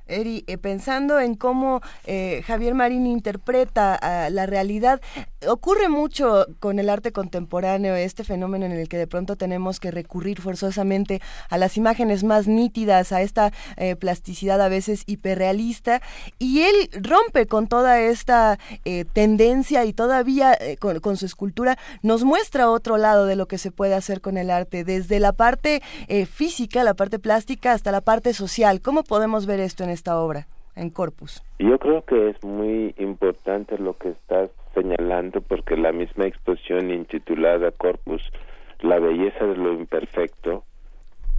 Eri, eh, pensando en cómo eh, Javier Marín interpreta ah, la realidad, ocurre mucho con el arte contemporáneo este fenómeno en el que de pronto tenemos que recurrir forzosamente a las imágenes más nítidas, a esta eh, plasticidad a veces hiperrealista, y él rompe con toda esta tendencia y todavía con, con, su escultura nos muestra otro lado de lo que se puede hacer con el arte, desde la parte física, la parte plástica, hasta la parte social. ¿Cómo podemos ver esto en esta obra, en Corpus? Yo creo que es muy importante lo que estás señalando porque la misma exposición intitulada Corpus, la belleza de lo imperfecto,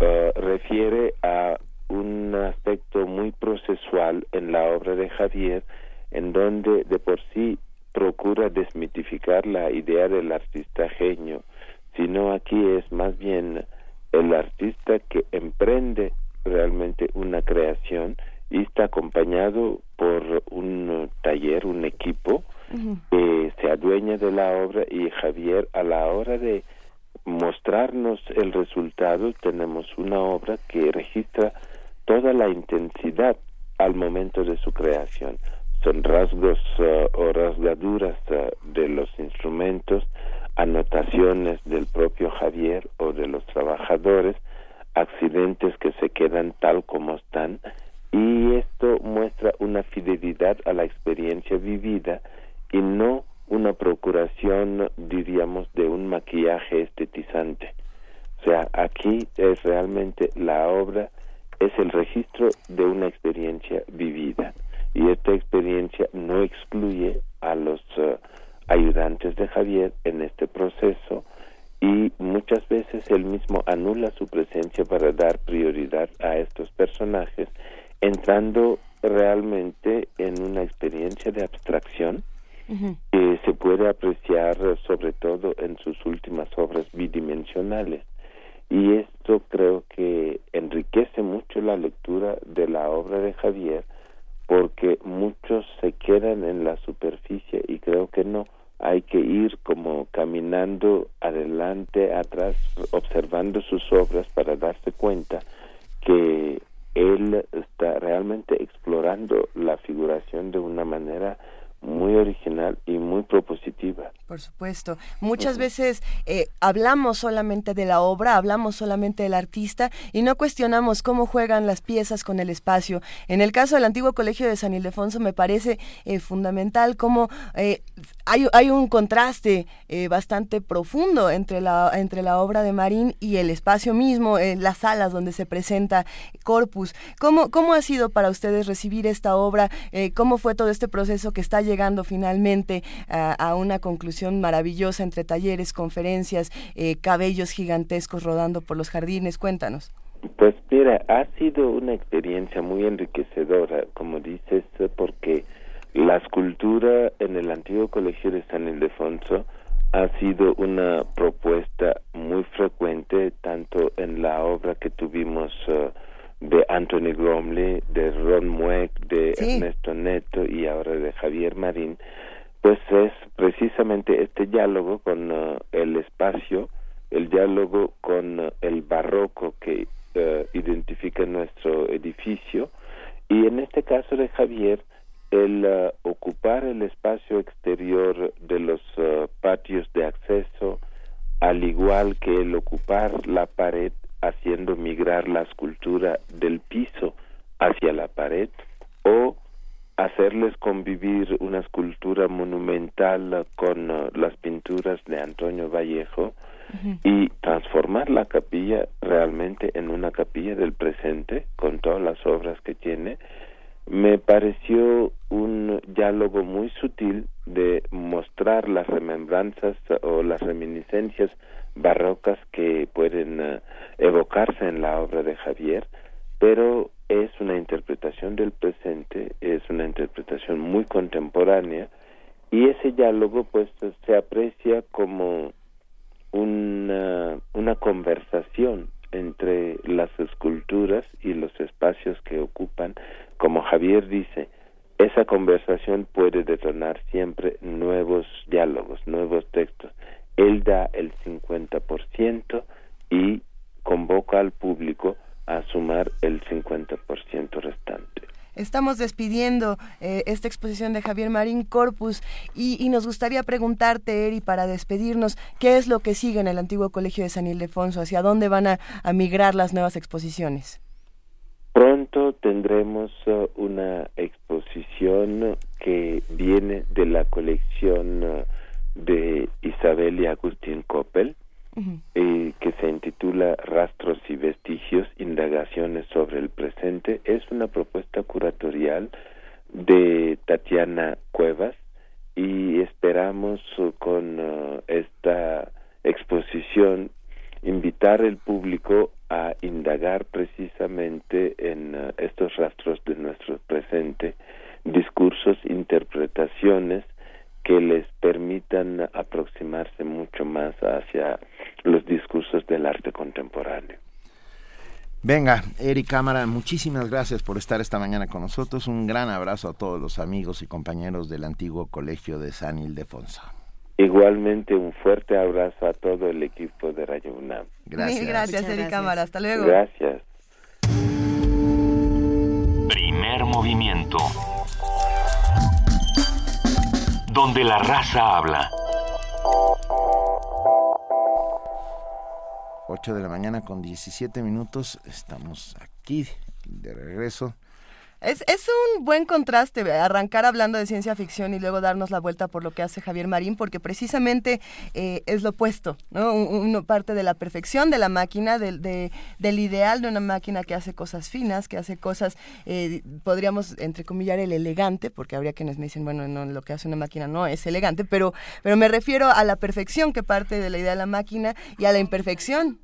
uh, refiere a un aspecto muy procesual en la obra de Javier, en donde de por sí procura desmitificar la idea del artista genio, sino aquí es más bien el artista que emprende realmente una creación y está acompañado por un taller, un equipo que se adueña de la obra y Javier a la hora de mostrarnos el resultado tenemos una obra que registra toda la intensidad al momento de su creación. Son rasgos uh, o rasgaduras uh, de los instrumentos, anotaciones del propio Javier o de los trabajadores, accidentes que se quedan tal como están y esto muestra una fidelidad a la experiencia vivida y no una procuración, diríamos, de un maquillaje estetizante. O sea, aquí es realmente la obra, es el registro de una experiencia vivida. Y esta experiencia no excluye a los uh, ayudantes de Javier en este proceso y muchas veces él mismo anula su presencia para dar prioridad a estos personajes entrando realmente en una experiencia de abstracción que se puede apreciar sobre todo en sus últimas obras bidimensionales. Y esto creo que enriquece mucho la lectura de la obra de Javier porque muchos se quedan en la superficie y creo que no. Hay que ir como caminando adelante, atrás, observando sus obras para darse cuenta que él está realmente explorando la figuración de una manera muy original y muy propositiva. Por supuesto. Muchas veces eh, hablamos solamente de la obra, hablamos solamente del artista y no cuestionamos cómo juegan las piezas con el espacio. En el caso del antiguo colegio de San Ildefonso me parece eh, fundamental cómo eh, hay, hay, un contraste bastante profundo entre la, entre la obra de Marín y el espacio mismo, las salas donde se presenta Corpus. ¿Cómo, ¿Cómo ha sido para ustedes recibir esta obra? ¿Cómo fue todo este proceso que está llegando finalmente a, una conclusión maravillosa entre talleres, conferencias, eh, cabellos gigantescos rodando por los jardines. Cuéntanos. Pues mira, ha sido una experiencia muy enriquecedora, como dices, porque la escultura en el antiguo colegio de San Ildefonso ha sido una propuesta muy frecuente tanto en la obra que tuvimos uh, de Anthony Gromley, de Ron Mueck, de Ernesto Neto y ahora de Javier Marín, pues es precisamente este diálogo con uh, el espacio, el diálogo con uh, el barroco que uh, identifica nuestro edificio y en este caso de Javier el ocupar el espacio exterior de los patios de acceso al igual que el ocupar la pared haciendo migrar la escultura del piso hacia la pared o hacerles convivir una escultura monumental con uh, las pinturas de Antonio Vallejo y transformar la capilla realmente en una capilla del presente con todas las obras que tiene me pareció un diálogo muy sutil de mostrar las remembranzas o las reminiscencias barrocas que pueden uh, evocarse en la obra de Javier, pero es una interpretación del presente, es una interpretación muy contemporánea y ese diálogo pues se aprecia como una, una conversación entre las esculturas y los espacios que ocupan, como Javier dice, esa conversación puede detonar siempre nuevos diálogos, nuevos textos. Él da el 50% y convoca al público a sumar el 50% restante. Estamos despidiendo eh, esta exposición de Javier Marín Corpus y, nos gustaría preguntarte, Eri, para despedirnos, ¿qué es lo que sigue en el antiguo Colegio de San Ildefonso? ¿Hacia dónde van a migrar las nuevas exposiciones? Pronto tendremos uh, una exposición que viene de la colección uh, de Isabel y Agustín Coppel, eh, que se intitula Rastros y Vestigios, Indagaciones sobre el Presente. Es una propuesta curatorial de Tatiana Cuevas y esperamos con uh, esta exposición invitar al público a indagar precisamente en uh, estos rastros de nuestro presente, discursos, interpretaciones que les permitan aproximarse mucho más hacia los discursos del arte contemporáneo. Venga, Eric Cámara, muchísimas gracias por estar esta mañana con nosotros. Un gran abrazo a todos los amigos y compañeros del antiguo colegio de San Ildefonso. Igualmente un fuerte abrazo a todo el equipo de Rayo UNAM. Gracias. gracias, Eric Cámara. Hasta luego. Gracias. Primer movimiento donde la raza habla. 8 de la mañana con 17 minutos, estamos aquí de regreso. Es, es, un buen contraste arrancar hablando de ciencia ficción y luego darnos la vuelta por lo que hace Javier Marín, porque precisamente eh, es lo opuesto, ¿no? Uno parte de la perfección de la máquina, del, de, del ideal de una máquina que hace cosas finas, que hace cosas, eh, podríamos entrecomillar el elegante, porque habría quienes me dicen, bueno, no, lo que hace una máquina no es elegante, pero, pero me refiero a la perfección que parte de la idea de la máquina y a la imperfección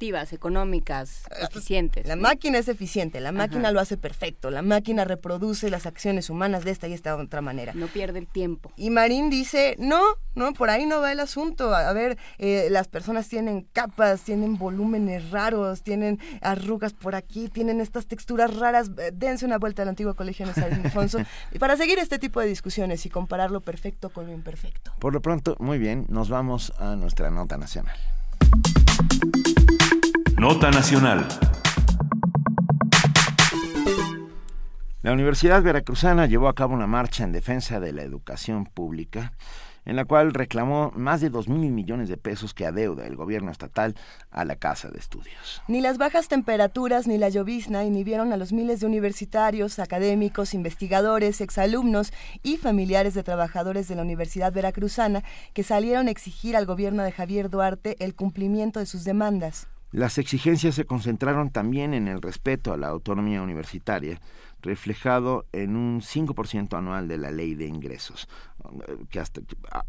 efectivas, económicas, eficientes. La máquina es eficiente, la máquina Ajá. lo hace perfecto, la máquina reproduce las acciones humanas de esta y esta otra manera. No pierde el tiempo. Y Marín dice, no, no, por ahí no va el asunto. A ver, eh, las personas tienen capas, tienen volúmenes raros, tienen arrugas por aquí, tienen estas texturas raras. Eh, Dense una vuelta al antiguo colegio de San Alfonso [laughs] y para seguir este tipo de discusiones y comparar lo perfecto con lo imperfecto. Por lo pronto, muy bien, nos vamos a nuestra nota nacional. Nota Nacional. La Universidad Veracruzana llevó a cabo una marcha en defensa de la educación pública, en la cual reclamó más de dos mil millones de pesos que adeuda el gobierno estatal a la Casa de Estudios. Ni las bajas temperaturas ni la llovizna inhibieron a los miles de universitarios, académicos, investigadores, exalumnos y familiares de trabajadores de la Universidad Veracruzana que salieron a exigir al gobierno de Javier Duarte el cumplimiento de sus demandas. Las exigencias se concentraron también en el respeto a la autonomía universitaria, reflejado en un 5% anual de la ley de ingresos, que hasta,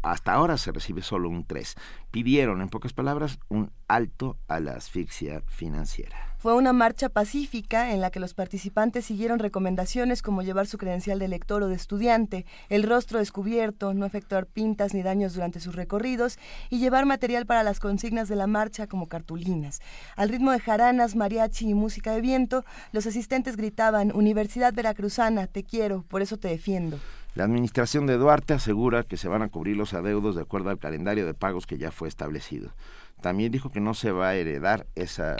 hasta ahora se recibe solo un 3%. Pidieron, en pocas palabras, un alto a la asfixia financiera. Fue una marcha pacífica en la que los participantes siguieron recomendaciones como llevar su credencial de lector o de estudiante, el rostro descubierto, no efectuar pintas ni daños durante sus recorridos y llevar material para las consignas de la marcha como cartulinas. Al ritmo de jaranas, mariachi y música de viento, los asistentes gritaban Universidad Veracruzana, te quiero, por eso te defiendo. La administración de Duarte asegura que se van a cubrir los adeudos de acuerdo al calendario de pagos que ya fue establecido. También dijo que no se va a heredar esa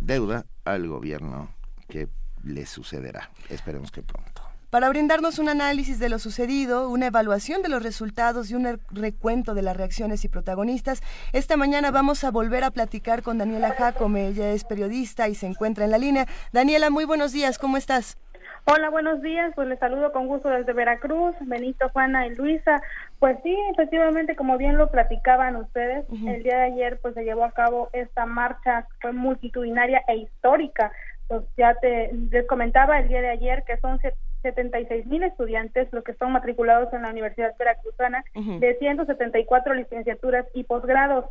deuda al gobierno que le sucederá. Esperemos que pronto. Para brindarnos un análisis de lo sucedido, una evaluación de los resultados y un recuento de las reacciones y protagonistas, esta mañana vamos a volver a platicar con Daniela Jacome. Ella es periodista y se encuentra en la línea. Daniela, muy buenos días, ¿cómo estás? Hola, buenos días. Pues les saludo con gusto desde Veracruz, Benito, Juana y Luisa. Pues sí, efectivamente, como bien lo platicaban ustedes, uh -huh. el día de ayer pues se llevó a cabo esta marcha, fue multitudinaria e histórica. Pues ya te les comentaba el día de ayer que son 76 mil estudiantes los que están matriculados en la Universidad Veracruzana uh -huh. de 174 licenciaturas y posgrados.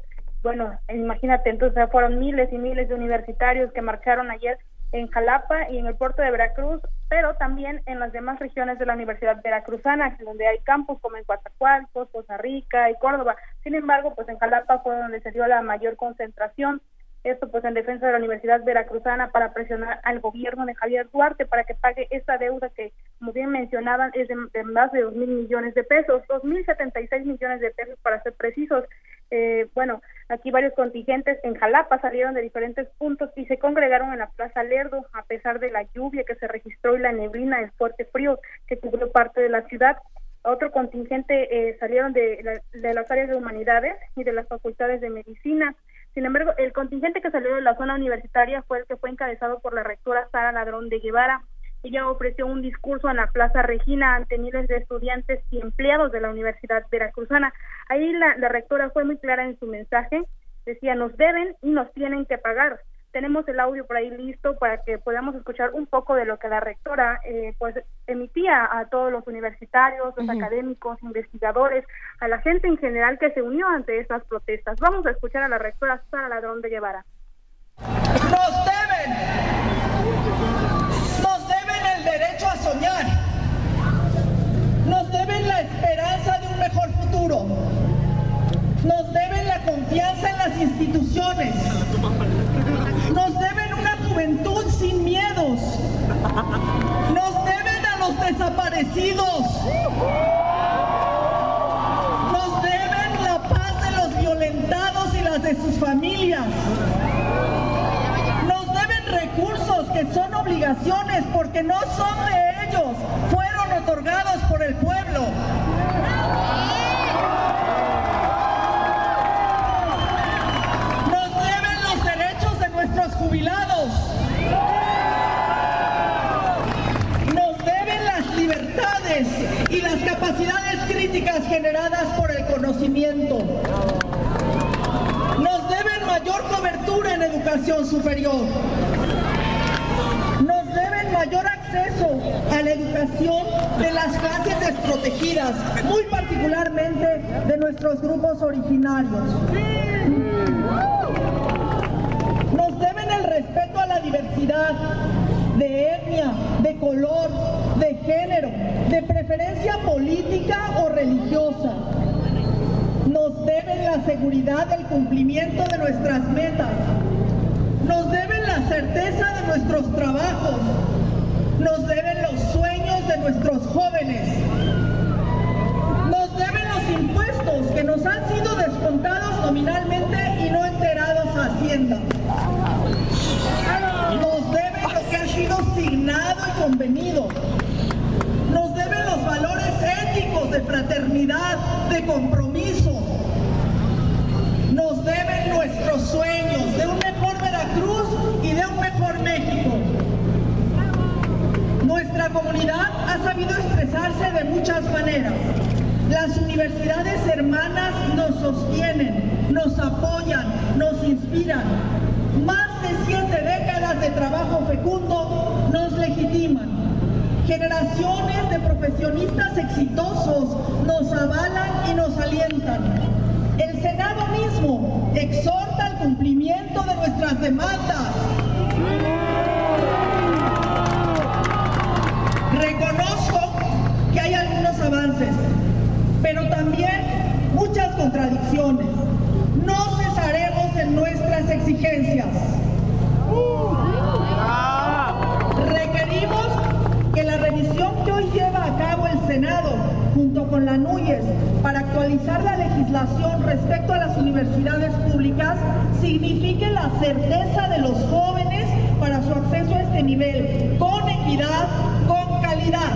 Bueno, imagínate, entonces fueron miles y miles de universitarios que marcharon ayer en Jalapa y en el puerto de Veracruz, pero también en las demás regiones de la Universidad Veracruzana, donde hay campus como en Coatzacoalcos, Costa Rica y Córdoba. Sin embargo, pues en Jalapa fue donde se dio la mayor concentración. Esto pues en defensa de la Universidad Veracruzana para presionar al gobierno de Javier Duarte para que pague esta deuda que, como bien mencionaban, es de, de más de dos mil millones de pesos, dos mil setenta y seis millones de pesos para ser precisos. Eh, bueno, Aquí varios contingentes en Jalapa salieron de diferentes puntos y se congregaron en la Plaza Lerdo a pesar de la lluvia que se registró y la neblina, el fuerte frío que cubrió parte de la ciudad. Otro contingente eh, salieron de, de las áreas de humanidades y de las facultades de medicina. Sin embargo, el contingente que salió de la zona universitaria fue el que fue encabezado por la rectora Sara Ladrón de Guevara. Ella ofreció un discurso en la Plaza Regina ante miles de estudiantes y empleados de la Universidad Veracruzana. Ahí la, la rectora fue muy clara en su mensaje. Decía, nos deben y nos tienen que pagar tenemos el audio por ahí listo para que podamos escuchar un poco de lo que la rectora eh, pues emitía a todos los universitarios, los académicos, investigadores, a la gente en general que se unió ante estas protestas. Vamos a escuchar a la rectora Sara Ladrón de Guevara. Nos deben, derecho a soñar, nos deben la esperanza de un mejor futuro, nos deben la confianza en las instituciones nos deben una juventud sin miedos. Nos deben a los desaparecidos. Nos deben la paz de los violentados y las de sus familias. Nos deben recursos que son obligaciones porque no son de ellos, fueron otorgados por el pueblo. jubilados. Nos deben las libertades y las capacidades críticas generadas por el conocimiento. Nos deben mayor cobertura en educación superior. Nos deben mayor acceso a la educación de las clases desprotegidas, muy particularmente de nuestros grupos originarios deben el respeto a la diversidad de etnia, de color, de género, de preferencia política o religiosa. Nos deben la seguridad del cumplimiento de nuestras metas. Nos deben la certeza de nuestros trabajos. Nos deben los sueños de nuestros jóvenes. Nos deben los impuestos que nos han sido descontados nominalmente y no enterados a Hacienda. Nos deben lo que ha sido signado y convenido. Nos deben los valores éticos de fraternidad, de compromiso. Nos deben nuestros sueños de un mejor Y de un mejor México. Nuestra comunidad ha sabido expresarse de muchas maneras. Las universidades hermanas nos sostienen, nos apoyan, nos inspiran. Más de siete décadas de trabajo fecundo nos legitiman. Generaciones de profesionistas exitosos nos avalan y nos alientan. Senado mismo exhorta al cumplimiento de nuestras demandas. Reconozco que hay algunos avances, pero también muchas contradicciones. No cesaremos en nuestras exigencias. Requerimos que la revisión que hoy lleva a cabo el Senado junto con la NUYES para actualizar la legislación respecto a las universidades públicas signifique la certeza de los jóvenes para su acceso a este nivel con equidad, con calidad.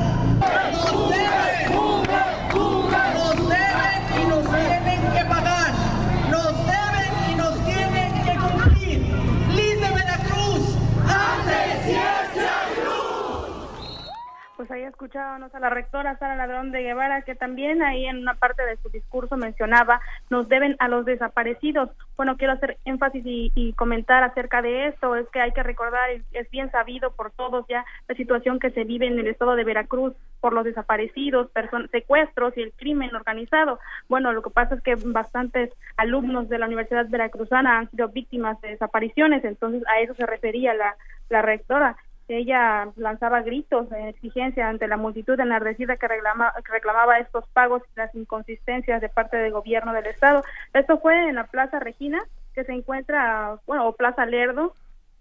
Pues ahí escuchábamos a la rectora Sara Ladrón de Guevara, que también ahí en una parte de su discurso mencionaba, nos deben a los desaparecidos. Bueno, quiero hacer énfasis y, comentar acerca de esto, es que hay que recordar, es bien sabido por todos ya, la situación que se vive en el estado de Veracruz por los desaparecidos, secuestros y el crimen organizado. Bueno, lo que pasa es que bastantes alumnos de la Universidad Veracruzana han sido víctimas de desapariciones, entonces a eso se refería la, la rectora ella lanzaba gritos de exigencia ante la multitud enardecida que, reclama- que reclamaba estos pagos y las inconsistencias de parte del gobierno del estado. Esto fue en la Plaza Regina, que se encuentra, bueno, o Plaza Lerdo,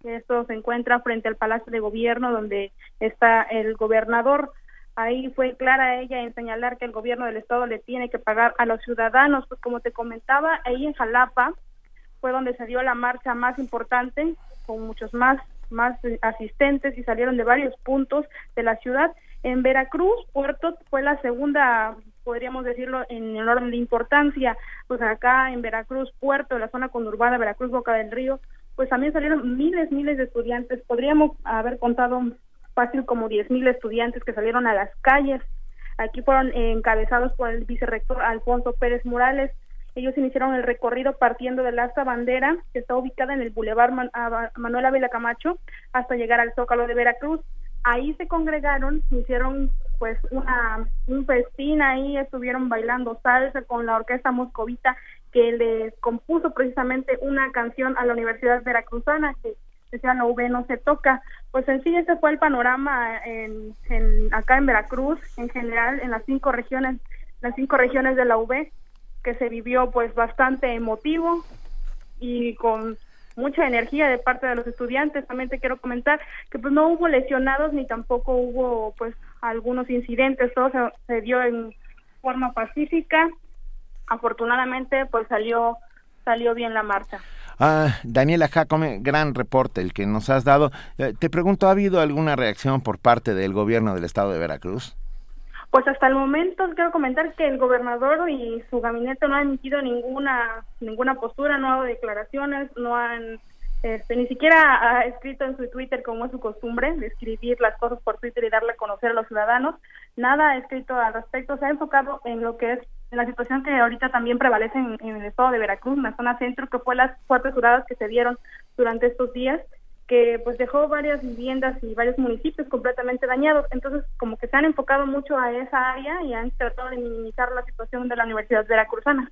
que esto se encuentra frente al Palacio de Gobierno donde está el gobernador. Ahí fue clara ella en señalar que el gobierno del estado le tiene que pagar a los ciudadanos, pues como te comentaba, ahí en Jalapa fue donde se dio la marcha más importante, con muchos más, más asistentes y salieron de varios puntos de la ciudad. En Veracruz, Puerto fue la segunda, podríamos decirlo, en el orden de importancia. Pues acá en Veracruz, Puerto, la zona conurbada, Veracruz, Boca del Río, pues también salieron miles, miles de estudiantes. Podríamos haber contado fácil como diez mil estudiantes que salieron a las calles. Aquí fueron encabezados por el vicerrector Alfonso Pérez Morales. Ellos iniciaron el recorrido partiendo de la Bandera, que está ubicada en el Boulevard Manuel Ávila Camacho, hasta llegar al Zócalo de Veracruz. Ahí se congregaron, hicieron pues una un festín ahí, estuvieron bailando salsa con la orquesta moscovita que les compuso precisamente una canción a la Universidad Veracruzana que decía la UV no se toca. Pues en sí ese fue el panorama en, en acá en Veracruz, en general en las cinco regiones, las cinco regiones de la UV que se vivió pues bastante emotivo y con mucha energía de parte de los estudiantes. También te quiero comentar que pues no hubo lesionados ni tampoco hubo pues algunos incidentes, todo se, se dio en forma pacífica. Afortunadamente pues salió salió bien la marcha. Ah, Daniela Jacome, gran reporte el que nos has dado. Eh, te pregunto, ¿ha habido alguna reacción por parte del gobierno del estado de Veracruz? Pues hasta el momento quiero comentar que el gobernador y su gabinete no han emitido ninguna ninguna postura, no ha dado declaraciones, no han este, ni siquiera ha escrito en su Twitter como es su costumbre, de escribir las cosas por Twitter y darle a conocer a los ciudadanos. Nada ha escrito al respecto, se ha enfocado en lo que es la situación que ahorita también prevalece en, en el estado de Veracruz, en la zona centro, que fue las fuertes huradas que se dieron durante estos días que pues dejó varias viviendas y varios municipios completamente dañados. Entonces, como que se han enfocado mucho a esa área y han tratado de minimizar la situación de la Universidad Veracruzana.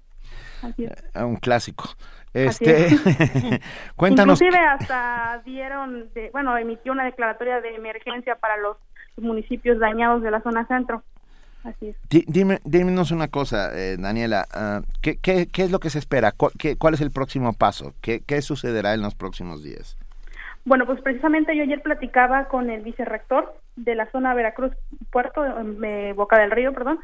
Así es. Eh, un clásico. Este, [laughs] cuéntanos. Inclusive hasta dieron, de, bueno, emitió una declaratoria de emergencia para los municipios dañados de la zona centro. Así es. Dime, dímenos una cosa, eh, Daniela, uh, ¿qué, qué, ¿qué, es lo que se espera? ¿Cuál, qué, ¿Cuál es el próximo paso? ¿Qué, ¿Qué sucederá en los próximos días? Bueno, pues precisamente yo ayer platicaba con el vicerrector de la zona Veracruz Puerto, eh, Boca del Río, perdón.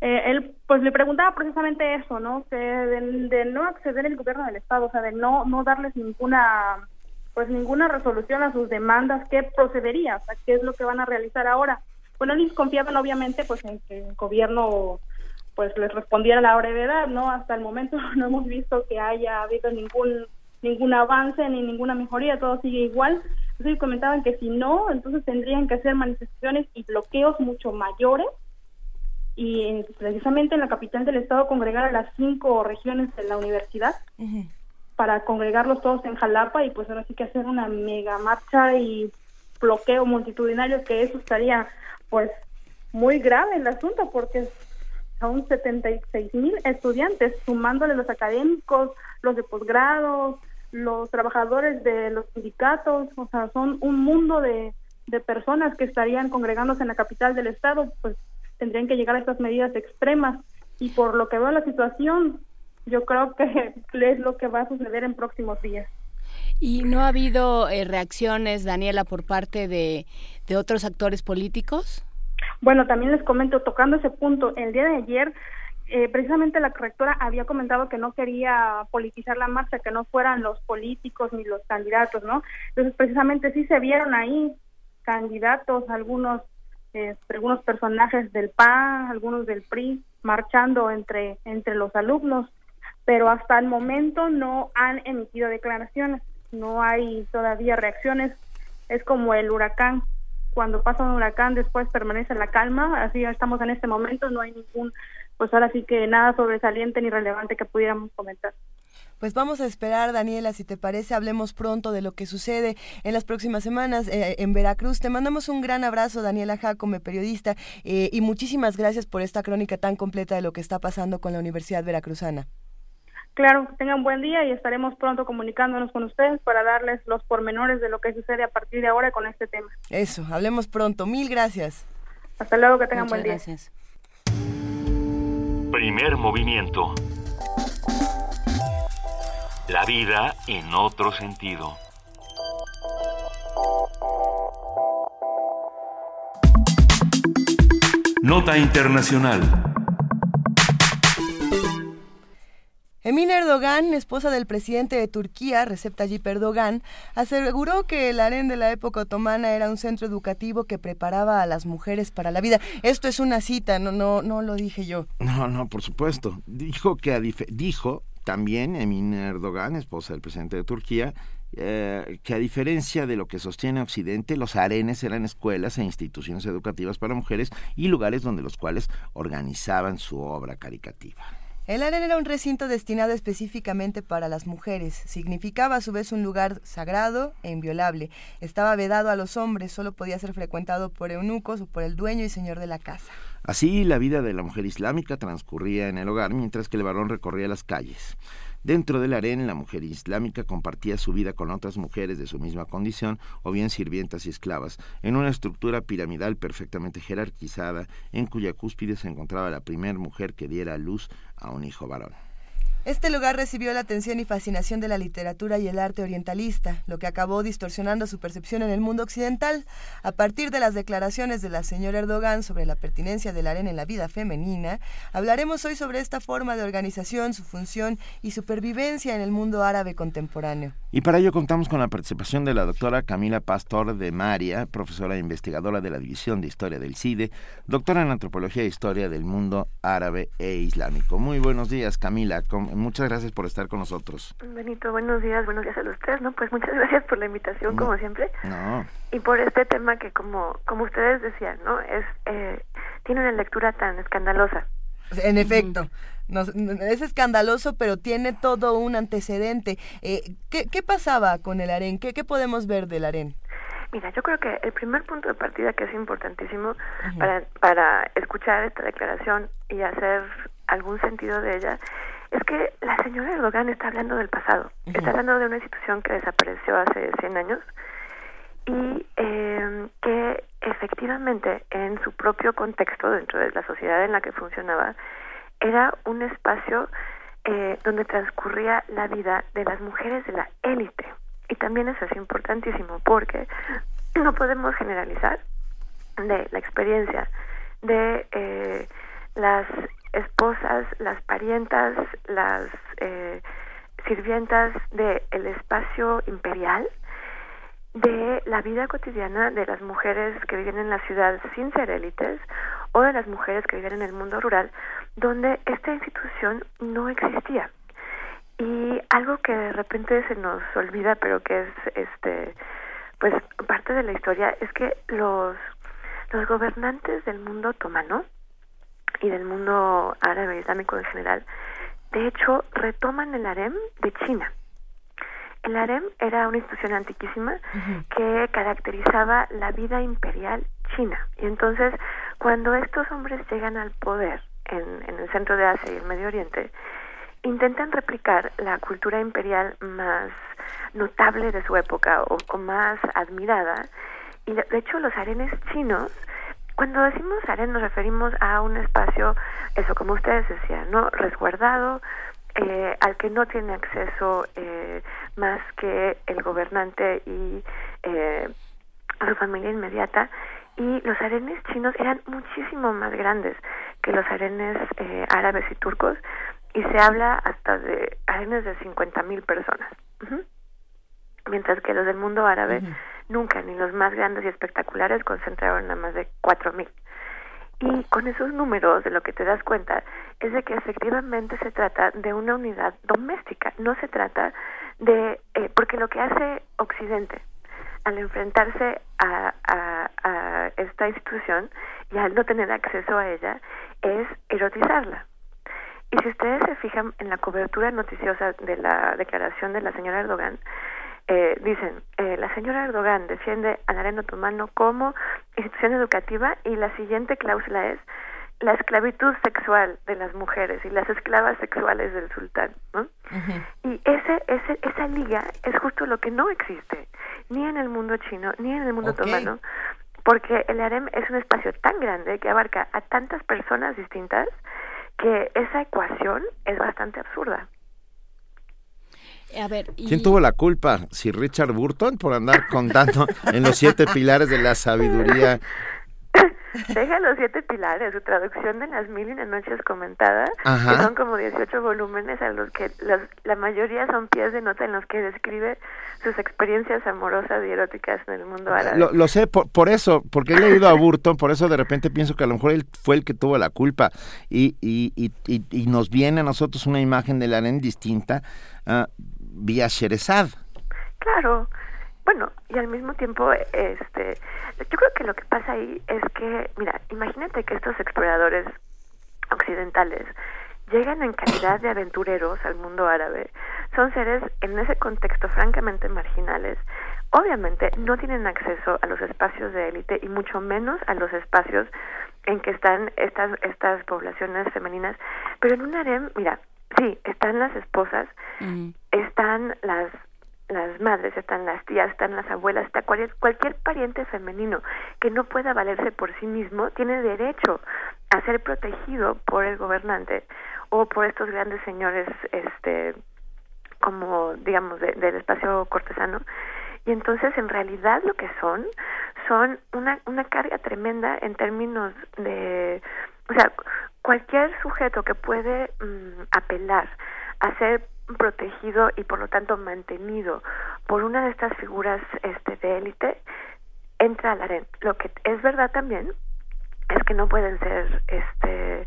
Eh, él pues le preguntaba precisamente eso, ¿no? De, no acceder el gobierno del estado, o sea, de no no darles ninguna pues ninguna resolución a sus demandas, ¿qué procedería? O sea, ¿qué es lo que van a realizar ahora? Bueno, ellos confiaban obviamente pues en que el gobierno pues les respondiera a la brevedad, ¿no? Hasta el momento [laughs] no hemos visto que haya habido ningún ningún avance ni ninguna mejoría, todo sigue igual. Entonces comentaban que si no, entonces tendrían que hacer manifestaciones y bloqueos mucho mayores y precisamente en la capital del estado congregar a las cinco regiones de la universidad para congregarlos todos en Jalapa y pues ahora sí que hacer una mega marcha y bloqueo multitudinario que eso estaría pues muy grave el asunto porque son 76 mil estudiantes sumándole los académicos, los de posgrado, los trabajadores de los sindicatos, o sea, son un mundo de, de personas que estarían congregándose en la capital del estado, pues tendrían que llegar a estas medidas extremas y por lo que veo la situación, yo creo que [laughs] es lo que va a suceder en próximos días. ¿Y no ha habido eh, reacciones, Daniela, por parte de, de otros actores políticos? Bueno, también les comento, tocando ese punto, el día de ayer eh, precisamente la rectora había comentado que no quería politizar la marcha, que no fueran los políticos ni los candidatos, ¿no? Entonces, precisamente sí se vieron ahí candidatos, algunos, eh, algunos personajes del PAN, algunos del PRI, marchando entre, entre los alumnos, pero hasta el momento no han emitido declaraciones, no hay todavía reacciones, es como el huracán, cuando pasa un huracán después permanece la calma, así estamos en este momento, no hay ningún pues ahora sí que nada sobresaliente ni relevante que pudiéramos comentar. Pues vamos a esperar, Daniela, si te parece, hablemos pronto de lo que sucede en las próximas semanas eh, en Veracruz. Te mandamos un gran abrazo, Daniela Jacome, periodista, eh, y muchísimas gracias por esta crónica tan completa de lo que está pasando con la Universidad Veracruzana. Claro, tengan buen día y estaremos pronto comunicándonos con ustedes para darles los pormenores de lo que sucede a partir de ahora con este tema. Eso, hablemos pronto. Mil gracias. Hasta luego, que tengan Muchas buen día. gracias. Primer movimiento. La vida en otro sentido. Nota Internacional. Emine Erdogan, esposa del presidente de Turquía, Recep Tayyip Erdogan, aseguró que el harén de la época otomana era un centro educativo que preparaba a las mujeres para la vida. Esto es una cita, no, no, no lo dije yo. No, no, por supuesto. Dijo que dijo también Emine Erdogan, esposa del presidente de Turquía, eh, que a diferencia de lo que sostiene Occidente, los arenes eran escuelas e instituciones educativas para mujeres y lugares donde los cuales organizaban su obra caricativa. El aren era un recinto destinado específicamente para las mujeres. Significaba a su vez un lugar sagrado e inviolable. Estaba vedado a los hombres, solo podía ser frecuentado por eunucos o por el dueño y señor de la casa. Así, la vida de la mujer islámica transcurría en el hogar mientras que el varón recorría las calles. Dentro del harén, la mujer islámica compartía su vida con otras mujeres de su misma condición, o bien sirvientas y esclavas, en una estructura piramidal perfectamente jerarquizada, en cuya cúspide se encontraba la primera mujer que diera luz a un hijo varón. Este lugar recibió la atención y fascinación de la literatura y el arte orientalista, lo que acabó distorsionando su percepción en el mundo occidental. A partir de las declaraciones de la señora Erdogan sobre la pertinencia del arena en la vida femenina, hablaremos hoy sobre esta forma de organización, su función y supervivencia en el mundo árabe contemporáneo. Y para ello contamos con la participación de la doctora Camila Pastor de María, profesora e investigadora de la División de Historia del CIDE, doctora en Antropología e Historia del Mundo Árabe e Islámico. Muy buenos días, Camila muchas gracias por estar con nosotros. Benito, buenos días, buenos días a los tres, ¿no? Pues muchas [laughs] gracias por la invitación, como siempre. No. Y por este tema que, como, como ustedes decían, ¿no? Es, eh, tiene una lectura tan escandalosa. En efecto. es escandaloso, pero tiene todo un antecedente. Eh, ¿qué, ¿Qué pasaba con el harén? ¿Qué, ¿Qué podemos ver del harén? Mira, yo creo que el primer punto de partida que es importantísimo para, para escuchar esta declaración y hacer algún sentido de ella es que la señora Erdogan está hablando del pasado, está hablando de una institución que desapareció hace 100 años y eh, que efectivamente en su propio contexto, dentro de la sociedad en la que funcionaba, era un espacio eh, donde transcurría la vida de las mujeres de la élite. Y también eso es importantísimo porque no podemos generalizar de la experiencia de eh, las esposas, las parientas, las eh, sirvientas del espacio imperial, de la vida cotidiana de las mujeres que viven en la ciudad sin ser élites o de las mujeres que viven en el mundo rural, donde esta institución no existía. Y algo que de repente se nos olvida, pero que es este pues parte de la historia es que los los gobernantes del mundo otomano y del mundo árabe islámico en general, de hecho retoman el harem de China. El harem era una institución antiquísima que caracterizaba la vida imperial china. Y entonces, cuando estos hombres llegan al poder en, en el centro de Asia y el Medio Oriente, intentan replicar la cultura imperial más notable de su época o, o más admirada. Y de hecho, los arenes chinos cuando decimos harén nos referimos a un espacio, eso como ustedes decían, ¿no? Resguardado, eh, al que no tiene acceso eh, más que el gobernante y eh, su familia inmediata. Y los arenes chinos eran muchísimo más grandes que los arenes eh, árabes y turcos y se habla hasta de arenes de 50.000 personas. Mientras que los del mundo árabe nunca, ni los más grandes y espectaculares concentraron a más de 4.000. Y con esos números de lo que te das cuenta es de que efectivamente se trata de una unidad doméstica, no se trata de, eh, porque lo que hace Occidente al enfrentarse a, esta institución y al no tener acceso a ella es erotizarla. Y si ustedes se fijan en la cobertura noticiosa de la declaración de la señora Erdogan, eh, dicen, eh, la señora Erdogan defiende al arena otomano como institución educativa y la siguiente cláusula es la esclavitud sexual de las mujeres y las esclavas sexuales del sultán, ¿no? Y ese, ese, esa liga es justo lo que no existe, ni en el mundo chino, ni en el mundo otomano, porque el harem es un espacio tan grande que abarca a tantas personas distintas que esa ecuación es bastante absurda. A ver, ¿Quién tuvo la culpa? ¿Si Richard Burton por andar contando en los siete pilares de la sabiduría deja los siete pilares, su traducción de las mil y una noches comentadas, Ajá. que son como 18 volúmenes a los que los- la mayoría son pies de nota en los que describe sus experiencias amorosas y eróticas en el mundo árabe. Lo, lo sé por, por eso, porque he leído a Burton, por eso de repente pienso que a lo mejor él fue el que tuvo la culpa y, y, y, y- y nos viene a nosotros una imagen del harén distinta ah, vía Sherezad. Claro. Bueno, y al mismo tiempo, este, yo creo que lo que pasa ahí es que, mira, imagínate que estos exploradores occidentales llegan en calidad de aventureros al mundo árabe. Son seres en ese contexto francamente marginales. Obviamente no tienen acceso a los espacios de élite y mucho menos a los espacios en que están estas estas poblaciones femeninas, pero en un harem, mira, sí, están las esposas, están las las madres, están las tías, están las abuelas, está cualquier, cualquier pariente femenino que no pueda valerse por sí mismo tiene derecho a ser protegido por el gobernante o por estos grandes señores este como digamos de- del espacio cortesano. Y entonces en realidad lo que son son una una carga tremenda en términos de o sea cualquier sujeto que puede mm, apelar a ser protegido y por lo tanto mantenido por una de estas figuras este de élite entra al harén. Lo que es verdad también es que no pueden ser este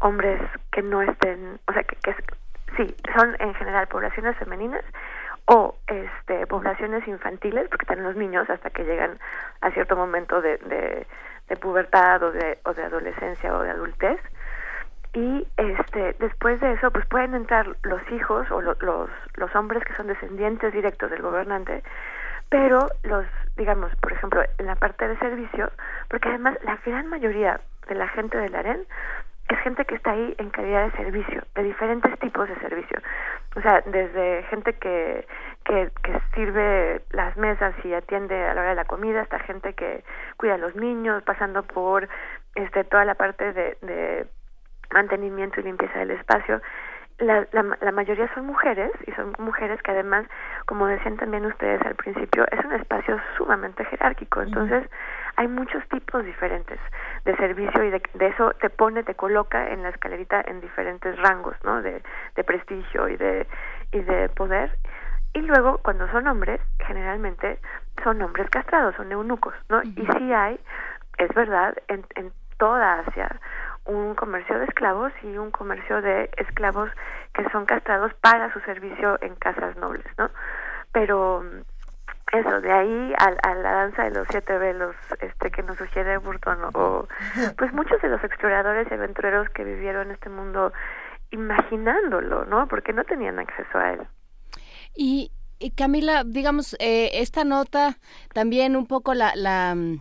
hombres que no estén o sea que, que sí son en general poblaciones femeninas o este poblaciones infantiles porque están los niños hasta que llegan a cierto momento de, de, de pubertad o de, o de adolescencia o de adultez y este después de eso pues pueden entrar los hijos o lo- los los hombres que son descendientes directos del gobernante pero los digamos por ejemplo en la parte de servicio porque además la gran mayoría de la gente del harén es gente que está ahí en calidad de servicio de diferentes tipos de servicio. O sea desde gente que que, que sirve las mesas y atiende a la hora de la comida hasta gente que cuida a los niños pasando por este toda la parte de, de mantenimiento y limpieza del espacio. La, la, la mayoría son mujeres y son mujeres que además, como decían también ustedes al principio, es un espacio sumamente jerárquico. Entonces, hay muchos tipos diferentes de servicio y de, de eso te pone, te coloca en la escalerita en diferentes rangos, ¿no? De, de prestigio y de, y de poder. Y luego, cuando son hombres, generalmente son hombres castrados, son eunucos, ¿no? Y sí hay, es verdad, en, en toda Asia, un comercio de esclavos y un comercio de esclavos que son castrados para su servicio en casas nobles, ¿no? Pero mm, eso, de ahí a, a la danza de los siete velos este que nos sugiere Burton o pues muchos de los exploradores y aventureros que vivieron este mundo imaginándolo, ¿no? Porque no tenían acceso a él. Y, y Camila, digamos, eh, esta nota también un poco la... la mm,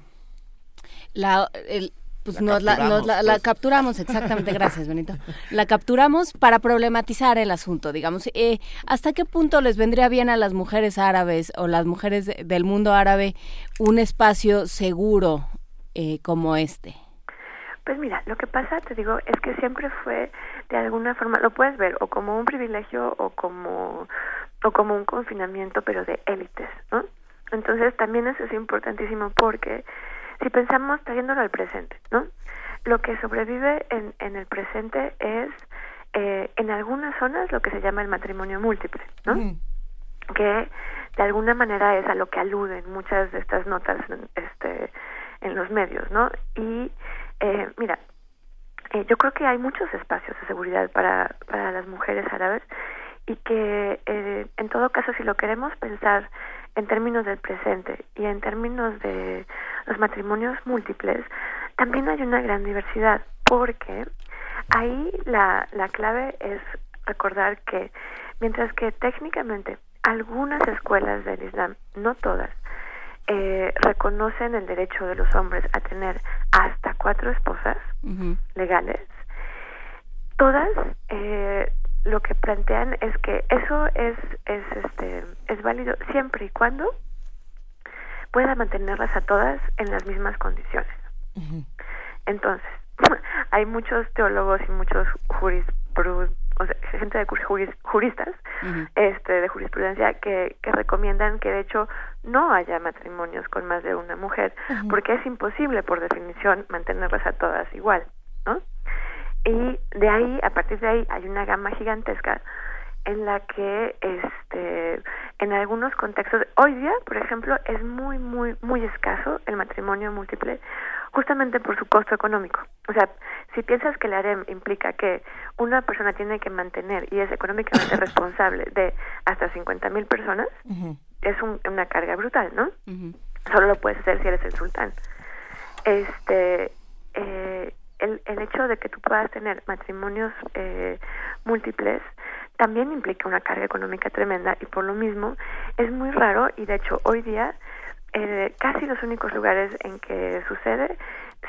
la, el- pues La nos la, nos la- la pues. capturamos, exactamente, gracias Benito. La capturamos para problematizar el asunto, digamos. Eh, ¿Hasta qué punto les vendría bien a las mujeres árabes o las mujeres de- del mundo árabe un espacio seguro eh, como este? Pues mira, lo que pasa, te digo, es que siempre fue de alguna forma, lo puedes ver o como un privilegio o como o como un confinamiento, pero de élites, ¿no? Entonces también eso es importantísimo porque si pensamos trayéndolo al presente, ¿no? Lo que sobrevive en, en el presente es eh, en algunas zonas lo que se llama el matrimonio múltiple, ¿no? que de alguna manera es a lo que aluden muchas de estas notas este en los medios no y eh, mira eh, yo creo que hay muchos espacios de seguridad para para las mujeres árabes y que eh, en todo caso si lo queremos pensar en términos del presente y en términos de los matrimonios múltiples también hay una gran diversidad porque ahí la, la clave es recordar que mientras que técnicamente algunas escuelas del Islam, no todas, eh, reconocen el derecho de los hombres a tener hasta cuatro esposas legales, todas eh, lo que plantean es que eso es es este es válido siempre y cuando pueda mantenerlas a todas en las mismas condiciones. Entonces, [laughs] hay muchos teólogos y muchos jurispru- o sea, gente de juristas, este, de jurisprudencia, que, que recomiendan que de hecho no haya matrimonios con más de una mujer, porque es imposible por definición mantenerlas a todas igual, ¿no? Y de ahí, a partir de ahí, hay una gama gigantesca en la que este en algunos contextos hoy día por ejemplo es muy muy muy escaso el matrimonio múltiple justamente por su costo económico. O sea si piensas que el harem implica que una persona tiene que mantener y es económicamente [laughs] responsable de hasta cincuenta mil personas es una carga brutal no solo lo puedes hacer si eres el sultán. Este eh, el, el hecho de que tú puedas tener matrimonios eh, múltiples también implica una carga económica tremenda y por lo mismo es muy raro y de hecho hoy día eh, casi los únicos lugares en que sucede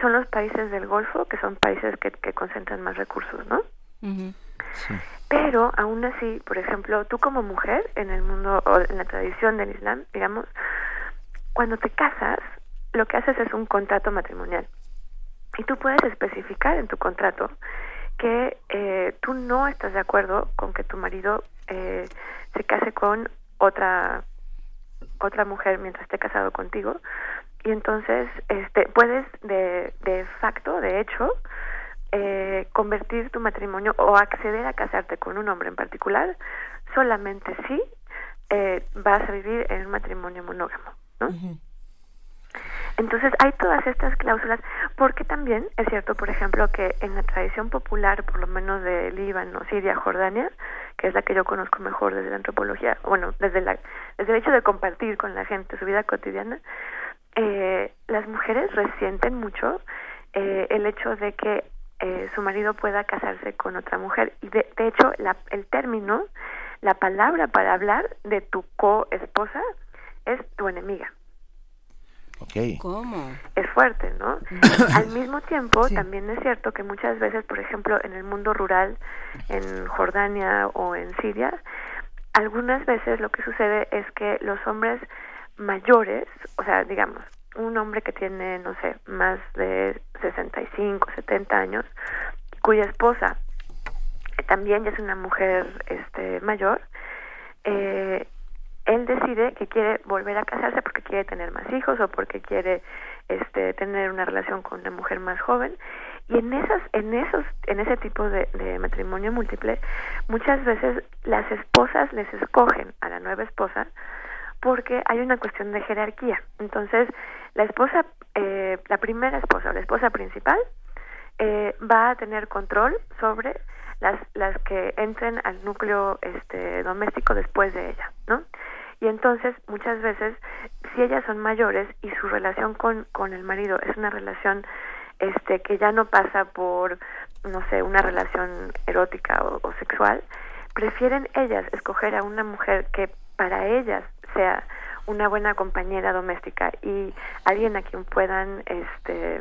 son los países del Golfo, que son países que, que concentran más recursos, ¿no? Pero aún así, por ejemplo, tú como mujer en el mundo o en la tradición del Islam, digamos, cuando te casas, lo que haces es un contrato matrimonial. Y tú puedes especificar en tu contrato que eh, tú no estás de acuerdo con que tu marido eh, se case con otra otra mujer mientras esté casado contigo y entonces este puedes de, de facto de hecho eh, convertir tu matrimonio o acceder a casarte con un hombre en particular solamente si eh, vas a vivir en un matrimonio monógamo ¿no? Entonces hay todas estas cláusulas, porque también es cierto, por ejemplo, que en la tradición popular, por lo menos de Líbano, Siria, Jordania, que es la que yo conozco mejor desde la antropología, bueno, desde, la, desde el hecho de compartir con la gente su vida cotidiana, eh, las mujeres resienten mucho eh, el hecho de que eh, su marido pueda casarse con otra mujer. Y de, de hecho, la, el término, la palabra para hablar de tu co-esposa es tu enemiga. ¿Cómo? Es fuerte, ¿no? Al mismo tiempo, también es cierto que muchas veces, por ejemplo, en el mundo rural, en Jordania o en Siria, algunas veces lo que sucede es que los hombres mayores, o sea, digamos, un hombre que tiene, no sé, más de 65, 70 años, cuya esposa también ya es una mujer este mayor, eh, él decide que quiere volver a casarse porque quiere tener más hijos o porque quiere este tener una relación con una mujer más joven. Y en esas en esos en ese tipo de, de matrimonio múltiple muchas veces las esposas les escogen a la nueva esposa porque hay una cuestión de jerarquía. Entonces la esposa eh, la primera esposa la esposa principal eh, va a tener control sobre las las que entren al núcleo este doméstico después de ella no y entonces muchas veces si ellas son mayores y su relación con con el marido es una relación este que ya no pasa por no sé una relación erótica o, sexual prefieren ellas escoger a una mujer que para ellas sea una buena compañera doméstica y alguien a quien puedan este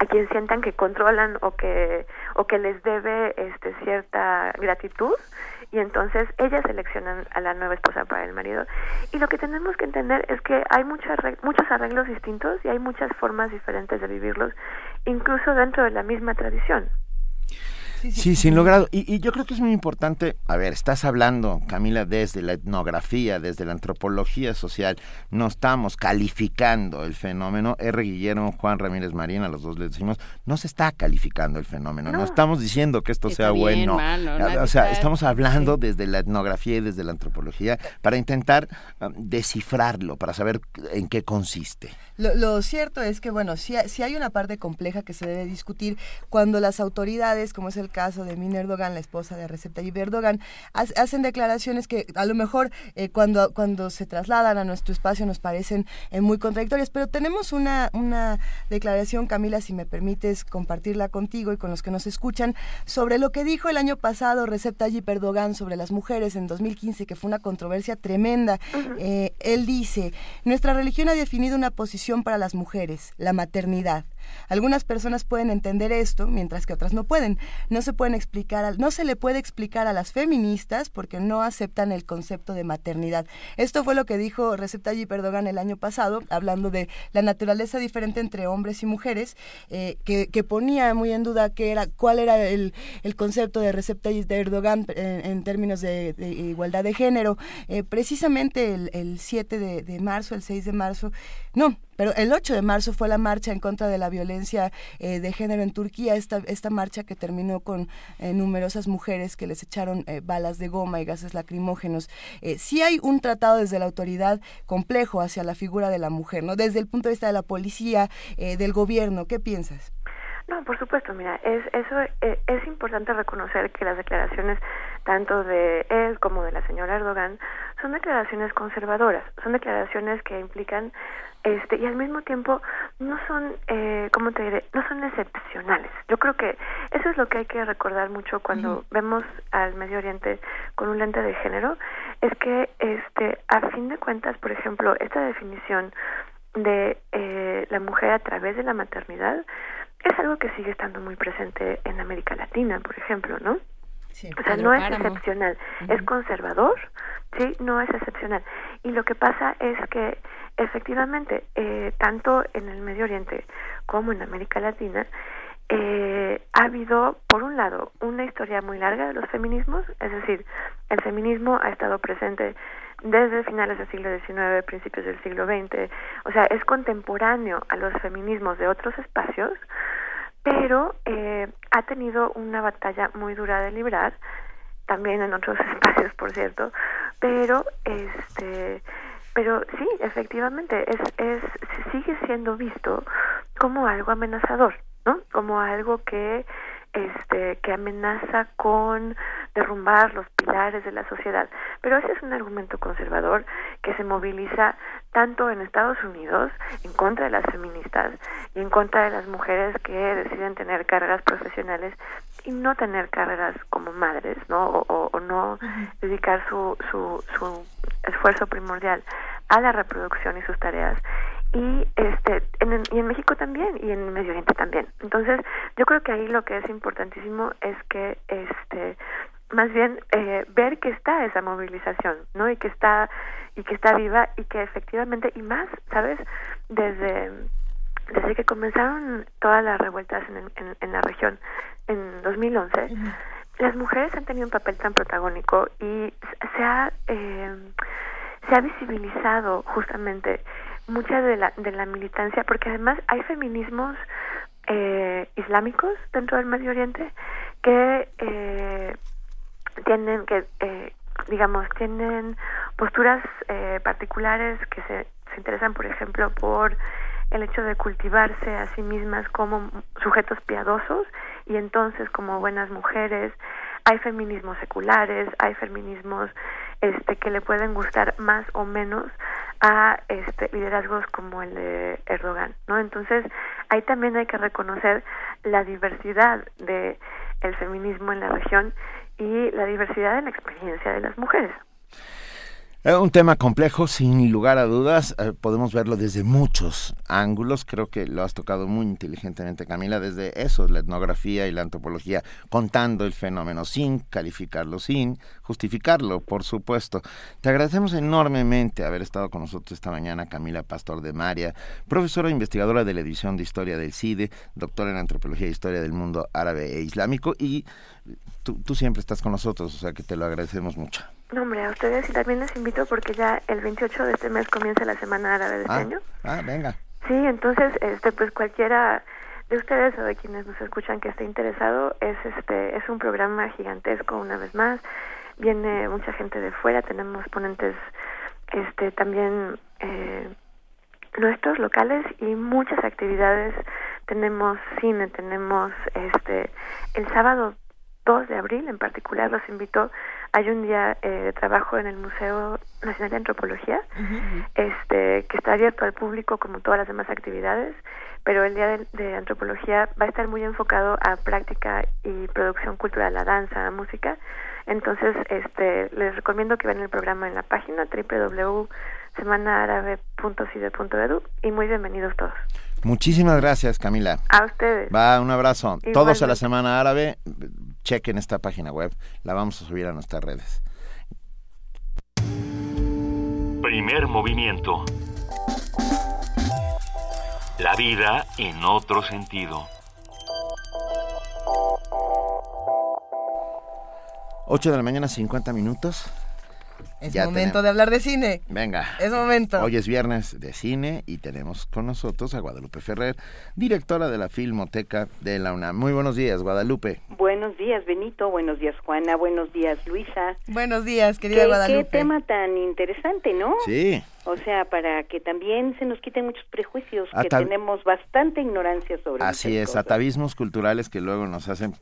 a quien sientan que controlan o que o que les debe este cierta gratitud y entonces ellas seleccionan a la nueva esposa para el marido. Y lo que tenemos que entender es que hay muchas muchos arreglos distintos y hay muchas formas diferentes de vivirlos incluso dentro de la misma tradición Sí, sin logrado. Y, y, yo creo que es muy importante, a ver, estás hablando, Camila, desde la etnografía, desde la antropología social, no estamos calificando el fenómeno. R. Guillermo, Juan Ramírez Marín, a los dos les decimos, no se está calificando el fenómeno, no, estamos diciendo que esto sea bueno. o sea, estamos hablando desde la etnografía y desde la antropología para intentar um, descifrarlo, para saber en qué consiste. Lo, lo cierto es que, bueno, si, si hay una parte compleja que se debe discutir. Cuando las autoridades, como es el caso de Min Erdogan, la esposa de Recep Tayyip Erdogan, hacen declaraciones que a lo mejor eh, cuando, cuando se trasladan a nuestro espacio nos parecen eh, muy contradictorias, pero tenemos una, una declaración, Camila, si me permites compartirla contigo y con los que nos escuchan, sobre lo que dijo el año pasado Recep Tayyip Erdogan sobre las mujeres en 2015, que fue una controversia tremenda. Eh, él dice, nuestra religión ha definido una posición para las mujeres, la maternidad. Algunas personas pueden entender esto, mientras que otras no pueden. no se pueden explicar, no se le puede explicar a las feministas porque no aceptan el concepto de maternidad. Esto fue lo que dijo Recep Tayyip Erdogan el año pasado, hablando de la naturaleza diferente entre hombres y mujeres, eh, que, ponía muy en duda qué era, cuál era el, concepto de Recep Tayyip Erdogan en, términos de, igualdad de género. Eh, precisamente el, 7 de, de marzo, el 6 de marzo, no, pero el 8 de marzo fue la marcha en contra de la violencia eh, de género en Turquía, esta, esta marcha que terminó con eh, numerosas mujeres que les echaron eh, balas de goma y gases lacrimógenos. sí hay un tratado desde la autoridad complejo hacia la figura de la mujer, ¿no? Desde el punto de vista de la policía, del gobierno, ¿qué piensas? No, por supuesto, mira, es, eso es importante reconocer que las declaraciones tanto de él como de la señora Erdogan son declaraciones conservadoras, son declaraciones que implican este y al mismo tiempo no son eh, cómo te diré no son excepcionales. Yo creo que eso es lo que hay que recordar mucho cuando vemos al Medio Oriente con un lente de género es que este a fin de cuentas por ejemplo esta definición de eh, la mujer a través de la maternidad es algo que sigue estando muy presente en América Latina por ejemplo no o sea, no es excepcional, es conservador, sí, no es excepcional. Y lo que pasa es que efectivamente, eh, tanto en el Medio Oriente como en América Latina, eh, ha habido, por un lado, una historia muy larga de los feminismos, es decir, el feminismo ha estado presente desde finales del siglo XIX, principios del siglo XX, o sea, es contemporáneo a los feminismos de otros espacios, pero eh, ha tenido una batalla muy dura de librar, también en otros [laughs] espacios, por cierto, pero este pero sí, efectivamente, es, es, sigue siendo visto como algo amenazador, ¿no? Como algo que este, que amenaza con derrumbar los pilares de la sociedad. Pero ese es un argumento conservador que se moviliza tanto en Estados Unidos en contra de las feministas y en contra de las mujeres que deciden tener carreras profesionales y no tener carreras como madres, ¿no? O, no dedicar su, su, su esfuerzo primordial a la reproducción y sus tareas y este en, y en México también y en Medio Oriente también. Entonces yo creo que ahí lo que es importantísimo es que este más bien eh, ver que está esa movilización no y que está y que está viva y que efectivamente y más sabes desde desde que comenzaron todas las revueltas en, en, la región en 2011 las mujeres han tenido un papel tan protagónico y se ha eh, se ha visibilizado justamente mucha de la, de la militancia, porque además hay feminismos eh, islámicos dentro del Medio Oriente que eh, tienen que eh, digamos tienen posturas eh, particulares que se, se interesan por ejemplo por el hecho de cultivarse a sí mismas como sujetos piadosos y entonces como buenas mujeres. Hay feminismos seculares hay feminismos este que le pueden gustar más o menos a este liderazgos como el de Erdogan, ¿no? Entonces, ahí también hay que reconocer la diversidad de el feminismo en la región y la diversidad en la experiencia de las mujeres. Es un tema complejo, sin lugar a dudas. Eh, podemos verlo desde muchos ángulos. Creo que lo has tocado muy inteligentemente, Camila, desde eso, la etnografía y la antropología, contando el fenómeno sin calificarlo, sin justificarlo, por supuesto. Te agradecemos enormemente haber estado con nosotros esta mañana, Camila Pastor de María, profesora e investigadora de la División de Historia del CIDE, doctora en Antropología e Historia del Mundo Árabe e Islámico, y tú, tú siempre estás con nosotros, o sea que te lo agradecemos mucho. No, hombre, a ustedes y también les invito porque ya el 28 de este mes comienza la Semana Árabe de este ah, año. Ah, venga. Sí, entonces, este, pues cualquiera de ustedes o de quienes nos escuchan que esté interesado, es este, es un programa gigantesco una vez más. Viene mucha gente de fuera, tenemos ponentes, este, también eh, nuestros locales y muchas actividades. Tenemos cine, tenemos, este, el sábado 2 de abril en particular los invito hay un día eh, de trabajo en el Museo Nacional de Antropología, este, que está abierto al público como todas las demás actividades, pero el día de, antropología va a estar muy enfocado a práctica y producción cultural, la danza, la música. Entonces, este, les recomiendo que vean el programa en la página www.semanaarabe.cide.edu y muy bienvenidos todos. Muchísimas gracias, Camila. A ustedes. Va, un abrazo. Todos a la Semana Árabe chequen esta página web, la vamos a subir a nuestras redes. Primer movimiento. La vida en otro sentido. 8 de la mañana, 50 minutos. Es Ya momento tenemos- de hablar de cine. Venga. Es momento. Hoy es viernes de cine y tenemos con nosotros a Guadalupe Ferrer, directora de la Filmoteca de la UNAM. Muy buenos días, Guadalupe. Buenos días, Benito. Buenos días, Juana. Buenos días, Luisa. Buenos días, querida ¿Qué, Guadalupe. qué tema tan interesante, ¿no? Sí. O sea, para que también se nos quiten muchos prejuicios, que tenemos bastante ignorancia sobre Así es, cosas. atavismos culturales que luego nos hacen...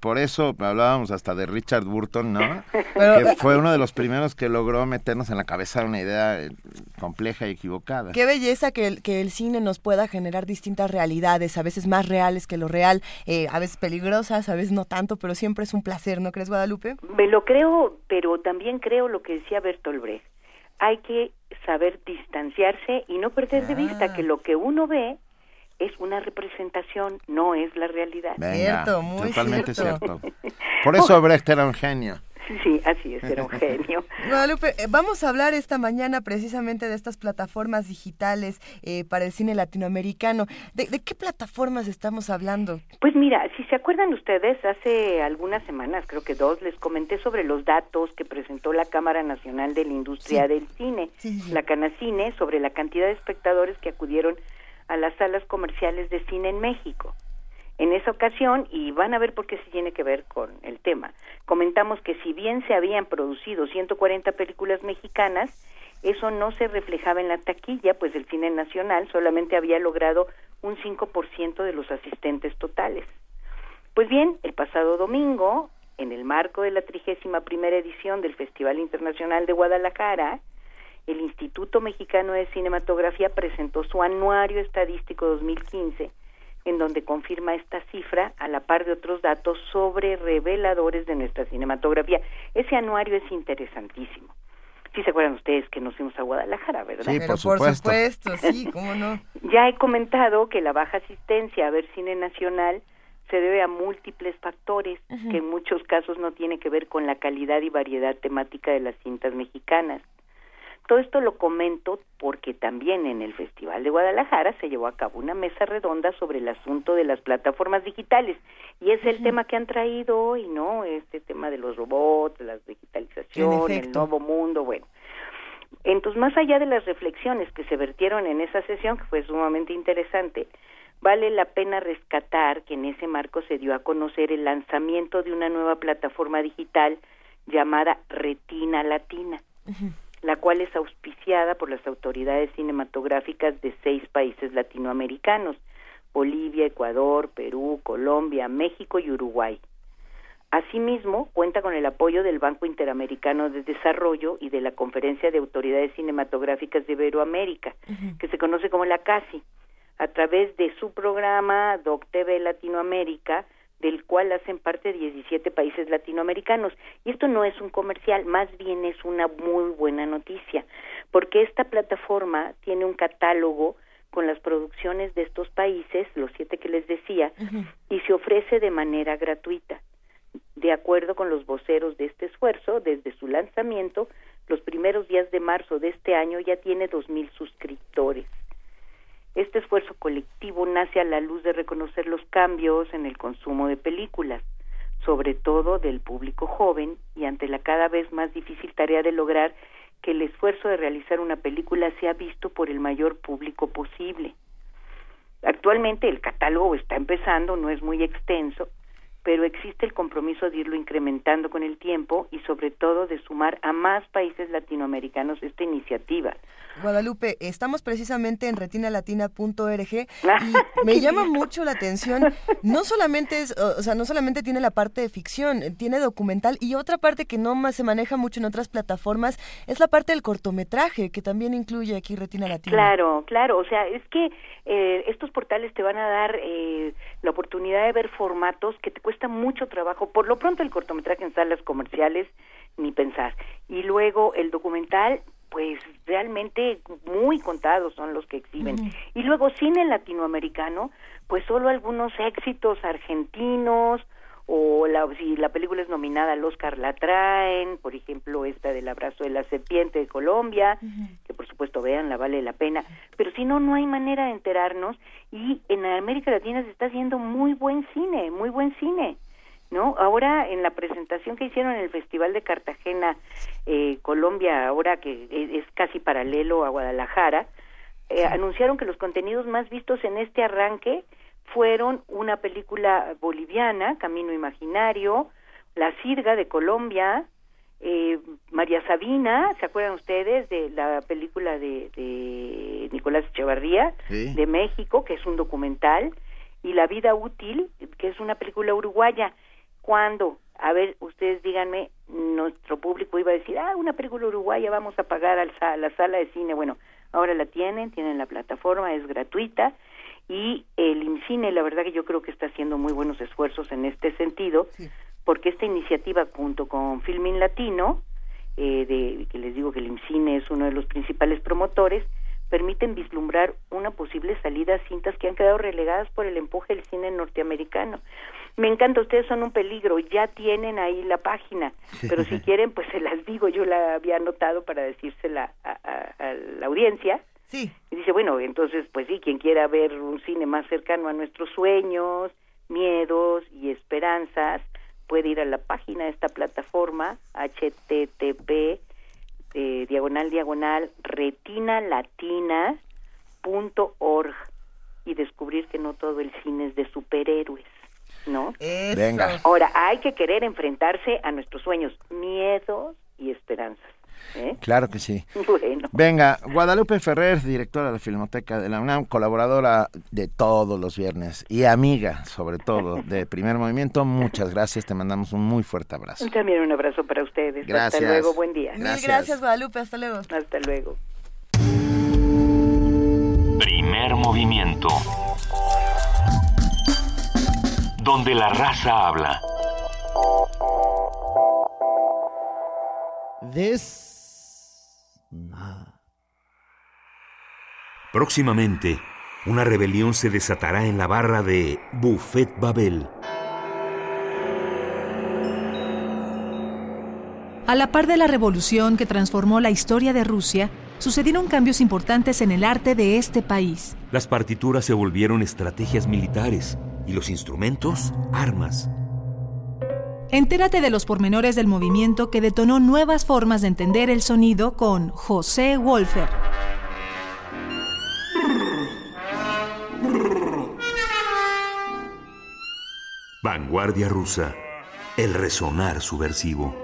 Por, eso hablábamos hasta de Richard Burton, ¿no? [laughs] Pero- que fue uno de los primeros que logró meternos en la cabeza una idea eh, compleja y equivocada. Qué belleza que el, que el cine nos pueda generar distintas realidades, a veces más reales que lo real, eh, a veces peligrosas, a veces no tanto, pero siempre es un placer, ¿no crees, Guadalupe? Me lo creo, pero también creo lo que decía Bertolt Brecht. Hay que saber distanciarse y no perder de Ah. vista que lo que uno ve es una representación, no es la realidad. Venga, totalmente cierto. Por eso [laughs] Brecht era un genio. Sí, así es, era un genio. [laughs] Guadalupe, eh, vamos a hablar esta mañana precisamente de estas plataformas digitales eh, para el cine latinoamericano. ¿De, de qué plataformas estamos hablando? Pues mira, si se acuerdan ustedes, hace algunas semanas, creo que dos, les comenté sobre los datos que presentó la Cámara Nacional de la Industria Sí. del Cine, Sí, sí, sí. la Canacine, sobre la cantidad de espectadores que acudieron a las salas comerciales de cine en México. En esa ocasión, y van a ver por qué se tiene que ver con el tema, comentamos que si bien se habían producido 140 películas mexicanas, eso no se reflejaba en la taquilla, pues el cine nacional solamente había logrado un 5% de los asistentes totales. Pues bien, el pasado domingo, en el marco de la trigésima primera edición del Festival Internacional de Guadalajara, el Instituto Mexicano de Cinematografía presentó su anuario estadístico 2015, en donde confirma esta cifra a la par de otros datos sobre reveladores de nuestra cinematografía. Ese anuario es interesantísimo. Sí se acuerdan ustedes que nos fuimos a Guadalajara, ¿verdad? Sí, Pero por supuesto, sí, [laughs] cómo no. Ya he comentado que la baja asistencia a ver cine nacional se debe a múltiples factores que en muchos casos no tiene que ver con la calidad y variedad temática de las cintas mexicanas. Todo esto lo comento porque también en el Festival de Guadalajara se llevó a cabo una mesa redonda sobre el asunto de las plataformas digitales. Y es el tema que han traído hoy, ¿no? Este tema de los robots, la digitalización, el nuevo mundo, bueno. Entonces, más allá de las reflexiones que se vertieron en esa sesión, que fue sumamente interesante, vale la pena rescatar que en ese marco se dio a conocer el lanzamiento de una nueva plataforma digital llamada Retina Latina, la cual es auspiciada por las autoridades cinematográficas de seis países latinoamericanos, Bolivia, Ecuador, Perú, Colombia, México y Uruguay. Asimismo, cuenta con el apoyo del Banco Interamericano de Desarrollo y de la Conferencia de Autoridades Cinematográficas de Iberoamérica, que se conoce como la CASI, a través de su programa Doc TV Latinoamérica, del cual hacen parte 17 países latinoamericanos. Y esto no es un comercial, más bien es una muy buena noticia, porque esta plataforma tiene un catálogo con las producciones de estos países, los siete que les decía, y se ofrece de manera gratuita. De acuerdo con los voceros de este esfuerzo, desde su lanzamiento, los primeros días de marzo de este año ya tiene dos mil suscriptores. Este esfuerzo colectivo nace a la luz de reconocer los cambios en el consumo de películas, sobre todo del público joven, y ante la cada vez más difícil tarea de lograr que el esfuerzo de realizar una película sea visto por el mayor público posible. Actualmente el catálogo está empezando, no es muy extenso, pero existe el compromiso de irlo incrementando con el tiempo y sobre todo de sumar a más países latinoamericanos esta iniciativa. Guadalupe, estamos precisamente en retinalatina.org y [laughs] me llama mucho la atención, no solamente es, o sea, no solamente tiene la parte de ficción, tiene documental y otra parte que no más se maneja mucho en otras plataformas es la parte del cortometraje que también incluye aquí Retina Latina. Claro, claro, o sea, es que eh, estos portales te van a dar eh, la oportunidad de ver formatos que te cuesta mucho trabajo. Por lo pronto el cortometraje en salas comerciales, ni pensar. Y luego el documental, pues realmente muy contados son los que exhiben. Y luego cine latinoamericano, pues solo algunos éxitos argentinos o la, si la película es nominada al Oscar la traen, por ejemplo esta del abrazo de la serpiente de Colombia, que por supuesto vean, la vale la pena, pero si no, no hay manera de enterarnos y en América Latina se está haciendo muy buen cine, muy buen cine. ¿No? Ahora en la presentación que hicieron en el Festival de Cartagena, eh, Colombia, ahora que es, casi paralelo a Guadalajara, eh, anunciaron que los contenidos más vistos en este arranque fueron una película boliviana, Camino Imaginario, La Sirga de Colombia, eh, María Sabina, ¿se acuerdan ustedes de la película de, de Nicolás Echevarría de México, que es un documental, y La Vida Útil, que es una película uruguaya? ¿Cuándo? A ver, ustedes díganme, nuestro público iba a decir, ah, una película uruguaya, vamos a pagar a la sala de cine. Bueno, ahora la tienen, tienen la plataforma, es gratuita y el IMCINE, la verdad que yo creo que está haciendo muy buenos esfuerzos en este sentido, porque esta iniciativa junto con Filmin Latino, eh, de, que les digo que el IMCINE es uno de los principales promotores, permiten vislumbrar una posible salida a cintas que han quedado relegadas por el empuje del cine norteamericano. Me encanta, ustedes son un peligro, ya tienen ahí la página, pero si quieren, pues se las digo, yo la había anotado para decírsela a, a la audiencia Sí. Y dice, bueno, entonces, pues sí, quien quiera ver un cine más cercano a nuestros sueños, miedos y esperanzas, puede ir a la página de esta plataforma, http eh, diagonal diagonal retinalatina.org y descubrir que no todo el cine es de superhéroes, ¿no? Venga. Ahora, hay que querer enfrentarse a nuestros sueños, miedos y esperanzas. ¿Eh? Claro que sí. [laughs] Bueno. Venga, Guadalupe Ferrer, directora de la Filmoteca de la UNAM, colaboradora de todos los viernes y amiga, sobre todo, de [laughs] Primer Movimiento. Muchas gracias, te mandamos un muy fuerte abrazo. También un abrazo para ustedes. Gracias. Hasta luego, buen día. Mil gracias, Guadalupe, hasta luego. Hasta luego. Primer movimiento. Donde la raza habla. This Próximamente, una rebelión se desatará en la barra de Buffet Babel. A la par de la revolución que transformó la historia de Rusia, sucedieron cambios importantes en el arte de este país. Las partituras se volvieron estrategias militares y los instrumentos armas. Entérate de los pormenores del movimiento que detonó nuevas formas de entender el sonido con José Wolfer. Vanguardia rusa. El resonar subversivo.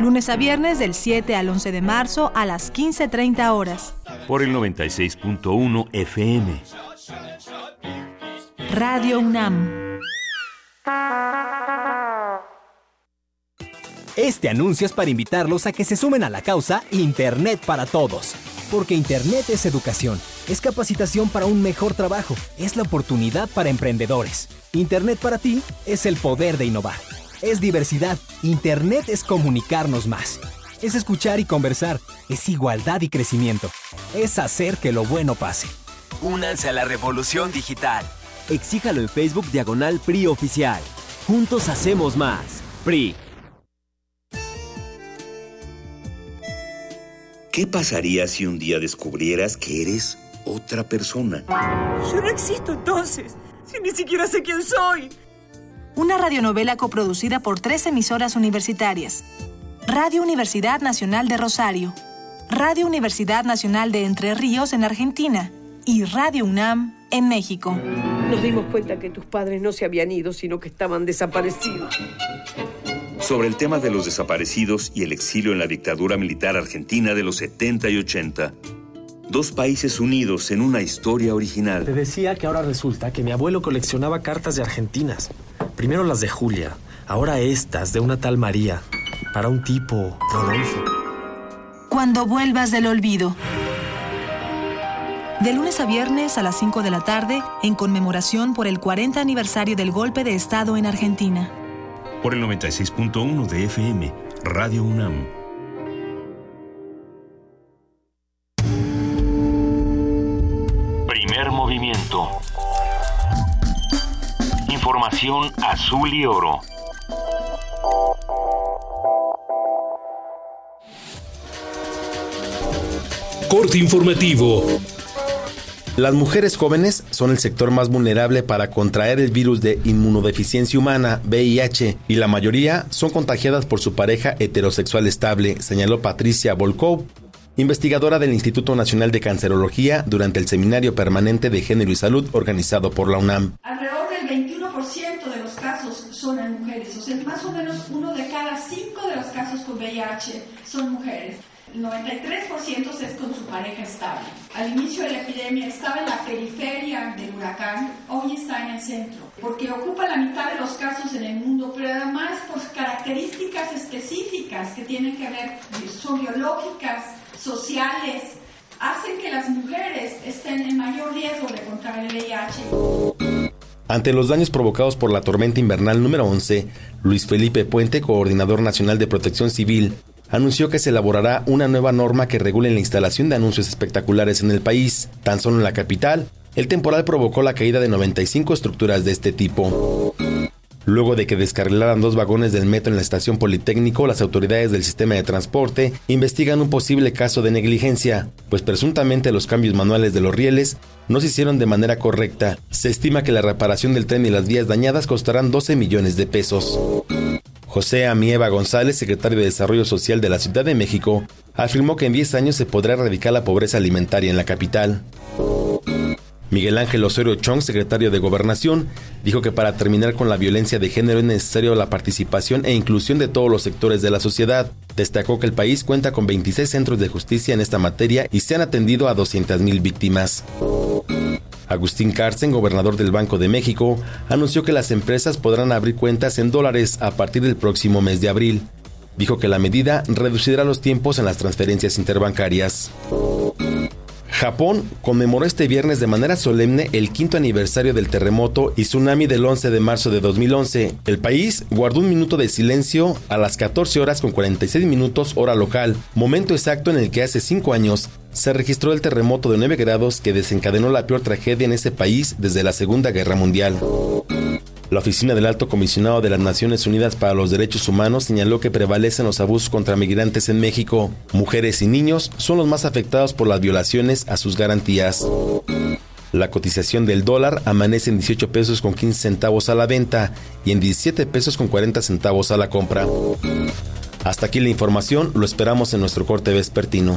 Lunes a viernes del 7 al 11 de marzo a las 15.30 horas. Por el 96.1 FM. Radio UNAM. Este anuncio es para invitarlos a que se sumen a la causa Internet para Todos. Porque Internet es educación, es capacitación para un mejor trabajo, es la oportunidad para emprendedores. Internet para ti es el poder de innovar. Es diversidad. Internet es comunicarnos más. Es escuchar y conversar. Es igualdad y crecimiento. Es hacer que lo bueno pase. Únanse a la revolución digital. Exíjalo en Facebook Diagonal PRI Oficial. Juntos hacemos más. PRI. ¿Qué pasaría si un día descubrieras que eres otra persona? Yo no existo entonces, si ni siquiera sé quién soy. Una radionovela coproducida por tres emisoras universitarias. Radio Universidad Nacional de Rosario, Radio Universidad Nacional de Entre Ríos en Argentina y Radio UNAM en México. Nos dimos cuenta que tus padres no se habían ido, sino que estaban desaparecidos. Sobre el tema de los desaparecidos y el exilio en la dictadura militar argentina de los 70 y 80. Dos países unidos en una historia original. Te decía que ahora resulta que mi abuelo coleccionaba cartas de argentinas. Primero las de Julia, ahora estas de una tal María, para un tipo, Rodolfo. Cuando vuelvas del olvido. De lunes a viernes a las 5 de la tarde, en conmemoración por el 40 aniversario del golpe de Estado en Argentina. Por el 96.1 de FM, Radio UNAM. Primer movimiento. Información azul y oro. Corte informativo. Las mujeres jóvenes son el sector más vulnerable para contraer el virus de inmunodeficiencia humana, VIH, y la mayoría son contagiadas por su pareja heterosexual estable, señaló Patricia Volkov, investigadora del Instituto Nacional de Cancerología durante el Seminario Permanente de Género y Salud organizado por la UNAM. Alrededor del 21% de los casos son en mujeres, o sea, más o menos uno de cada cinco de los casos con VIH son mujeres. El 93% es con su pareja estable. Al inicio de la epidemia estaba en la periferia del huracán, hoy está en el centro, porque ocupa la mitad de los casos en el mundo, pero además por características específicas que tienen que ver, son biológicas, sociales, hacen que las mujeres estén en mayor riesgo de contraer el VIH. Ante los daños provocados por la tormenta invernal número 11, Luis Felipe Puente, coordinador nacional de protección civil, anunció que se elaborará una nueva norma que regule la instalación de anuncios espectaculares en el país. Tan solo en la capital, el temporal provocó la caída de 95 estructuras de este tipo. Luego de que descarrilaran dos vagones del metro en la estación Politécnico, las autoridades del sistema de transporte investigan un posible caso de negligencia, pues presuntamente los cambios manuales de los rieles no se hicieron de manera correcta. Se estima que la reparación del tren y las vías dañadas costarán 12 millones de pesos. José Amieva González, secretario de Desarrollo Social de la Ciudad de México, afirmó que en 10 años se podrá erradicar la pobreza alimentaria en la capital. Miguel Ángel Osorio Chong, secretario de Gobernación, dijo que para terminar con la violencia de género es necesario la participación e inclusión de todos los sectores de la sociedad. Destacó que el país cuenta con 26 centros de justicia en esta materia y se han atendido a 200.000 víctimas. Agustín Carsten, gobernador del Banco de México, anunció que las empresas podrán abrir cuentas en dólares a partir del próximo mes de abril. Dijo que la medida reducirá los tiempos en las transferencias interbancarias. Japón conmemoró este viernes de manera solemne el quinto aniversario del terremoto y tsunami del 11 de marzo de 2011. El país guardó un minuto de silencio a las 14 horas con 46 minutos hora local, momento exacto en el que hace 5 años se registró el terremoto de 9 grados que desencadenó la peor tragedia en ese país desde la Segunda Guerra Mundial. La Oficina del Alto Comisionado de las Naciones Unidas para los Derechos Humanos señaló que prevalecen los abusos contra migrantes en México. Mujeres y niños son los más afectados por las violaciones a sus garantías. La cotización del dólar amanece en 18 pesos con 15 centavos a la venta y en 17 pesos con 40 centavos a la compra. Hasta aquí la información, lo esperamos en nuestro corte vespertino.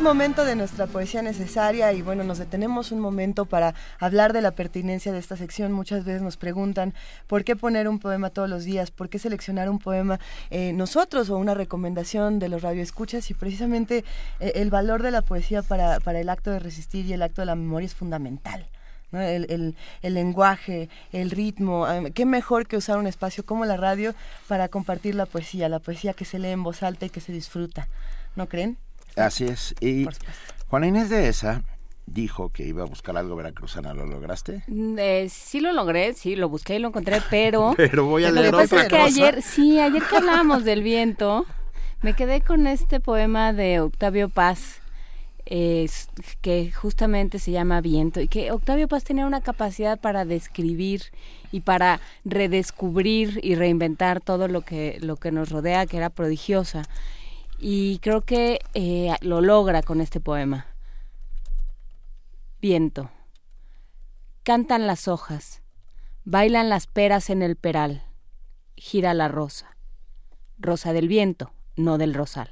Momento de nuestra poesía necesaria y bueno, nos detenemos un momento para hablar de la pertinencia de esta sección. Muchas veces nos preguntan por qué poner un poema todos los días, por qué seleccionar un poema eh, nosotros o una recomendación de los radioescuchas y precisamente eh, el valor de la poesía para, para el acto de resistir y el acto de la memoria es fundamental. El, el, el, lenguaje, el ritmo. ¿Qué mejor que usar un espacio como la radio para compartir la poesía, la poesía que se lee en voz alta y que se disfruta? ¿No creen? Así es. Y Juana Inés de esa dijo que iba a buscar algo veracruzana. ¿Lo lograste? Eh, sí lo logré, sí, lo busqué y lo encontré, pero... [laughs] pero voy a leer lo que otra es que ayer, sí, ayer que hablábamos del viento, me quedé con este poema de Octavio Paz, eh, que justamente se llama Viento, y que Octavio Paz tenía una capacidad para describir y para redescubrir y reinventar todo lo que, lo que nos rodea, que era prodigiosa y creo que eh, lo logra con este poema. Viento. Cantan las hojas, bailan las peras en el peral, gira la rosa, rosa del viento, no del rosal.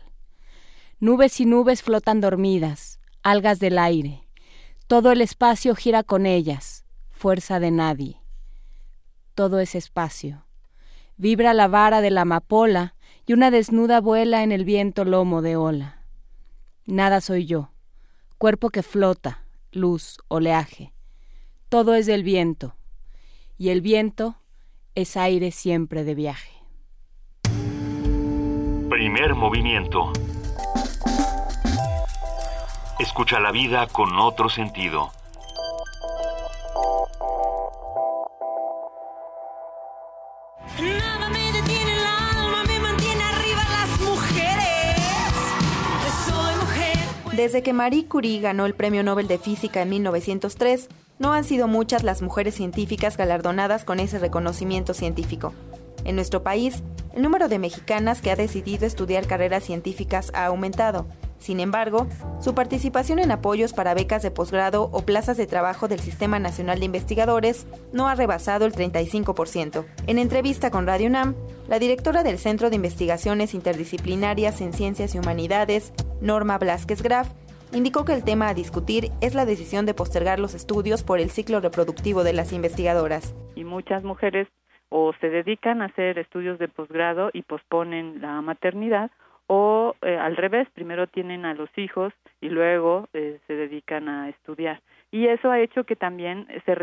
Nubes y nubes flotan dormidas, algas del aire, todo el espacio gira con ellas, fuerza de nadie. Todo es espacio. Vibra la vara de la amapola, y una desnuda vuela en el viento lomo de ola. Nada soy yo, cuerpo que flota, luz, oleaje. todo es del viento, y el viento es aire siempre de viaje. Primer movimiento. Escucha la vida con otro sentido. Desde que Marie Curie ganó el Premio Nobel de Física en 1903, no han sido muchas las mujeres científicas galardonadas con ese reconocimiento científico. En nuestro país, el número de mexicanas que ha decidido estudiar carreras científicas ha aumentado. Sin embargo, su participación en apoyos para becas de posgrado o plazas de trabajo del Sistema Nacional de Investigadores no ha rebasado el 35%. En entrevista con Radio UNAM, la directora del Centro de Investigaciones Interdisciplinarias en Ciencias y Humanidades, Norma Blasquez Graf, indicó que el tema a discutir es la decisión de postergar los estudios por el ciclo reproductivo de las investigadoras. Y muchas mujeres o se dedican a hacer estudios de posgrado y posponen la maternidad o eh, al revés, primero tienen a los hijos y luego eh, se dedican a estudiar. Y eso ha hecho que también se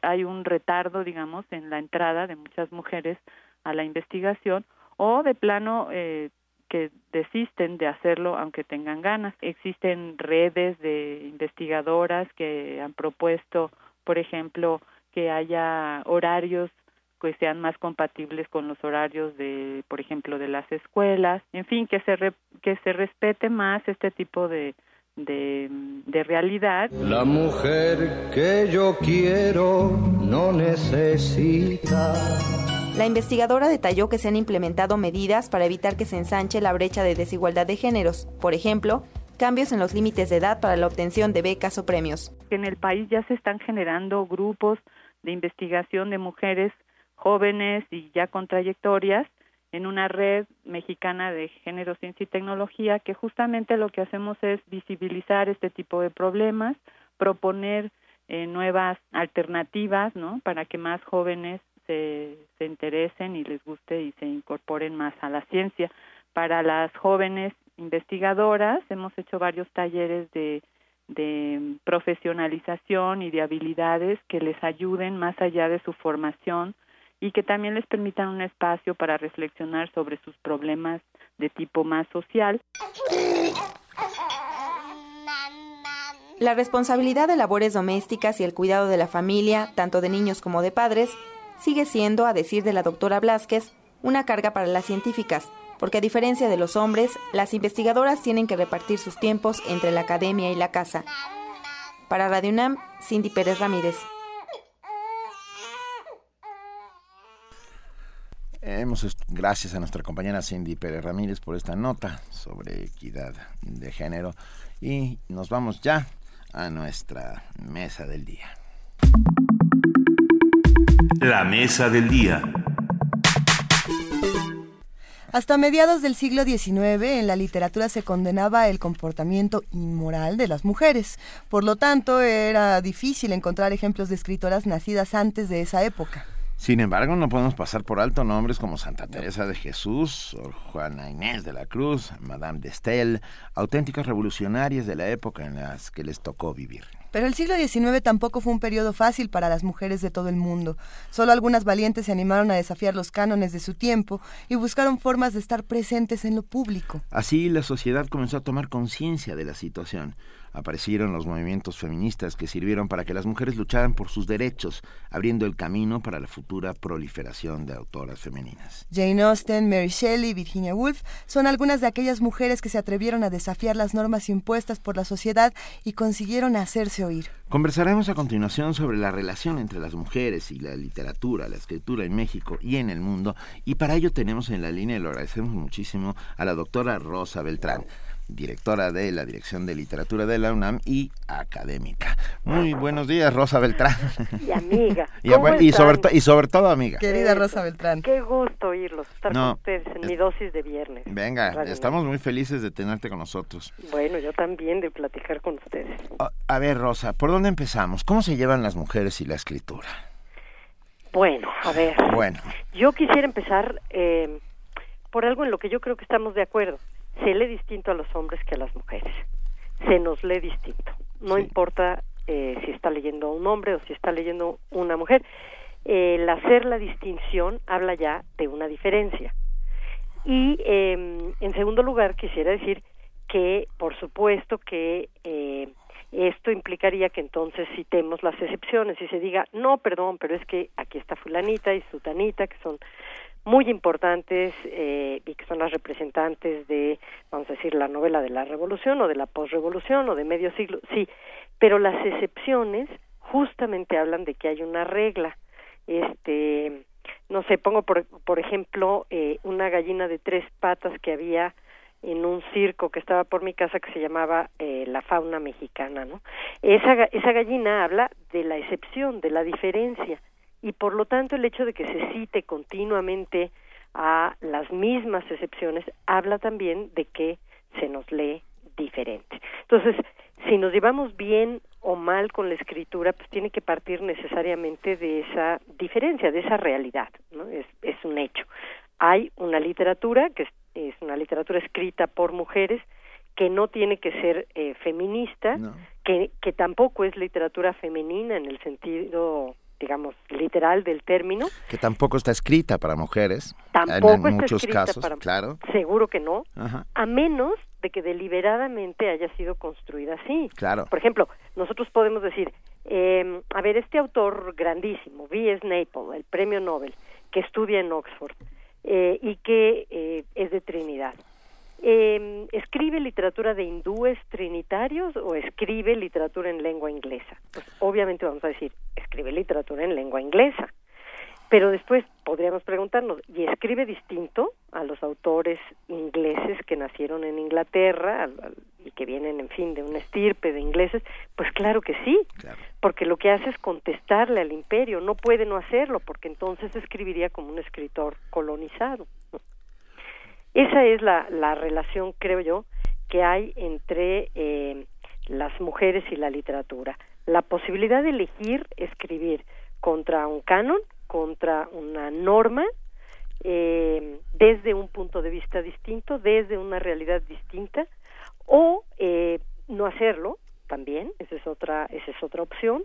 hay un retardo, digamos, en la entrada de muchas mujeres a la investigación o de plano eh, que desisten de hacerlo aunque tengan ganas. Existen redes de investigadoras que han propuesto, por ejemplo, que haya horarios que sean más compatibles con los horarios de, por ejemplo, de las escuelas, en fin, que se que se respete más este tipo de, de, de realidad. La mujer que yo quiero no necesita. La investigadora detalló que se han implementado medidas para evitar que se ensanche la brecha de desigualdad de géneros, por ejemplo, cambios en los límites de edad para la obtención de becas o premios. En el país ya se están generando grupos de investigación de mujeres jóvenes y ya con trayectorias en una red mexicana de género, ciencia y tecnología que justamente lo que hacemos es visibilizar este tipo de problemas, proponer eh, nuevas alternativas, ¿no? Para que más jóvenes se, se interesen y les guste y se incorporen más a la ciencia. Para las jóvenes investigadoras hemos hecho varios talleres de de profesionalización y de habilidades que les ayuden más allá de su formación y que también les permitan un espacio para reflexionar sobre sus problemas de tipo más social. La responsabilidad de labores domésticas y el cuidado de la familia, tanto de niños como de padres, sigue siendo, a decir de la doctora Blasquez, una carga para las científicas, porque a diferencia de los hombres, las investigadoras tienen que repartir sus tiempos entre la academia y la casa. Para Radio UNAM, Cindy Pérez Ramírez. Hemos, gracias a nuestra compañera Cindy Pérez Ramírez por esta nota sobre equidad de género y nos vamos ya a nuestra mesa del día. La mesa del día. Hasta mediados del siglo XIX en la literatura se condenaba el comportamiento inmoral de las mujeres. Por lo tanto, era difícil encontrar ejemplos de escritoras nacidas antes de esa época. Sin embargo, no podemos pasar por alto nombres como Santa Teresa de Jesús, Juana Inés de la Cruz, Madame de Estel, auténticas revolucionarias de la época en las que les tocó vivir. Pero el siglo XIX tampoco fue un periodo fácil para las mujeres de todo el mundo. Solo algunas valientes se animaron a desafiar los cánones de su tiempo y buscaron formas de estar presentes en lo público. Así la sociedad comenzó a tomar conciencia de la situación aparecieron los movimientos feministas que sirvieron para que las mujeres lucharan por sus derechos, abriendo el camino para la futura proliferación de autoras femeninas. Jane Austen, Mary Shelley, Virginia Woolf son algunas de aquellas mujeres que se atrevieron a desafiar las normas impuestas por la sociedad y consiguieron hacerse oír. Conversaremos a continuación sobre la relación entre las mujeres y la literatura, la escritura en México y en el mundo, y para ello tenemos en la línea, y lo agradecemos muchísimo, a la doctora Rosa Beltrán directora de la Dirección de Literatura de la UNAM y académica. Muy buenos días, Rosa Beltrán. Y amiga. [laughs] y, sobre y, sobre todo amiga. Querida Rosa Beltrán. Qué gusto oírlos, estar con ustedes en mi dosis de viernes. Venga, estamos muy felices de tenerte con nosotros. Bueno, yo también de platicar con ustedes. A, ver, Rosa, ¿por dónde empezamos? ¿Cómo se llevan las mujeres y la escritura? Bueno, a ver. Bueno. Yo quisiera empezar eh, por algo en lo que yo creo que estamos de acuerdo se lee distinto a los hombres que a las mujeres. Se nos lee distinto. No importa eh, si está leyendo un hombre o si está leyendo una mujer. El hacer la distinción habla ya de una diferencia. Y eh, en segundo lugar, quisiera decir que, por supuesto, que eh, esto implicaría que entonces citemos las excepciones y se diga, no, perdón, pero es que aquí está fulanita y sutanita, que son muy importantes eh, y que son las representantes de, vamos a decir, la novela de la revolución o de la posrevolución o de medio siglo, sí, pero las excepciones justamente hablan de que hay una regla, este, no sé, pongo por, por ejemplo eh, una gallina de tres patas que había en un circo que estaba por mi casa que se llamaba eh, la fauna mexicana, ¿no? Esa, esa gallina habla de la excepción, de la diferencia, y por lo tanto el hecho de que se cite continuamente a las mismas excepciones habla también de que se nos lee diferente. Entonces, si nos llevamos bien o mal con la escritura, pues tiene que partir necesariamente de esa diferencia, de esa realidad, ¿no? Es, es un hecho. Hay una literatura que es, es una literatura escrita por mujeres que no tiene que ser eh, feminista, que, que tampoco es literatura femenina en el sentido digamos, literal del término. Que tampoco está escrita para mujeres. Tampoco en, está muchos escrita casos, para claro. Seguro que no. Ajá. A menos de que deliberadamente haya sido construida así. Claro. Por ejemplo, nosotros podemos decir, eh, a ver, este autor grandísimo, V.S. Naipaul, el premio Nobel, que estudia en Oxford eh, y que eh, es de Trinidad. Eh, ¿Escribe literatura de hindúes trinitarios o escribe literatura en lengua inglesa? Pues obviamente vamos a decir, escribe literatura en lengua inglesa. Pero después podríamos preguntarnos, ¿y escribe distinto a los autores ingleses que nacieron en Inglaterra al- al- y que vienen, en fin, de una estirpe de ingleses? Pues claro que sí, porque lo que hace es contestarle al imperio, no puede no hacerlo, porque entonces escribiría como un escritor colonizado. Esa es la, la relación, creo yo, que hay entre eh, las mujeres y la literatura. La posibilidad de elegir escribir contra un canon, contra una norma, eh, desde un punto de vista distinto, desde una realidad distinta, o eh, no hacerlo también, esa es otra, esa es otra opción,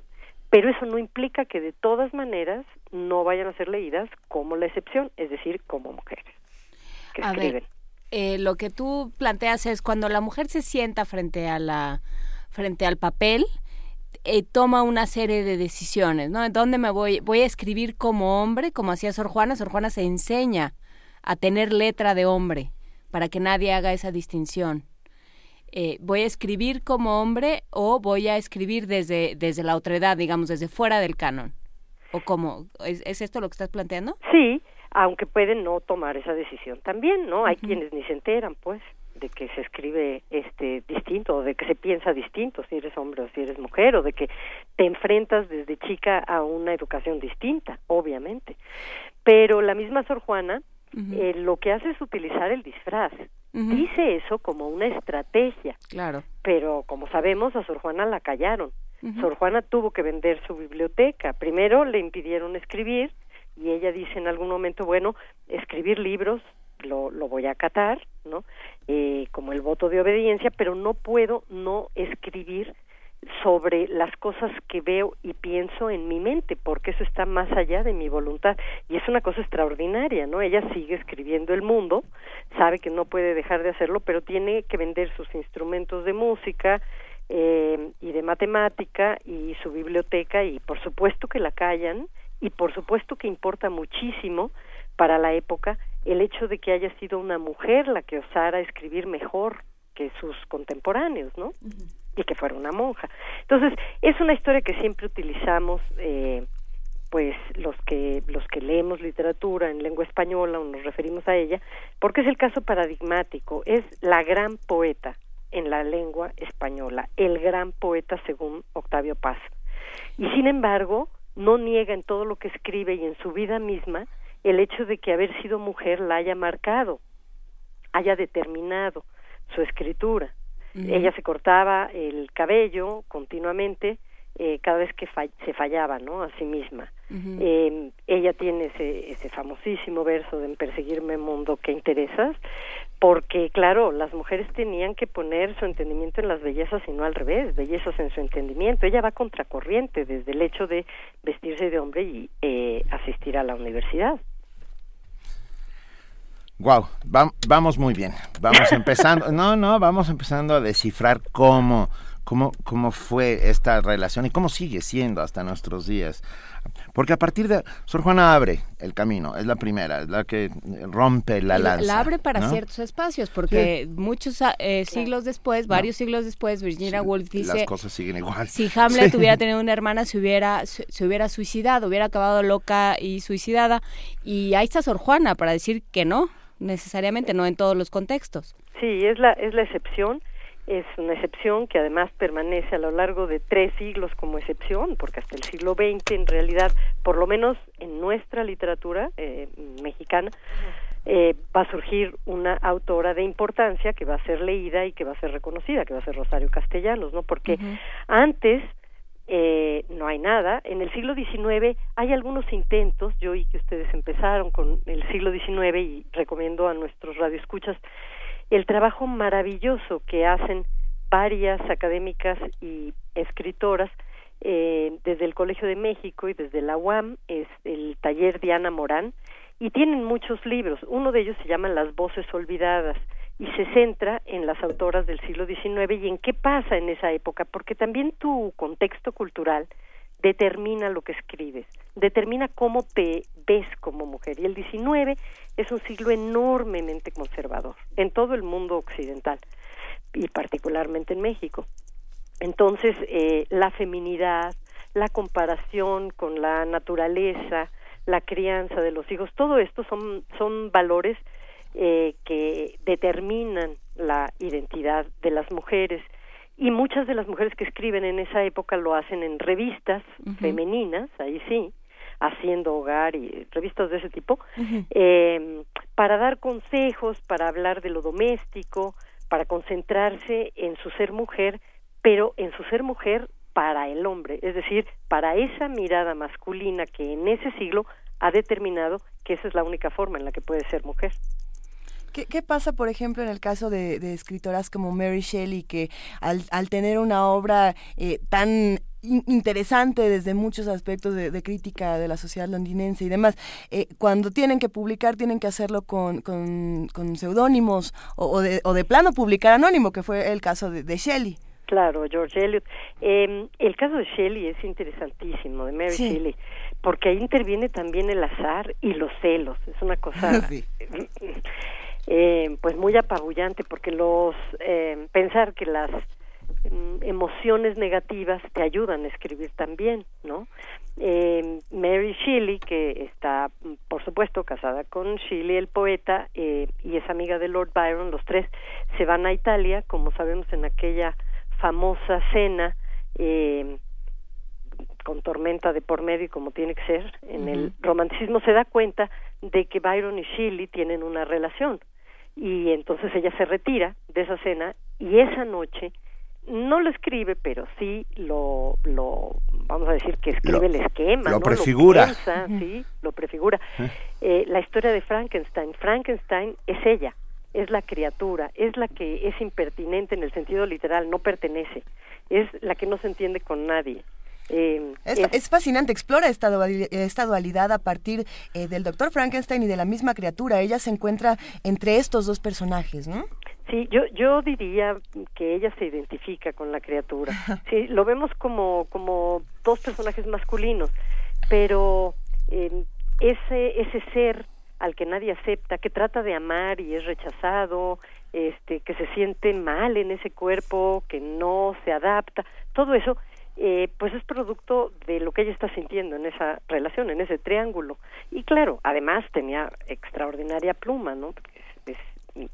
pero eso no implica que de todas maneras no vayan a ser leídas como la excepción, es decir, como mujeres que A escriben. ver, eh, lo que tú planteas es cuando la mujer se sienta frente a la frente al papel eh, toma una serie de decisiones, ¿no? ¿Dónde me voy? Voy a escribir como hombre, como hacía Sor Juana. Sor Juana se enseña a tener letra de hombre para que nadie haga esa distinción. Eh, voy a escribir como hombre o voy a escribir desde desde la otredad, digamos, desde fuera del canon. ¿O cómo? ¿Es, es esto lo que estás planteando? Sí, aunque pueden no tomar esa decisión también, ¿no? Hay quienes ni se enteran, pues, de que se escribe este distinto o de que se piensa distinto si eres hombre o si eres mujer o de que te enfrentas desde chica a una educación distinta, obviamente. Pero la misma Sor Juana eh, lo que hace es utilizar el disfraz. Dice eso como una estrategia, Claro. pero como sabemos a Sor Juana la callaron. Sor Juana tuvo que vender su biblioteca. Primero le impidieron escribir y ella dice en algún momento, bueno, escribir libros lo, lo voy a acatar, ¿no? Eh, como el voto de obediencia, pero no puedo no escribir sobre las cosas que veo y pienso en mi mente, porque eso está más allá de mi voluntad. Y es una cosa extraordinaria, ¿no? Ella sigue escribiendo el mundo, sabe que no puede dejar de hacerlo, pero tiene que vender sus instrumentos de música eh, y de matemática y su biblioteca, y por supuesto que la callan, y por supuesto que importa muchísimo para la época el hecho de que haya sido una mujer la que osara escribir mejor que sus contemporáneos, ¿no? Y que fuera una monja. Entonces, es una historia que siempre utilizamos, eh, pues los que los que leemos literatura en lengua española o nos referimos a ella, porque es el caso paradigmático, es la gran poeta en la lengua española, el gran poeta según Octavio Paz. Y sin embargo, no niega en todo lo que escribe y en su vida misma el hecho de que haber sido mujer la haya marcado, haya determinado su escritura. Ella se cortaba el cabello continuamente eh, cada vez que fa- se fallaba, ¿no? A sí misma. Eh, ella tiene ese, ese famosísimo verso de en perseguirme mundo que interesas, porque claro, las mujeres tenían que poner su entendimiento en las bellezas y no al revés, bellezas en su entendimiento. Ella va contracorriente desde el hecho de vestirse de hombre y eh, asistir a la universidad. Wow, vamos muy bien. Vamos empezando, no, no, vamos empezando a descifrar cómo, cómo, cómo fue esta relación y cómo sigue siendo hasta nuestros días. Porque a partir de, Sor Juana abre el camino, es la primera, es la que rompe la lanza. La abre para ¿no? ciertos espacios, porque muchos ah, eh, siglos después, varios siglos después, Virginia Woolf dice... Las cosas siguen igual. Si Hamlet Sí. hubiera tenido una hermana, se hubiera, se, se hubiera suicidado, hubiera acabado loca y suicidada. Y ahí está Sor Juana para decir que no, necesariamente, no en todos los contextos. Sí, es la, es la excepción, es una excepción que además permanece a lo largo de tres siglos como excepción, porque hasta el siglo XX en realidad, por lo menos en nuestra literatura eh, mexicana, eh, va a surgir una autora de importancia que va a ser leída y que va a ser reconocida, que va a ser Rosario Castellanos, ¿no? Porque antes eh, no hay nada. En el siglo XIX hay algunos intentos, yo oí que ustedes empezaron con el siglo XIX y recomiendo a nuestros radioescuchas el trabajo maravilloso que hacen varias académicas y escritoras eh, desde el Colegio de México y desde la UAM, es el taller Diana Morán, y tienen muchos libros. Uno de ellos se llama Las voces olvidadas y se centra en las autoras del siglo XIX y en qué pasa en esa época, porque también tu contexto cultural determina lo que escribes, determina cómo te ves como mujer. Y el XIX es un siglo enormemente conservador en todo el mundo occidental y particularmente en México. Entonces, eh, la feminidad, la comparación con la naturaleza, la crianza de los hijos, todo esto son, son valores eh, que determinan la identidad de las mujeres y muchas de las mujeres que escriben en esa época lo hacen en revistas femeninas, ahí sí, haciendo hogar y revistas de ese tipo, eh, para dar consejos, para hablar de lo doméstico, para concentrarse en su ser mujer, pero en su ser mujer para el hombre, es decir, para esa mirada masculina que en ese siglo ha determinado que esa es la única forma en la que puede ser mujer. ¿Qué, qué pasa, por ejemplo, en el caso de, de escritoras como Mary Shelley, que al, al tener una obra eh, tan in- interesante desde muchos aspectos de, de crítica de la sociedad londinense y demás, eh, cuando tienen que publicar, tienen que hacerlo con, con, con seudónimos o, o de, o de plano publicar anónimo, que fue el caso de, de Shelley. Claro, George Eliot. Eh, el caso de Shelley es interesantísimo, de Mary Sí. Shelley, porque ahí interviene también el azar y los celos. Es una cosa, [laughs] Sí. Eh, pues muy apabullante, porque los eh, pensar que las mm, emociones negativas te ayudan a escribir también, ¿no? Eh, Mary Shelley, que está, mm, por supuesto, casada con Shelley, el poeta, eh, y es amiga de Lord Byron, los tres se van a Italia, como sabemos en aquella famosa cena eh, con tormenta de por medio, como tiene que ser, en el romanticismo se da cuenta de que Byron y Shelley tienen una relación y entonces ella se retira de esa cena y esa noche no lo escribe, pero sí lo, lo vamos a decir que escribe Lo- el esquema, lo ¿no? prefigura. piensa, sí, lo prefigura. Eh, la historia de Frankenstein. Frankenstein es ella, es la criatura, es la que es impertinente en el sentido literal, no pertenece, es la que no se entiende con nadie. Eh, Es, es fascinante, explora esta, duali- esta dualidad a partir eh, del doctor Frankenstein y de la misma criatura. Ella se encuentra entre estos dos personajes, ¿no? Sí, yo yo diría que ella se identifica con la criatura. Sí, lo vemos como como dos personajes masculinos, pero eh, ese ese ser al que nadie acepta, que trata de amar y es rechazado, este que se siente mal en ese cuerpo, que no se adapta, todo eso eh, pues es producto de lo que ella está sintiendo en esa relación, en ese triángulo. Y claro, además tenía extraordinaria pluma, ¿no? Porque es,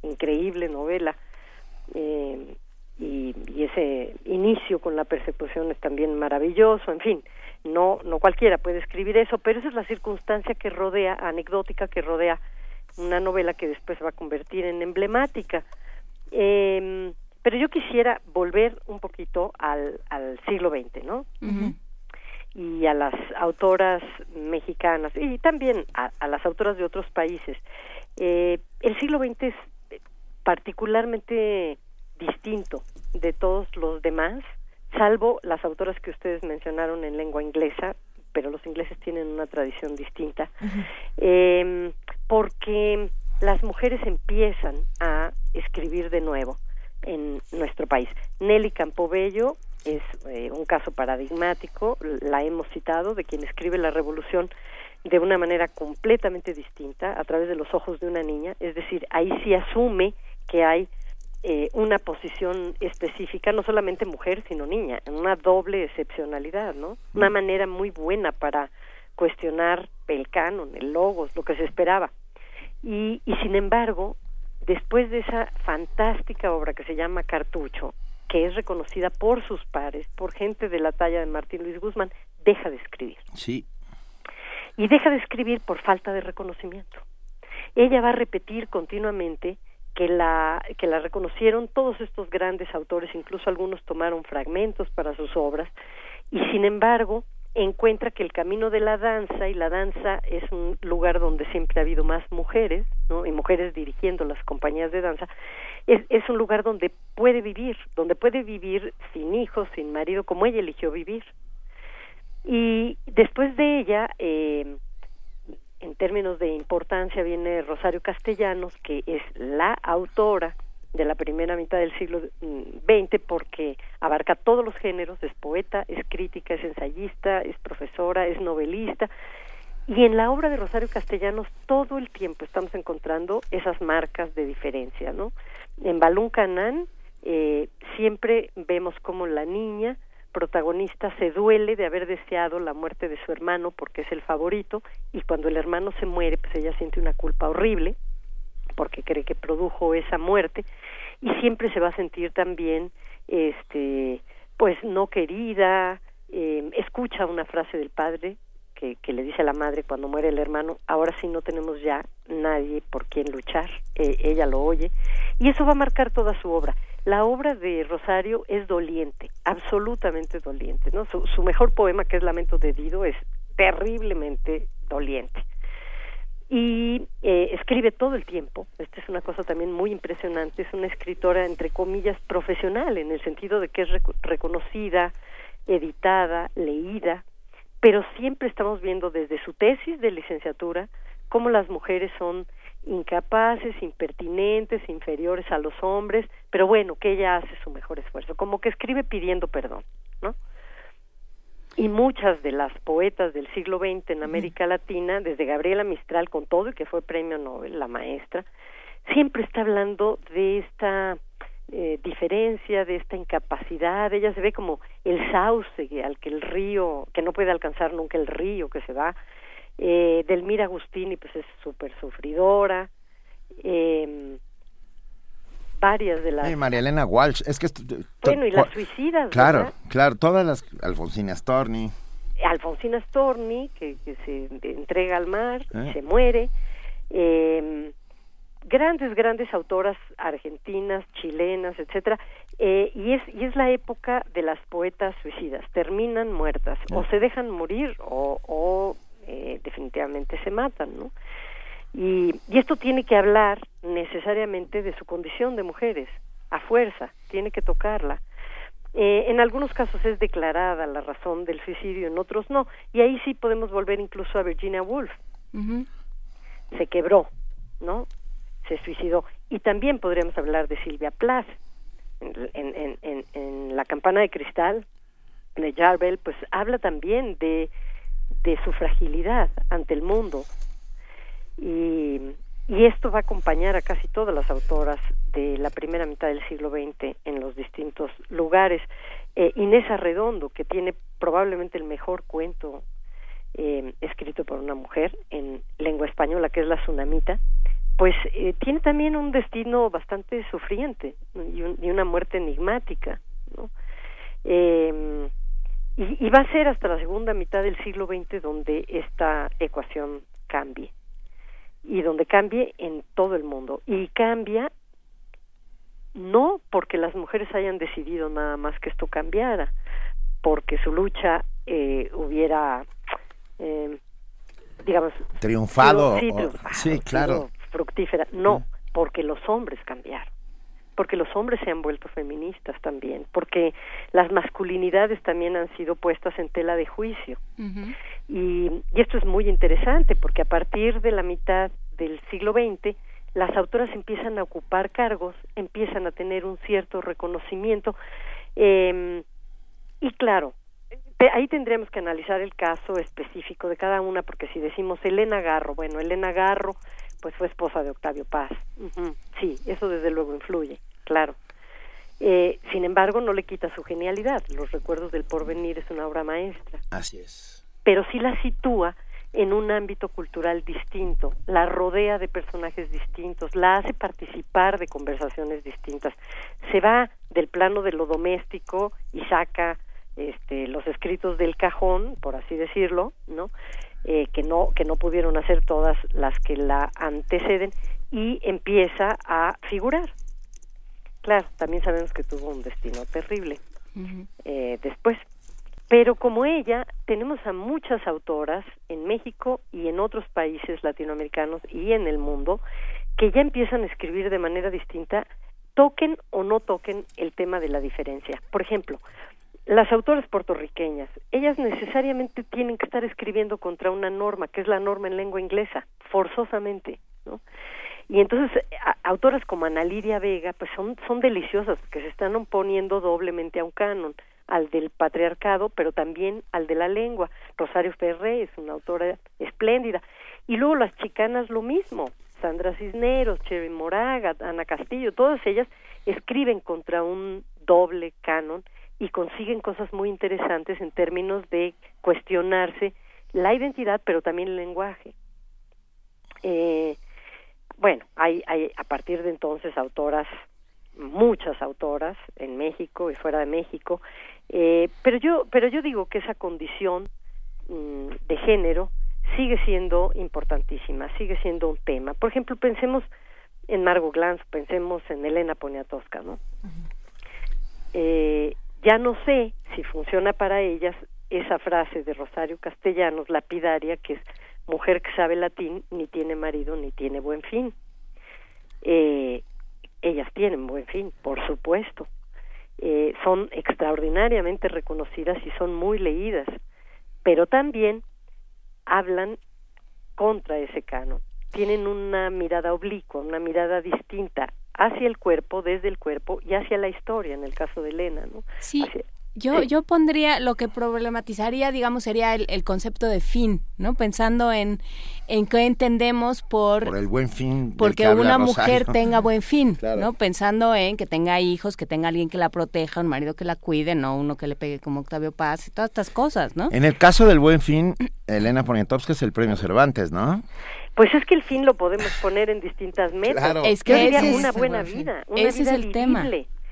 increíble novela. Eh, y, y ese inicio con la persecución es también maravilloso, en fin, no, no cualquiera puede escribir eso, pero esa es la circunstancia que rodea, anecdótica que rodea una novela que después se va a convertir en emblemática. Eh, pero yo quisiera volver un poquito al, al siglo XX, ¿no? y a las autoras mexicanas y también a, a las autoras de otros países. Eh, el siglo XX es particularmente distinto de todos los demás, salvo las autoras que ustedes mencionaron en lengua inglesa, pero los ingleses tienen una tradición distinta, eh, porque las mujeres empiezan a escribir de nuevo en nuestro país. Nelly Campobello es eh, un caso paradigmático, la hemos citado, de quien escribe la revolución de una manera completamente distinta, a través de los ojos de una niña, es decir, ahí sí asume que hay eh, una posición específica, no solamente mujer, sino niña, en una doble excepcionalidad, ¿no? Una manera muy buena para cuestionar el canon, el logos, lo que se esperaba. Y, y sin embargo, después de esa fantástica obra que se llama Cartucho, que es reconocida por sus pares, por gente de la talla de Martín Luis Guzmán, deja de escribir. Sí. Y deja de escribir por falta de reconocimiento. Ella va a repetir continuamente que la que la reconocieron todos estos grandes autores, incluso algunos tomaron fragmentos para sus obras, y sin embargo encuentra que el camino de la danza y la danza es un lugar donde siempre ha habido más mujeres, ¿no? Y mujeres dirigiendo las compañías de danza, es, es un lugar donde puede vivir, donde puede vivir sin hijos, sin marido, como ella eligió vivir. Y después de ella, eh, en términos de importancia, viene Rosario Castellanos, que es la autora de la primera mitad del siglo XX porque abarca todos los géneros, es poeta, es crítica, es ensayista, es profesora, es novelista. Y en la obra de Rosario Castellanos todo el tiempo estamos encontrando esas marcas de diferencia, ¿no? En Balún Canán eh, siempre vemos como la niña protagonista se duele de haber deseado la muerte de su hermano porque es el favorito y cuando el hermano se muere pues ella siente una culpa horrible porque cree que produjo esa muerte y siempre se va a sentir también este pues no querida eh, escucha una frase del padre que, le dice a la madre cuando muere el hermano ahora sí no tenemos ya nadie por quien luchar eh, ella lo oye y eso va a marcar toda su obra. La obra de Rosario es doliente absolutamente doliente no su, su mejor poema que es Lamento de Dido es terriblemente doliente y eh, escribe todo el tiempo. Esta es una cosa también muy impresionante. Es una escritora, entre comillas, profesional, en el sentido de que es rec reconocida, editada, leída, pero siempre estamos viendo desde su tesis de licenciatura cómo las mujeres son incapaces, impertinentes, inferiores a los hombres, pero bueno, que ella hace su mejor esfuerzo, como que escribe pidiendo perdón, ¿no? Y muchas de las poetas del siglo XX en América Latina, desde Gabriela Mistral con todo y que fue premio Nobel, la maestra, siempre está hablando de esta eh, diferencia, de esta incapacidad. Ella se ve como el sauce al que el río, que no puede alcanzar nunca el río que se va. Eh, Delmira Agustini, pues es súper sufridora. Eh, varias de las... María Elena Walsh, es que... Bueno, y las suicidas, Claro, ¿verdad? claro, todas las... Alfonsina Storni. Alfonsina Storni, que, que se entrega al mar, Eh. se muere. Eh, grandes, grandes autoras argentinas, chilenas, etcétera. Eh, y, es, y es la época de las poetas suicidas. Terminan muertas. O se dejan morir o, o eh, definitivamente se matan, ¿no? Y, y esto tiene que hablar necesariamente de su condición de mujeres, a fuerza, tiene que tocarla. Eh, en algunos casos es declarada la razón del suicidio, en otros no. Y ahí sí podemos volver incluso a Virginia Woolf. Se quebró, ¿no? Se suicidó. Y también podríamos hablar de Silvia Plath. En, en, en, en La campana de cristal de Jarvel, pues habla también de, de su fragilidad ante el mundo, y, esto va a acompañar a casi todas las autoras de la primera mitad del siglo XX en los distintos lugares. Eh, Inés Arredondo, que tiene probablemente el mejor cuento eh, escrito por una mujer en lengua española, que es La Tsunamita, pues eh, tiene también un destino bastante sufriente y una muerte enigmática, ¿no? Eh, y, y va a ser hasta la segunda mitad del siglo XX donde esta ecuación cambie y donde cambie en todo el mundo y cambia no porque las mujeres hayan decidido nada más que esto cambiara, porque su lucha eh, hubiera, eh, digamos, Triunfado. sí, o- sí, claro. fructífera. No, porque los hombres cambiaron, porque los hombres se han vuelto feministas también, porque las masculinidades también han sido puestas en tela de juicio. Y, y esto es muy interesante porque a partir de la mitad del siglo XX las autoras empiezan a ocupar cargos, empiezan a tener un cierto reconocimiento eh, y claro, te- ahí tendríamos que analizar el caso específico de cada una porque si decimos Elena Garro, bueno, Elena Garro pues fue esposa de Octavio Paz, sí, eso desde luego influye, claro. Eh, sin embargo, no le quita su genialidad. Los recuerdos del porvenir es una obra maestra Así es. pero sí la sitúa en un ámbito cultural distinto, la rodea de personajes distintos, la hace participar de conversaciones distintas, se va del plano de lo doméstico y saca este, los escritos del cajón, por así decirlo, ¿no? Eh, que no que no pudieron hacer todas las que la anteceden y empieza a figurar. Claro, también sabemos que tuvo un destino terrible eh, después. Pero como ella, tenemos a muchas autoras en México y en otros países latinoamericanos y en el mundo que ya empiezan a escribir de manera distinta, toquen o no toquen el tema de la diferencia. Por ejemplo, las autoras puertorriqueñas, ellas necesariamente tienen que estar escribiendo contra una norma, que es la norma en lengua inglesa, forzosamente, ¿no? Y entonces, autoras como Ana Lidia Vega, pues son, son deliciosas, porque se están oponiendo doblemente a un canon, al del patriarcado, pero también al de la lengua. Rosario Ferré es una autora espléndida. Y luego las chicanas lo mismo, Sandra Cisneros, Cherry Moraga, Ana Castillo, todas ellas escriben contra un doble canon y consiguen cosas muy interesantes en términos de cuestionarse la identidad, pero también el lenguaje. Eh, bueno, hay, hay a partir de entonces autoras, muchas autoras en México y fuera de México, eh, pero yo, pero yo digo que esa condición mm, de género sigue siendo importantísima, sigue siendo un tema. Por ejemplo, pensemos en Margot Glantz, pensemos en Elena Poniatowska, ¿no? Eh, ya no sé si funciona para ellas esa frase de Rosario Castellanos, lapidaria, que es mujer que sabe latín, ni tiene marido, ni tiene buen fin. Eh, ellas tienen buen fin, por supuesto. Eh, son extraordinariamente reconocidas y son muy leídas, pero también hablan contra ese canon. Tienen una mirada oblicua, una mirada distinta hacia el cuerpo, desde el cuerpo y hacia la historia, en el caso de Elena, ¿no? Sí. Hacia- Yo, Sí. yo pondría, lo que problematizaría, digamos, sería el, el concepto de fin, ¿no? Pensando en, en qué entendemos por, Por el buen fin. del porque una Rosario. mujer tenga buen fin, Claro. ¿no? Pensando en que tenga hijos, que tenga alguien que la proteja, un marido que la cuide, no uno que le pegue como Octavio Paz y todas estas cosas, ¿no? En el caso del buen fin, Elena Poniatowska es el premio Cervantes, ¿no? Pues es que el fin lo podemos poner en distintas metas. Claro. Es Yo que diría ese es una buena buen vida, una Ese es vida el tema.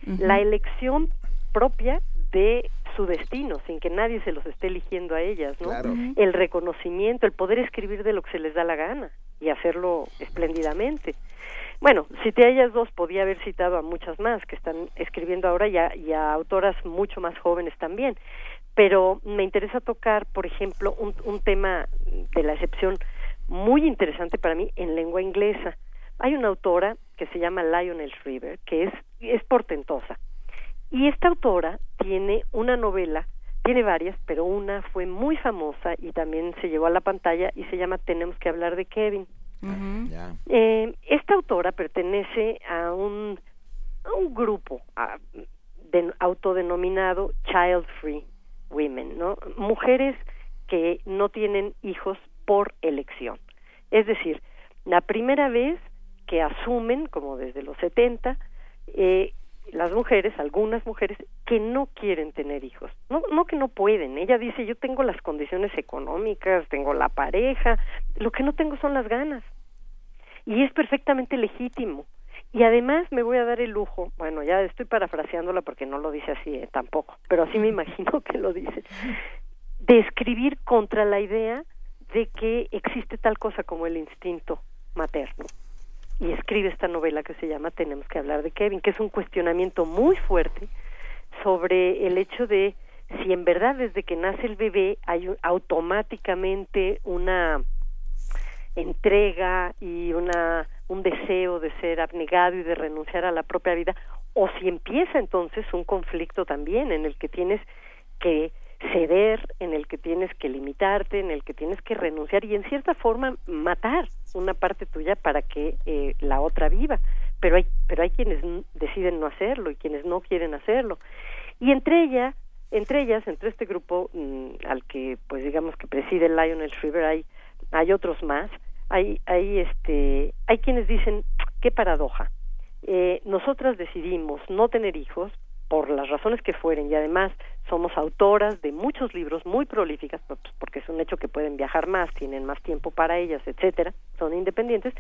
la elección propia de su destino, sin que nadie se los esté eligiendo a ellas, ¿no? Claro. El reconocimiento, el poder escribir de lo que se les da la gana y hacerlo espléndidamente. Bueno, cité a ellas dos, podía haber citado a muchas más que están escribiendo ahora y a, y a autoras mucho más jóvenes también, pero me interesa tocar, por ejemplo, un, un tema de la excepción muy interesante para mí en lengua inglesa. Hay una autora que se llama Lionel Shriver, que es, es portentosa. Y esta autora tiene una novela, tiene varias, pero una fue muy famosa y también se llevó a la pantalla y se llama Tenemos que hablar de Kevin. Ya. Eh, esta autora pertenece a un, a un grupo a- de- autodenominado Child Free Women, ¿no? Mujeres que no tienen hijos por elección. Es decir, la primera vez que asumen, como desde los 70, eh, las mujeres, algunas mujeres, que no quieren tener hijos. No, no que no pueden. Ella dice, yo tengo las condiciones económicas, tengo la pareja, lo que no tengo son las ganas y es perfectamente legítimo. Y además me voy a dar el lujo, bueno, ya estoy parafraseándola porque no lo dice así eh, tampoco, pero así me [laughs] imagino que lo dice, de escribir contra la idea de que existe tal cosa como el instinto materno. Y escribe esta novela que se llama Tenemos que hablar de Kevin, que es un cuestionamiento muy fuerte sobre el hecho de si en verdad desde que nace el bebé hay automáticamente una entrega y una un deseo de ser abnegado y de renunciar a la propia vida o si empieza entonces un conflicto también en el que tienes que ceder, en el que tienes que limitarte, en el que tienes que renunciar y en cierta forma matar una parte tuya para que eh, la otra viva. Pero hay, pero hay quienes deciden no hacerlo y quienes no quieren hacerlo. Y entre ella, entre ellas, entre este grupo mm, al que, pues digamos que preside Lionel Shriver, hay, hay otros más. Hay, hay, este, hay quienes dicen qué paradoja. Eh, nosotras decidimos no tener hijos por las razones que fueren y además somos autoras de muchos libros muy prolíficas pues, porque es un hecho que pueden viajar más, tienen más tiempo para ellas, etcétera, son independientes.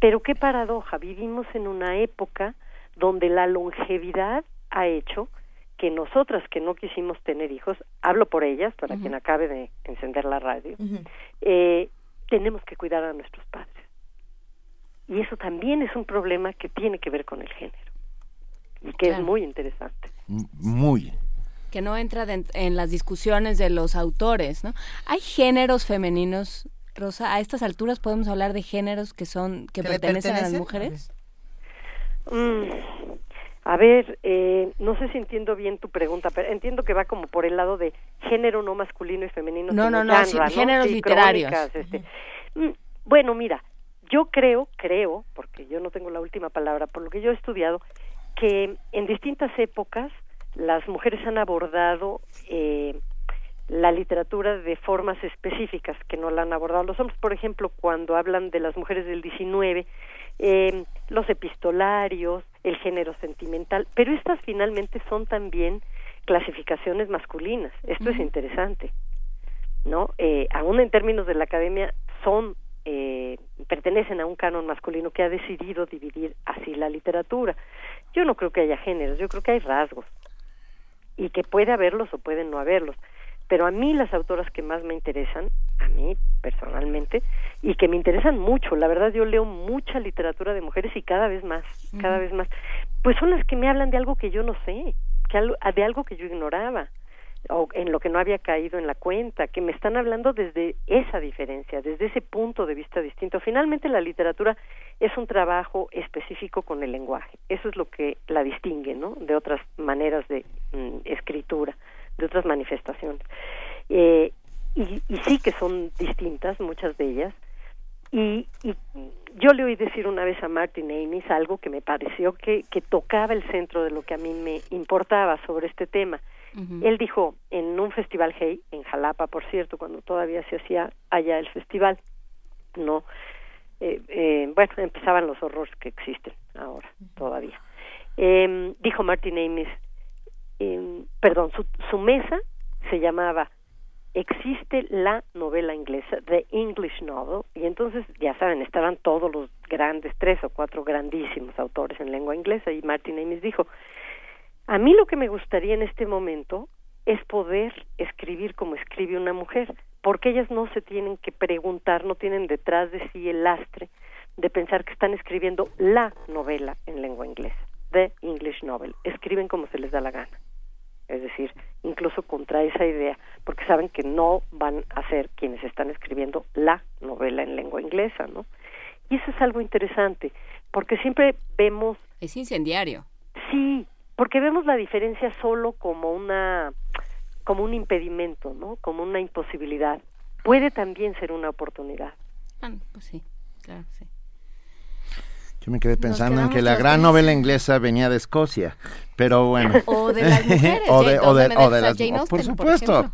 Pero qué paradoja, vivimos en una época donde la longevidad ha hecho que nosotras que no quisimos tener hijos, hablo por ellas, para quien acabe de encender la radio, eh, tenemos que cuidar a nuestros padres. Y eso también es un problema que tiene que ver con el género y que Claro. es muy interesante. Muy. que no entra den- en las discusiones de los autores, ¿no? Hay géneros femeninos, Rosa, a estas alturas podemos hablar de géneros que son que ¿Que le pertenecen a las mujeres. Mm, a ver, eh, no sé si entiendo bien tu pregunta, pero entiendo que va como por el lado de género no masculino y femenino. No, no, no, sí, géneros Sí, literarios. este. Mm, Bueno, mira, yo creo, creo, porque yo no tengo la última palabra, por lo que yo he estudiado, que en distintas épocas las mujeres han abordado eh, la literatura de formas específicas que no la han abordado los hombres. Por ejemplo, cuando hablan de las mujeres del 19, eh, los epistolarios, el género sentimental, pero estas finalmente son también clasificaciones masculinas. Esto es interesante, ¿no? Eh, aún en términos de la academia son eh, pertenecen a un canon masculino que ha decidido dividir así la literatura. Yo no creo que haya géneros, yo creo que hay rasgos. Y que puede haberlos o pueden no haberlos. Pero a mí las autoras que más me interesan, a mí personalmente, y que me interesan mucho, la verdad yo leo mucha literatura de mujeres y cada vez más, cada vez más, pues son las que me hablan de algo que yo no sé, que algo- de algo que yo ignoraba o en lo que no había caído en la cuenta, que me están hablando desde esa diferencia, desde ese punto de vista distinto. Finalmente la literatura es un trabajo específico con el lenguaje, eso es lo que la distingue, ¿no? De otras maneras de mm, escritura, de otras manifestaciones. Eh, y, y sí que son distintas, muchas de ellas, y, y yo le oí decir una vez a Martin Amis algo que me pareció que, que tocaba el centro de lo que a mí me importaba sobre este tema. Él dijo en un festival Hey, en Jalapa, por cierto, cuando todavía se hacía allá el festival, no, eh, eh, bueno, empezaban los horrores que existen ahora todavía. Eh, dijo Martin Amis, eh, perdón, su, su mesa se llamaba existe la novela inglesa, The English Novel, y entonces, ya saben, estaban todos los grandes, tres o cuatro grandísimos autores en lengua inglesa, y Martin Amis dijo, a mí lo que me gustaría en este momento es poder escribir como escribe una mujer, porque ellas no se tienen que preguntar, no tienen detrás de sí el lastre de pensar que están escribiendo la novela en lengua inglesa, The English Novel, escriben como se les da la gana es decir, incluso contra esa idea, porque saben que no van a ser quienes están escribiendo la novela en lengua inglesa, ¿no? Y eso es algo interesante, porque siempre vemos... Es incendiario. Sí, porque vemos la diferencia solo como una como un impedimento, ¿no? Como una imposibilidad. Puede también ser una oportunidad. Ah, pues sí, claro, sí. Yo me quedé pensando en que la gran novela inglesa venía de Escocia, pero bueno. [laughs] O de las mujeres, [laughs] o de, o de, o las Jane Por Austen, por supuesto,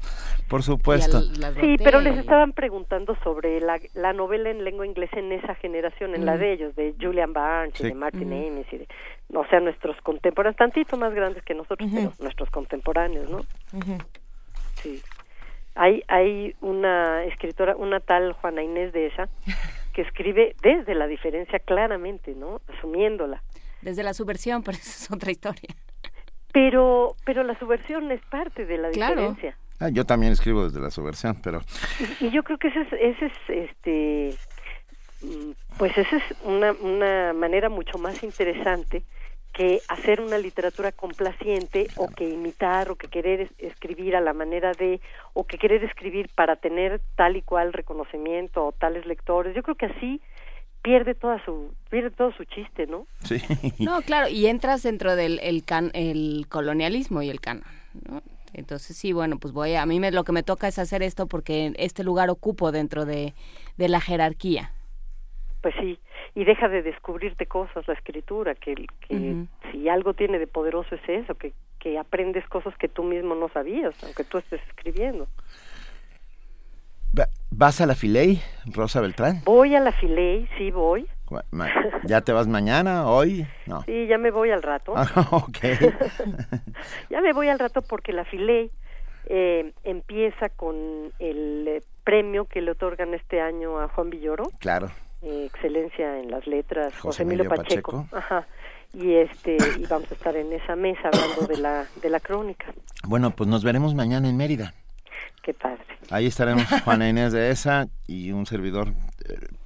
por supuesto. Sí, pero les estaban preguntando sobre la, la novela en lengua inglesa en esa generación, en la Mm. de ellos, de Julian Barnes y de Martin Mm. Amis, y de, o sea, nuestros contemporáneos, tantito más grandes que nosotros, pero nuestros contemporáneos, ¿no? Sí. Hay, hay una escritora, una tal Juana Inés de esa, que escribe desde la diferencia claramente, ¿no? Asumiéndola. Desde la subversión, [laughs] pero esa es otra historia. Pero, pero la subversión es parte de la Claro. diferencia. Ah, yo también escribo desde la subversión, pero Y, y yo creo que ese es, ese es este mm, pues esa es una, una manera mucho más interesante que hacer una literatura complaciente o que imitar o que querer es- escribir a la manera de o que querer escribir para tener tal y cual reconocimiento o tales lectores. Yo creo que así pierde toda su pierde todo su chiste, ¿no? Sí. No, claro, y entras dentro del el, can- el colonialismo y el canon, ¿no? Entonces sí, bueno, pues voy a, a mí me, lo que me toca es hacer esto porque este lugar ocupo dentro de, de la jerarquía. Pues sí, y deja de descubrirte cosas la escritura, que, que Ujú. si algo tiene de poderoso es eso, que, que aprendes cosas que tú mismo no sabías, aunque tú estés escribiendo. Va- ¿Vas a la Filey, Rosa Beltrán? Voy a la Filey, sí voy. ¿Ya te vas mañana, hoy? No. Sí, ya me voy al rato. Ah, [laughs] ok. [laughs] ya me voy al rato porque la Filey eh, empieza con el eh, premio que le otorgan este año a Juan Villoro, Claro. Eh, excelencia en las letras, José José Emilio Pacheco. Pacheco. Ajá. Y este y vamos a estar en esa mesa hablando de la de la crónica. Bueno, pues nos veremos mañana en Mérida. Qué padre. Ahí estaremos Juana Inés de esa y un servidor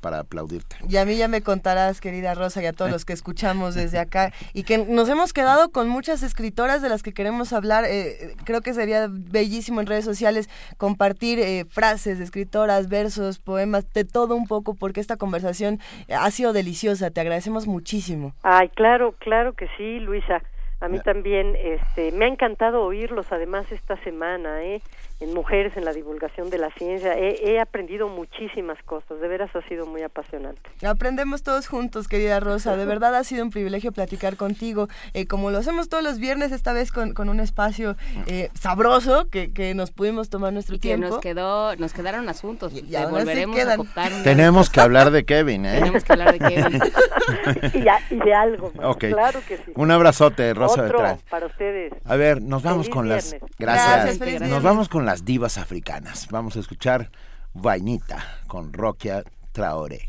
para aplaudirte. Y a mí ya me contarás, querida Rosa, y a todos los que escuchamos desde acá, y que nos hemos quedado con muchas escritoras de las que queremos hablar. eh, creo que sería bellísimo en redes sociales compartir eh, frases de escritoras, versos, poemas, de todo un poco, porque esta conversación ha sido deliciosa. Te agradecemos muchísimo. Ay, claro, claro que sí, Luisa. A mí también este, me ha encantado oírlos, además, esta semana, ¿eh? En Mujeres en la Divulgación de la Ciencia. He, he aprendido muchísimas cosas, de veras ha sido muy apasionante. Aprendemos todos juntos, querida Rosa. De verdad ha sido un privilegio platicar contigo, eh, como lo hacemos todos los viernes, esta vez con, con un espacio eh, sabroso que, que nos pudimos tomar nuestro Y que tiempo. nos quedó, nos quedaron asuntos. y volveremos quedan. a cooptar Tenemos que hablar de Kevin, ¿eh? Tenemos que hablar de Kevin. [laughs] y, ya- y de algo más. Claro que sí. Un abrazote, Rosa Otro Beltrán. para ustedes. A ver, nos vamos Feliz con las gracias. Gracias, feliz nos viernes. vamos con las divas africanas. Vamos a escuchar Vainita con Rokia Traoré.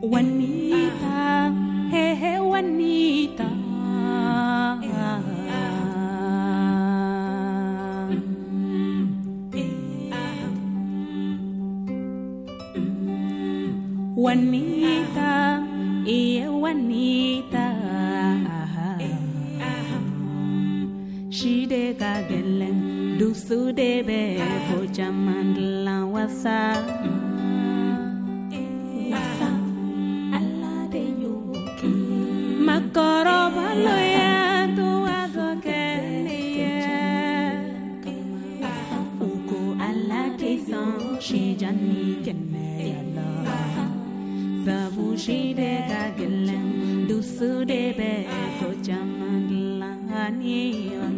Juanita, Juanita, eh, Juanita. She de gagelen, do su de be, ho jamandla wasa. Wasa, ala de yoki. Makoro baloya, do azokele. Uko ala de son, she janiken va buji de ga gelem du su de be ko chamandla ni on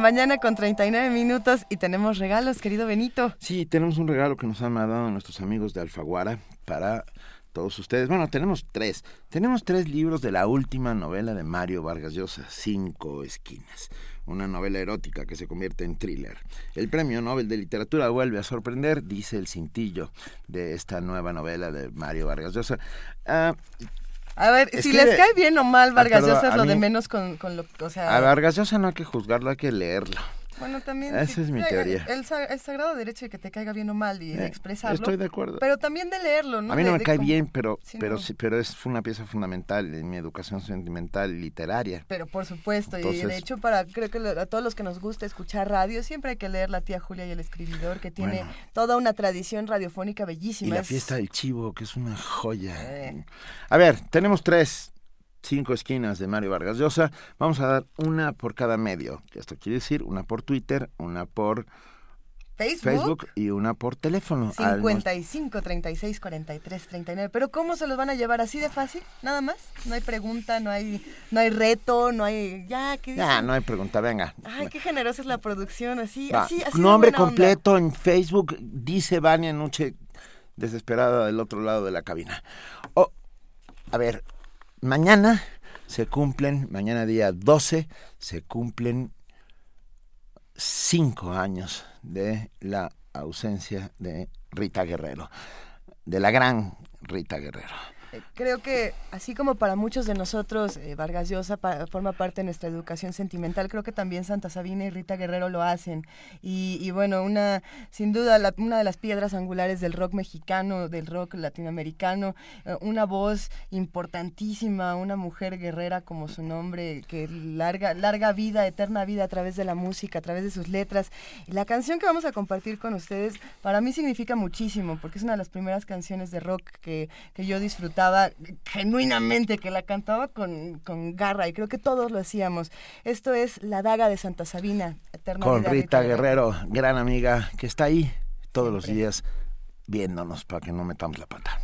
mañana con 39 minutos y tenemos regalos, querido Benito. Sí, tenemos un regalo que nos han mandado nuestros amigos de Alfaguara para todos ustedes. Bueno, tenemos tres. Tenemos tres libros de la última novela de Mario Vargas Llosa, Cinco Esquinas. Una novela erótica que se convierte en thriller. El premio Nobel de Literatura vuelve a sorprender, dice el cintillo de esta nueva novela de Mario Vargas Llosa. Ah, A ver, si les cae bien o mal, Vargas Llosa es lo de menos con, con lo o sea, a Vargas Llosa no hay que juzgarlo, hay que leerlo. Bueno, también. Esa es mi teoría. El, el sagrado derecho de que te caiga bien o mal y de Eh, expresarlo. estoy de acuerdo. Pero también de leerlo, ¿no? a mí no De- me cae bien, pero, Sí, pero, no. sí, pero es una pieza fundamental en mi educación sentimental literaria. Pero por supuesto, y de hecho para creo que a todos los que nos gusta escuchar radio, siempre hay que leer La tía Julia y el escribidor, que tiene Bueno. toda una tradición radiofónica bellísima. Y la Es- fiesta del chivo, que es una joya. Eh. A ver, tenemos tres, cinco esquinas de Mario Vargas Llosa. Vamos a dar una por cada medio. Esto quiere decir una por Twitter, una por Facebook, Facebook y una por teléfono. Al 55 36 43 39. Pero ¿cómo se los van a llevar así de fácil? Nada más. No hay pregunta, no hay no hay reto, no hay ya ¿qué Ya, dicen? no hay pregunta, venga. Ay, qué generosa es la producción, así, Va, así, así Nombre onda. completo en Facebook, dice Vania Nuche, desesperada del otro lado de la cabina. Oh, a ver, mañana se cumplen, mañana día 12, se cumplen cinco años de la ausencia de Rita Guerrero, de la gran Rita Guerrero. Creo que así como para muchos de nosotros eh, Vargas Llosa pa- forma parte de nuestra educación sentimental, creo que también Santa Sabina y Rita Guerrero lo hacen. Y, y bueno, una sin duda la- una de las piedras angulares del rock mexicano, del rock latinoamericano, eh, una voz importantísima, una mujer guerrera como su nombre, que larga larga vida, eterna vida a través de la música, a través de sus letras. La canción que vamos a compartir con ustedes para mí significa muchísimo, porque es una de las primeras canciones de rock que, que yo genuinamente, que la cantaba con, con garra y creo que todos lo hacíamos. Esto es La Daga de Santa Sabina, eterna Con Rita Guerrero, gran amiga, que está ahí todos los días viéndonos para que no metamos la pata.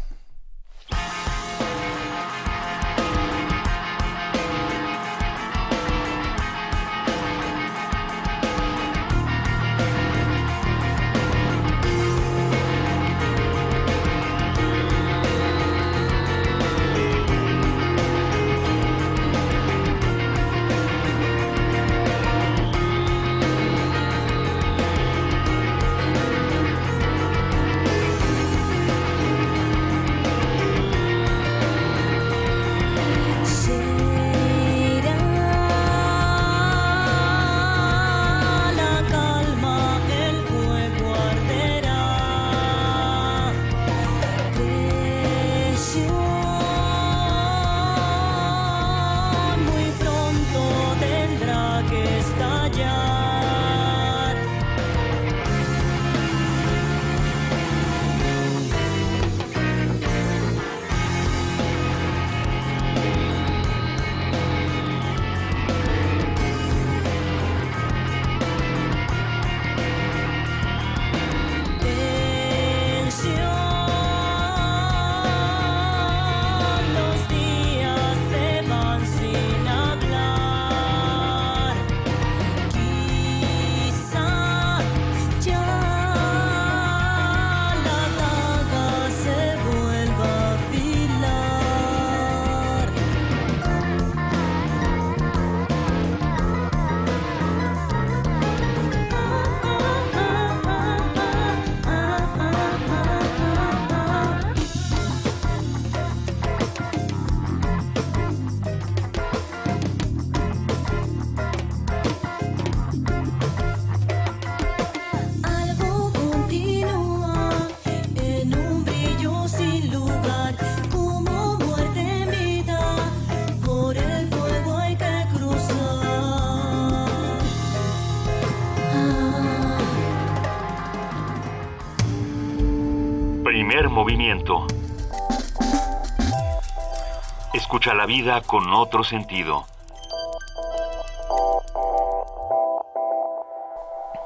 Escucha la vida con otro sentido.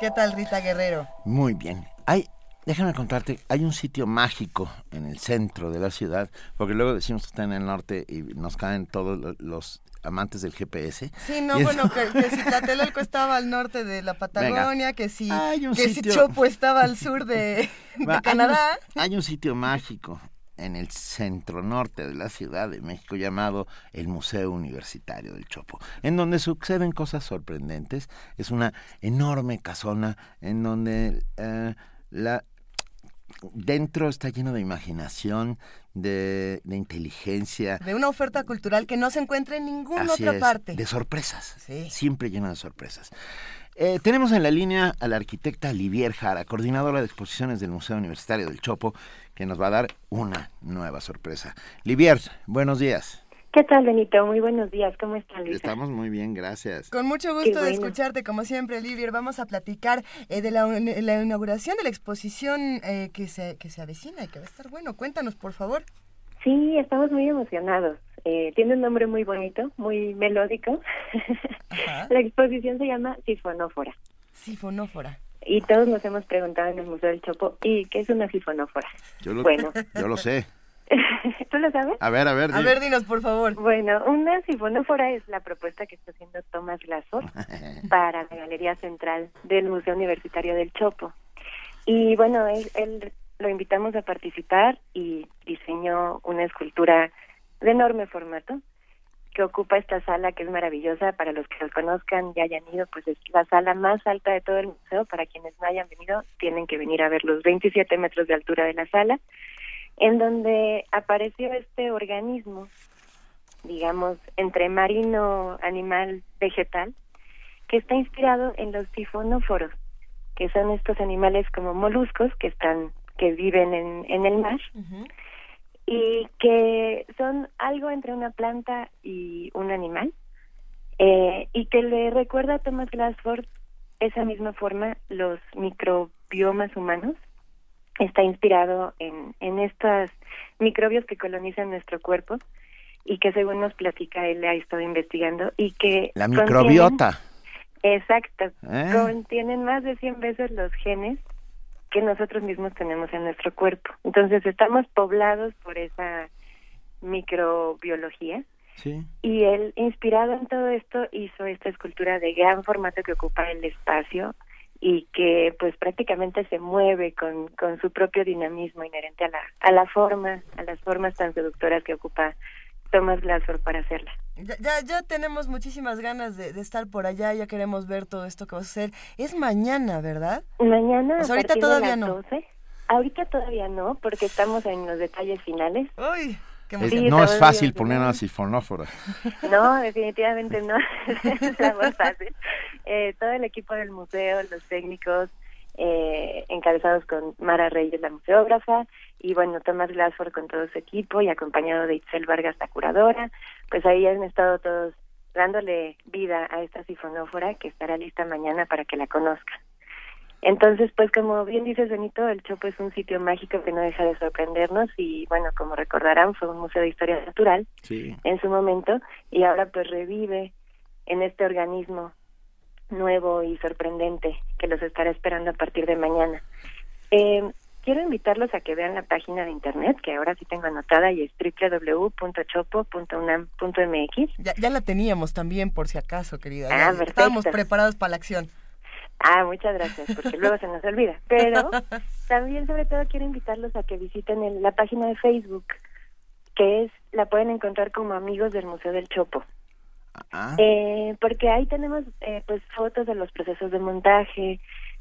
¿Qué tal Rita Guerrero? Muy bien. Hay, déjame contarte, hay un sitio mágico en el centro de la ciudad, porque luego decimos que está en el norte y nos caen todos lo- los amantes del GPS. Sí, no, bueno, eso- que, que si [laughs] Tlatelolco estaba al norte de la Patagonia, que si, que si Chopo estaba al sur de, [laughs] de Va, hay un- Canadá. Hay un, sitio mágico en el centro norte de la Ciudad de México llamado el Museo Universitario del Chopo, en donde suceden cosas sorprendentes. Es una enorme casona en donde eh, la dentro está lleno de imaginación, de, de inteligencia. De una oferta cultural que no se encuentra en ninguna Así otra es, parte. De sorpresas. Siempre llena de sorpresas. Eh, tenemos en la línea a la arquitecta Livier Jara, coordinadora de exposiciones del Museo Universitario del Chopo, que nos va a dar una nueva sorpresa. Livier, buenos días. ¿Qué tal, Benito? Muy buenos días. ¿Cómo están, Luisa? Estamos muy bien, gracias. Con mucho gusto de escucharte, como siempre, Livier. Vamos a platicar eh, de la, la inauguración de la exposición eh, que, se, que se avecina y que va a estar bueno. Cuéntanos, por favor. Sí, estamos muy emocionados. Eh, tiene un nombre muy bonito, muy melódico. [laughs] la exposición se llama Sifonófora. Sifonófora. Y todos nos hemos preguntado en el Museo del Chopo, ¿y qué es una sifonófora? Yo lo, Bueno. [laughs] yo lo sé. [laughs] ¿Tú lo sabes? A ver, a ver. A ver, dinos, por favor. Bueno, una sifonófora es la propuesta que está haciendo Tomás Glassor para la Galería Central del Museo Universitario del Chopo. Y bueno, él, él lo invitamos a participar y diseñó una escultura de enorme formato que ocupa esta sala que es maravillosa. Para los que los conozcan y hayan ido, pues es la sala más alta de todo el museo. Para quienes no hayan venido, tienen que venir a ver los 27 metros de altura de la sala, en donde apareció este organismo, digamos, entre marino, animal, vegetal, que está inspirado en los sifonóforos, que son estos animales como moluscos que están que viven en, en el mar y que son algo entre una planta y un animal eh, y que le recuerda a Thomas Glassford esa misma forma los microbiomas humanos está inspirado en, en estos microbios que colonizan nuestro cuerpo y que según nos platica él ha estado investigando y que La microbiota. Exacto. ¿Eh? Contienen más de 100 veces los genes que nosotros mismos tenemos en nuestro cuerpo. Entonces estamos poblados por esa microbiología Sí. y él, inspirado en todo esto, hizo esta escultura de gran formato que ocupa el espacio y que pues prácticamente se mueve con, con su propio dinamismo inherente a la, a la forma, a las formas tan seductoras que ocupa Thomas Glassford para hacerla. Ya, ya, ya tenemos muchísimas ganas de, de estar por allá, ya queremos ver todo esto que va a hacer. Es mañana, ¿verdad? Mañana. A ahorita todavía no. 12. Ahorita todavía no, porque estamos en los detalles finales. Uy, qué Es- Sí, no es fácil bien poner una sifonófora. [laughs] No, definitivamente no [laughs] es más fácil. Eh, todo el equipo del museo, los técnicos, eh, encabezados con Mara Reyes, la museógrafa, y bueno, Tomás Glassford con todo su equipo y acompañado de Itzel Vargas, la curadora, pues ahí han estado todos dándole vida a esta sifonófora que estará lista mañana para que la conozcan. Entonces, pues como bien dices, Benito, el Chopo es un sitio mágico que no deja de sorprendernos y bueno, como recordarán, fue un museo de historia natural Sí. en su momento y ahora pues revive en este organismo nuevo y sorprendente que los estará esperando a partir de mañana. Eh, quiero invitarlos a que vean la página de internet que ahora sí tengo anotada y es www.chopo.unam.mx. Ya, ya la teníamos también, por si acaso, querida. Ah, Ya. Estábamos preparados para la acción. Ah, muchas gracias, porque luego se nos olvida. Pero [laughs] también, sobre todo, quiero invitarlos a que visiten el- la página de Facebook, que es la pueden encontrar como Amigos del Museo del Chopo. Ah. Eh, porque ahí tenemos eh, pues fotos de los procesos de montaje.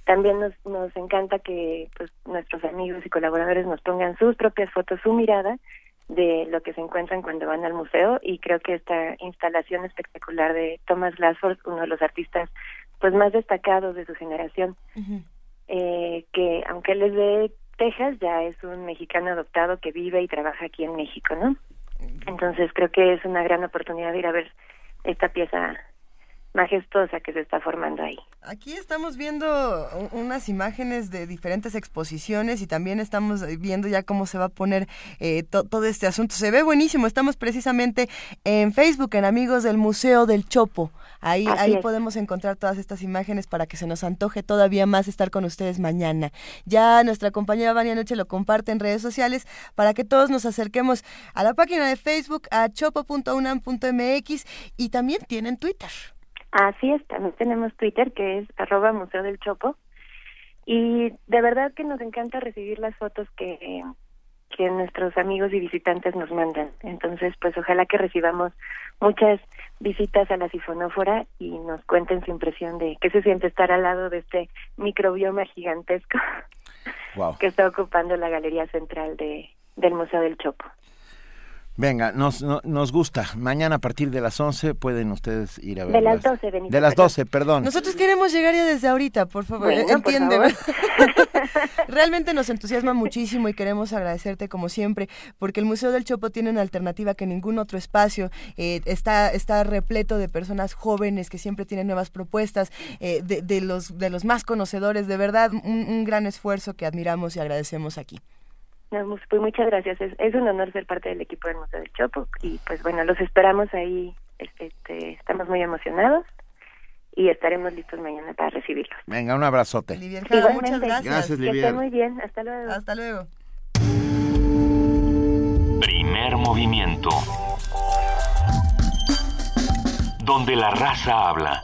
También nos, nos encanta que pues nuestros amigos y colaboradores nos pongan sus propias fotos, su mirada de lo que se encuentran cuando van al museo. Y creo que esta instalación espectacular de Thomas Glassford, uno de los artistas pues más destacados de su generación, eh, que aunque él es de Texas, ya es un mexicano adoptado que vive y trabaja aquí en México, ¿no? Entonces creo que es una gran oportunidad de ir a ver esta pieza majestuosa que se está formando ahí. Aquí estamos viendo unas imágenes de diferentes exposiciones y también estamos viendo ya cómo se va a poner eh, to- todo este asunto. Se ve buenísimo. Estamos precisamente en Facebook, en Amigos del Museo del Chopo. Ahí, Así ahí es. podemos encontrar todas estas imágenes para que se nos antoje todavía más estar con ustedes mañana. Ya nuestra compañera Vania Noche lo comparte en redes sociales para que todos nos acerquemos a la página de Facebook, a chopo.unam.mx y también tienen Twitter. Así es, también tenemos Twitter que es arroba Museo del Chopo y de verdad que nos encanta recibir las fotos que que nuestros amigos y visitantes nos mandan. Entonces, pues ojalá que recibamos muchas visitas a la sifonófora y nos cuenten su impresión de qué se siente estar al lado de este microbioma gigantesco [laughs] que está ocupando la galería central de, del Museo del Chopo. Venga, nos, nos gusta. Mañana a partir de las 11 pueden ustedes ir a ver. De las 12, Benito. De las 12, perdón. Nosotros queremos llegar ya desde ahorita, por favor. Bueno, por Entiéndeme. favor. [laughs] [laughs] Realmente nos entusiasma muchísimo y queremos agradecerte como siempre, porque el Museo del Chopo tiene una alternativa que ningún otro espacio. Eh, está, está repleto de personas jóvenes que siempre tienen nuevas propuestas, eh, de, de los, de los más conocedores. De verdad, un, un gran esfuerzo que admiramos y agradecemos aquí. No, pues pues, muchas gracias. Es, es un honor ser parte del equipo del Museo del Chopo y pues bueno, los esperamos ahí. Este, este, estamos muy emocionados y estaremos listos mañana para recibirlos. Venga, un abrazote. Igualmente. muchas gracias. Que muy bien. Hasta luego. Hasta luego. Primer movimiento. Donde la raza habla.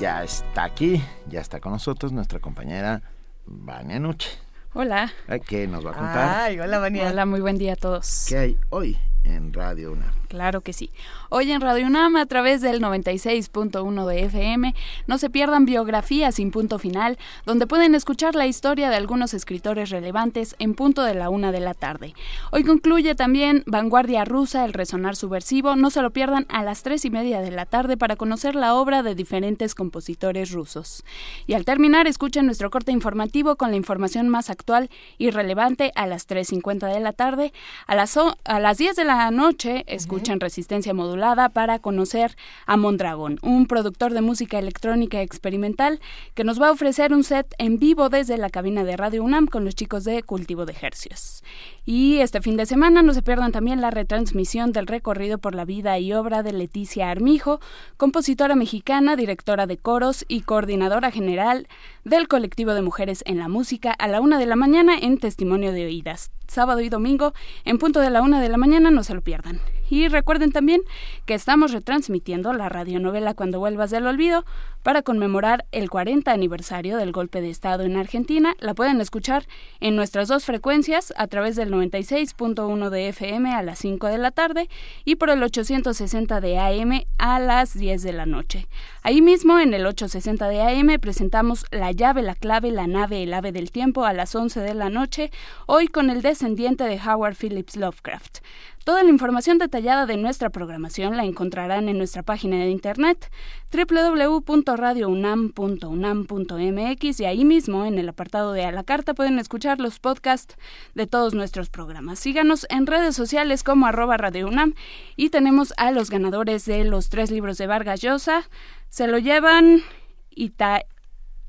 Ya está aquí, ya está con nosotros nuestra compañera Vania Nuche. Hola. ¿Qué nos va a contar? Ay, hola, Vania. Hola, muy buen día a todos. ¿Qué hay hoy en Radio UNAM? Claro que sí. Hoy en Radio UNAM, a través del 96.1 de FM, no se pierdan biografías sin punto final, donde pueden escuchar la historia de algunos escritores relevantes en punto de la una de la tarde. Hoy concluye también Vanguardia Rusa, el resonar subversivo. No se lo pierdan a las tres y media de la tarde para conocer la obra de diferentes compositores rusos. Y al terminar, escuchen nuestro corte informativo con la información más actual y relevante a las 3.50 de la tarde. A las, o- a las 10 de la noche, escuchen Resistencia Modulada para conocer a Mondragón, un productor de música electrónica experimental que nos va a ofrecer un set en vivo desde la cabina de Radio UNAM con los chicos de Cultivo de Hercios. Y este fin de semana no se pierdan también la retransmisión del recorrido por la vida y obra de Leticia Armijo, compositora mexicana, directora de coros y coordinadora general del colectivo de mujeres en la música a la una de la mañana en Testimonio de Oídas. Sábado y domingo en punto de la una de la mañana, no se lo pierdan. Y recuerden también que estamos retransmitiendo la radionovela Cuando vuelvas del olvido para conmemorar el 40 aniversario del golpe de Estado en Argentina. La pueden escuchar en nuestras dos frecuencias a través del 96.1 de FM a las 5 de la tarde y por el 860 de AM a las 10 de la noche. Ahí mismo en el 860 de AM presentamos La llave, la clave, la nave, el ave del tiempo a las 11 de la noche, hoy con el descendiente de Howard Phillips Lovecraft. Toda la información detallada de nuestra programación la encontrarán en nuestra página de internet www.radiounam.unam.mx y ahí mismo en el apartado de a la carta pueden escuchar los podcasts de todos nuestros programas. Síganos en redes sociales como arroba Radio UNAM y tenemos a los ganadores de los tres libros de Vargas Llosa. Se lo llevan Ita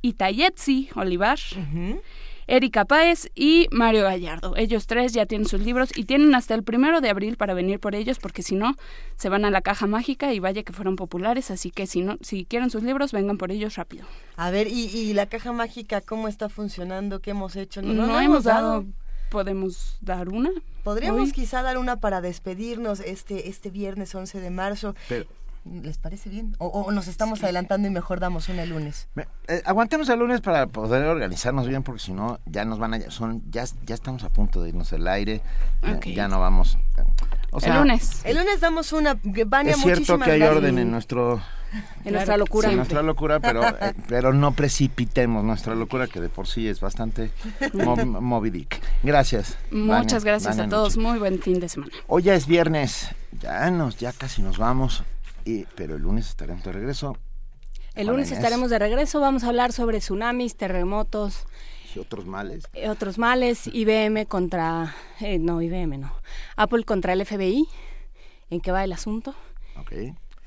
Itayetsi Olivar. Erika Páez y Mario Gallardo. Ellos tres ya tienen sus libros y tienen hasta el primero de abril para venir por ellos, porque si no, se van a la caja mágica y vaya que fueron populares. Así que si no, si quieren sus libros, vengan por ellos rápido. A ver, ¿y, y la caja mágica cómo está funcionando? ¿Qué hemos hecho? No, hemos dado. ¿Podemos dar una? Podríamos Hoy. quizá dar una para despedirnos este, este viernes 11 de marzo. Pero- ¿Les parece bien? O, o nos estamos adelantando y mejor damos una el lunes? Me- eh, aguantemos el lunes para poder organizarnos bien, porque si no, ya nos van a. Son, ya, ya estamos a punto de irnos al aire. Ya- no vamos. O sea, el lunes. El lunes damos una. Vania, Es cierto que hay gracias. orden en nuestro. En nuestra locura. Sí, en nuestra locura, pero, [laughs] eh, pero no precipitemos nuestra locura, que de por sí es bastante mo- [laughs] Moby Dick. Gracias. Muchas Vania, gracias Vania a todos. Muy buen fin de semana. Hoy ya es viernes, ya nos, ya casi nos vamos, y, pero el lunes estaremos de regreso. El lunes Inés. estaremos de regreso, vamos a hablar sobre tsunamis, terremotos, Y otros males. eh, otros males, IBM contra, eh, no, IBM no, Apple contra el FBI, ¿en qué va el asunto? Ok.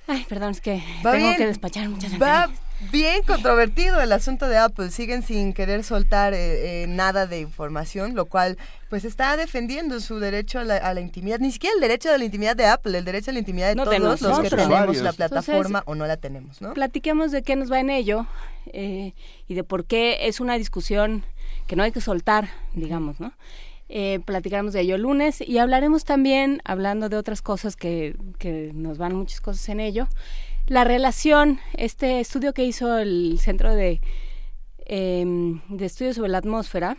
Ay, perdón, es que Va tengo bien, que despachar muchas Va bien controvertido el asunto de Apple. Siguen sin querer soltar eh, eh, nada de información, lo cual pues está defendiendo su derecho a la, a la intimidad. Ni siquiera el derecho a la intimidad de Apple, el derecho a la intimidad de No, de todos los que nosotros. tenemos la plataforma Entonces, o no la tenemos, ¿no? Platiquemos de qué nos va en ello eh, y de por qué es una discusión que no hay que soltar, digamos, ¿no? Eh, platicaremos de ello el lunes y hablaremos también, hablando de otras cosas que, que nos van muchas cosas en ello, la relación, este estudio que hizo el Centro de, em, de Estudios sobre la Atmósfera.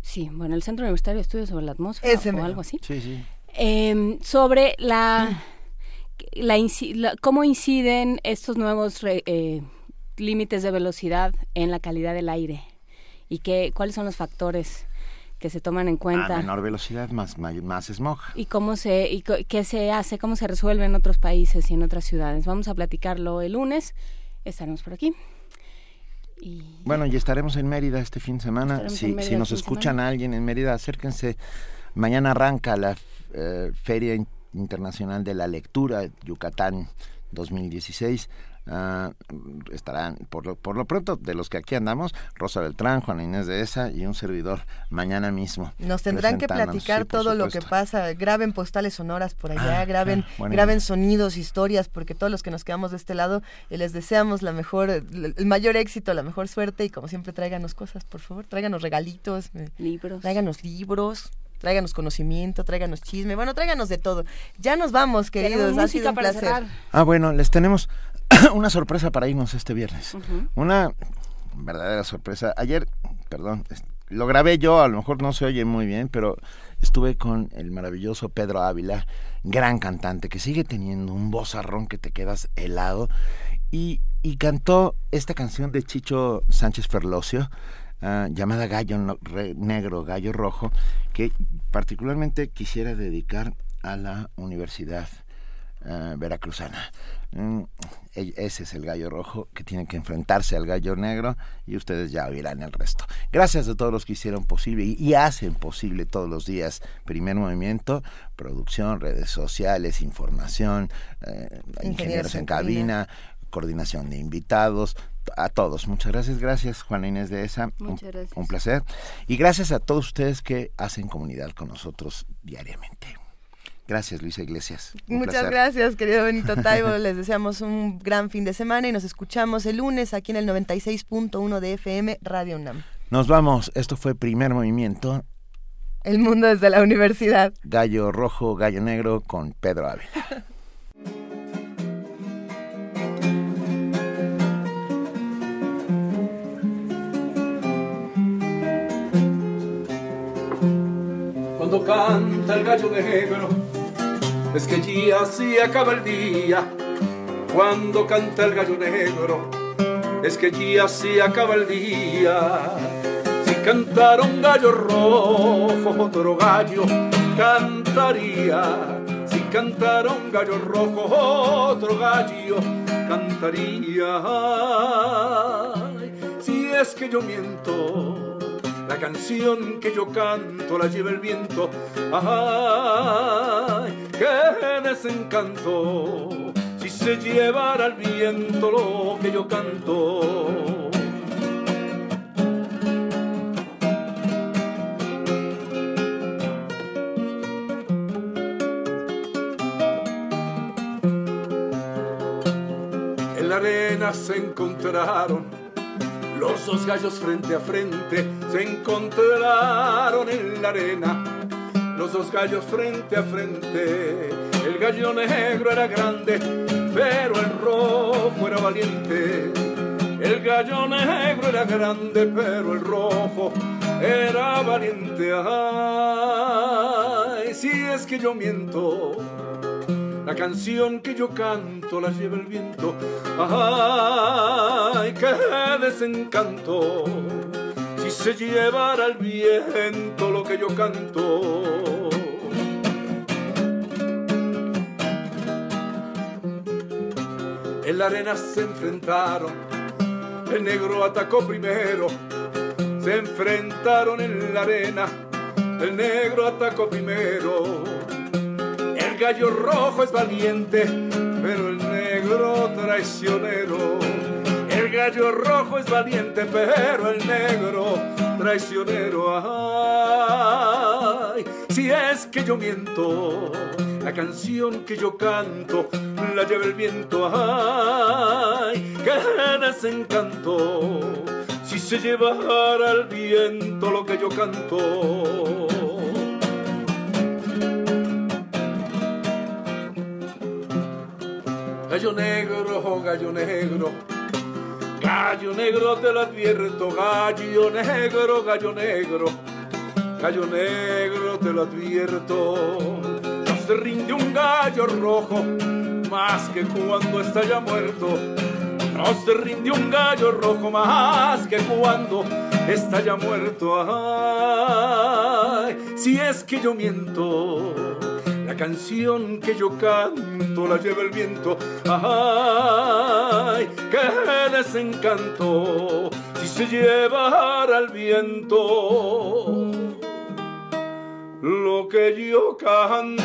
Sí, bueno, el Centro Universitario de Estudios sobre la Atmósfera Ese o algo así. Sí, sí. Em, sobre la, la, inci- la- cómo inciden estos nuevos re- eh, límites de velocidad en la calidad del aire y qué, cuáles son los factores que se toman en A cuenta menor velocidad, más, más smog. y cómo se y qué se hace, cómo se resuelve en otros países y en otras ciudades. Vamos a platicarlo el lunes. Estaremos por aquí. Bueno, y estaremos en Mérida este fin de semana. Si, si nos escuchan semana. a alguien en Mérida, acérquense. Mañana arranca la eh, Feria In- Internacional de la Lectura Yucatán 2016. Ah, estarán, por lo, por lo pronto, de los que aquí andamos, Rosa Beltrán, Juana Inés de Esa y un servidor mañana mismo. Nos tendrán que platicar Sí, todo lo que pasa. Graben postales sonoras por allá, Ah, graben, graben sonidos, historias, porque todos los que nos quedamos de este lado eh, les deseamos la mejor, el el mayor éxito, la mejor suerte y como siempre tráiganos cosas, por favor, tráiganos regalitos, eh, libros, tráiganos libros. Tráiganos conocimiento, tráiganos chisme, bueno, tráiganos de todo. Ya nos vamos, queridos, ha sido un para placer. cerrar. Ah, bueno, les tenemos [coughs] una sorpresa para irnos este viernes. Una verdadera sorpresa. Ayer, perdón, lo grabé yo, a lo mejor no se oye muy bien, pero estuve con el maravilloso Pedro Ávila, gran cantante, que sigue teniendo un vozarrón que te quedas helado, y, y cantó esta canción de Chicho Sánchez Ferlosio, ah, llamada Gallo No- Re- Negro, Gallo Rojo, que particularmente quisiera dedicar a la Universidad ah, Veracruzana. Mm, e- ese es el gallo rojo que tiene que enfrentarse al gallo negro y ustedes ya oirán el resto. Gracias a todos los que hicieron posible y, y hacen posible todos los días Primer Movimiento, producción, redes sociales, información, eh, ingenieros en cabina, coordinación de invitados, a todos. Muchas gracias, gracias Juana Inés de esa. Muchas gracias. un placer. Y gracias a todos ustedes que hacen comunidad con nosotros diariamente. Gracias, Luisa Iglesias. Un Muchas placer. gracias, querido Benito [laughs] Taibo. Les deseamos un gran fin de semana y nos escuchamos el lunes aquí en el 96.1 de FM Radio UNAM. Nos vamos. Esto fue Primer Movimiento. El mundo desde la universidad. Gallo Rojo, Gallo Negro con Pedro Ávila. Cuando canta el gallo negro, es que ya se acaba el día. Cuando canta el gallo negro, es que ya se acaba el día. Si cantara un gallo rojo, otro gallo cantaría. Si cantara un gallo rojo, otro gallo cantaría. Si es que yo miento, la canción que yo canto la lleva el viento. ¡Ay, qué desencanto! Si se llevara el viento lo que yo canto. En la arena se encontraron los dos gallos frente a frente se encontraron en la arena. Los dos gallos frente a frente. El gallo negro era grande, pero el rojo era valiente. El gallo negro era grande, pero el rojo era valiente. Ay, si es que yo miento. La canción que yo canto la lleva el viento. ¡Ay, qué desencanto! Si se llevara el viento lo que yo canto. En la arena se enfrentaron, el negro atacó primero. Se enfrentaron en la arena, el negro atacó primero. El gallo rojo es valiente, pero el negro traicionero. El gallo rojo es valiente, pero el negro traicionero. Ay, si es que yo miento, la canción que yo canto la lleva el viento. Ay, qué desencanto. Si se llevara al viento lo que yo canto. Gallo negro, gallo negro, gallo negro te lo advierto, gallo negro, gallo negro, gallo negro te lo advierto. No se rinde un gallo rojo más que cuando está ya muerto. No se rinde un gallo rojo más que cuando está ya muerto. Ay, si es que yo miento, la canción que yo canto la lleva el viento. Ay, qué desencanto si se llevara al viento lo que yo canto.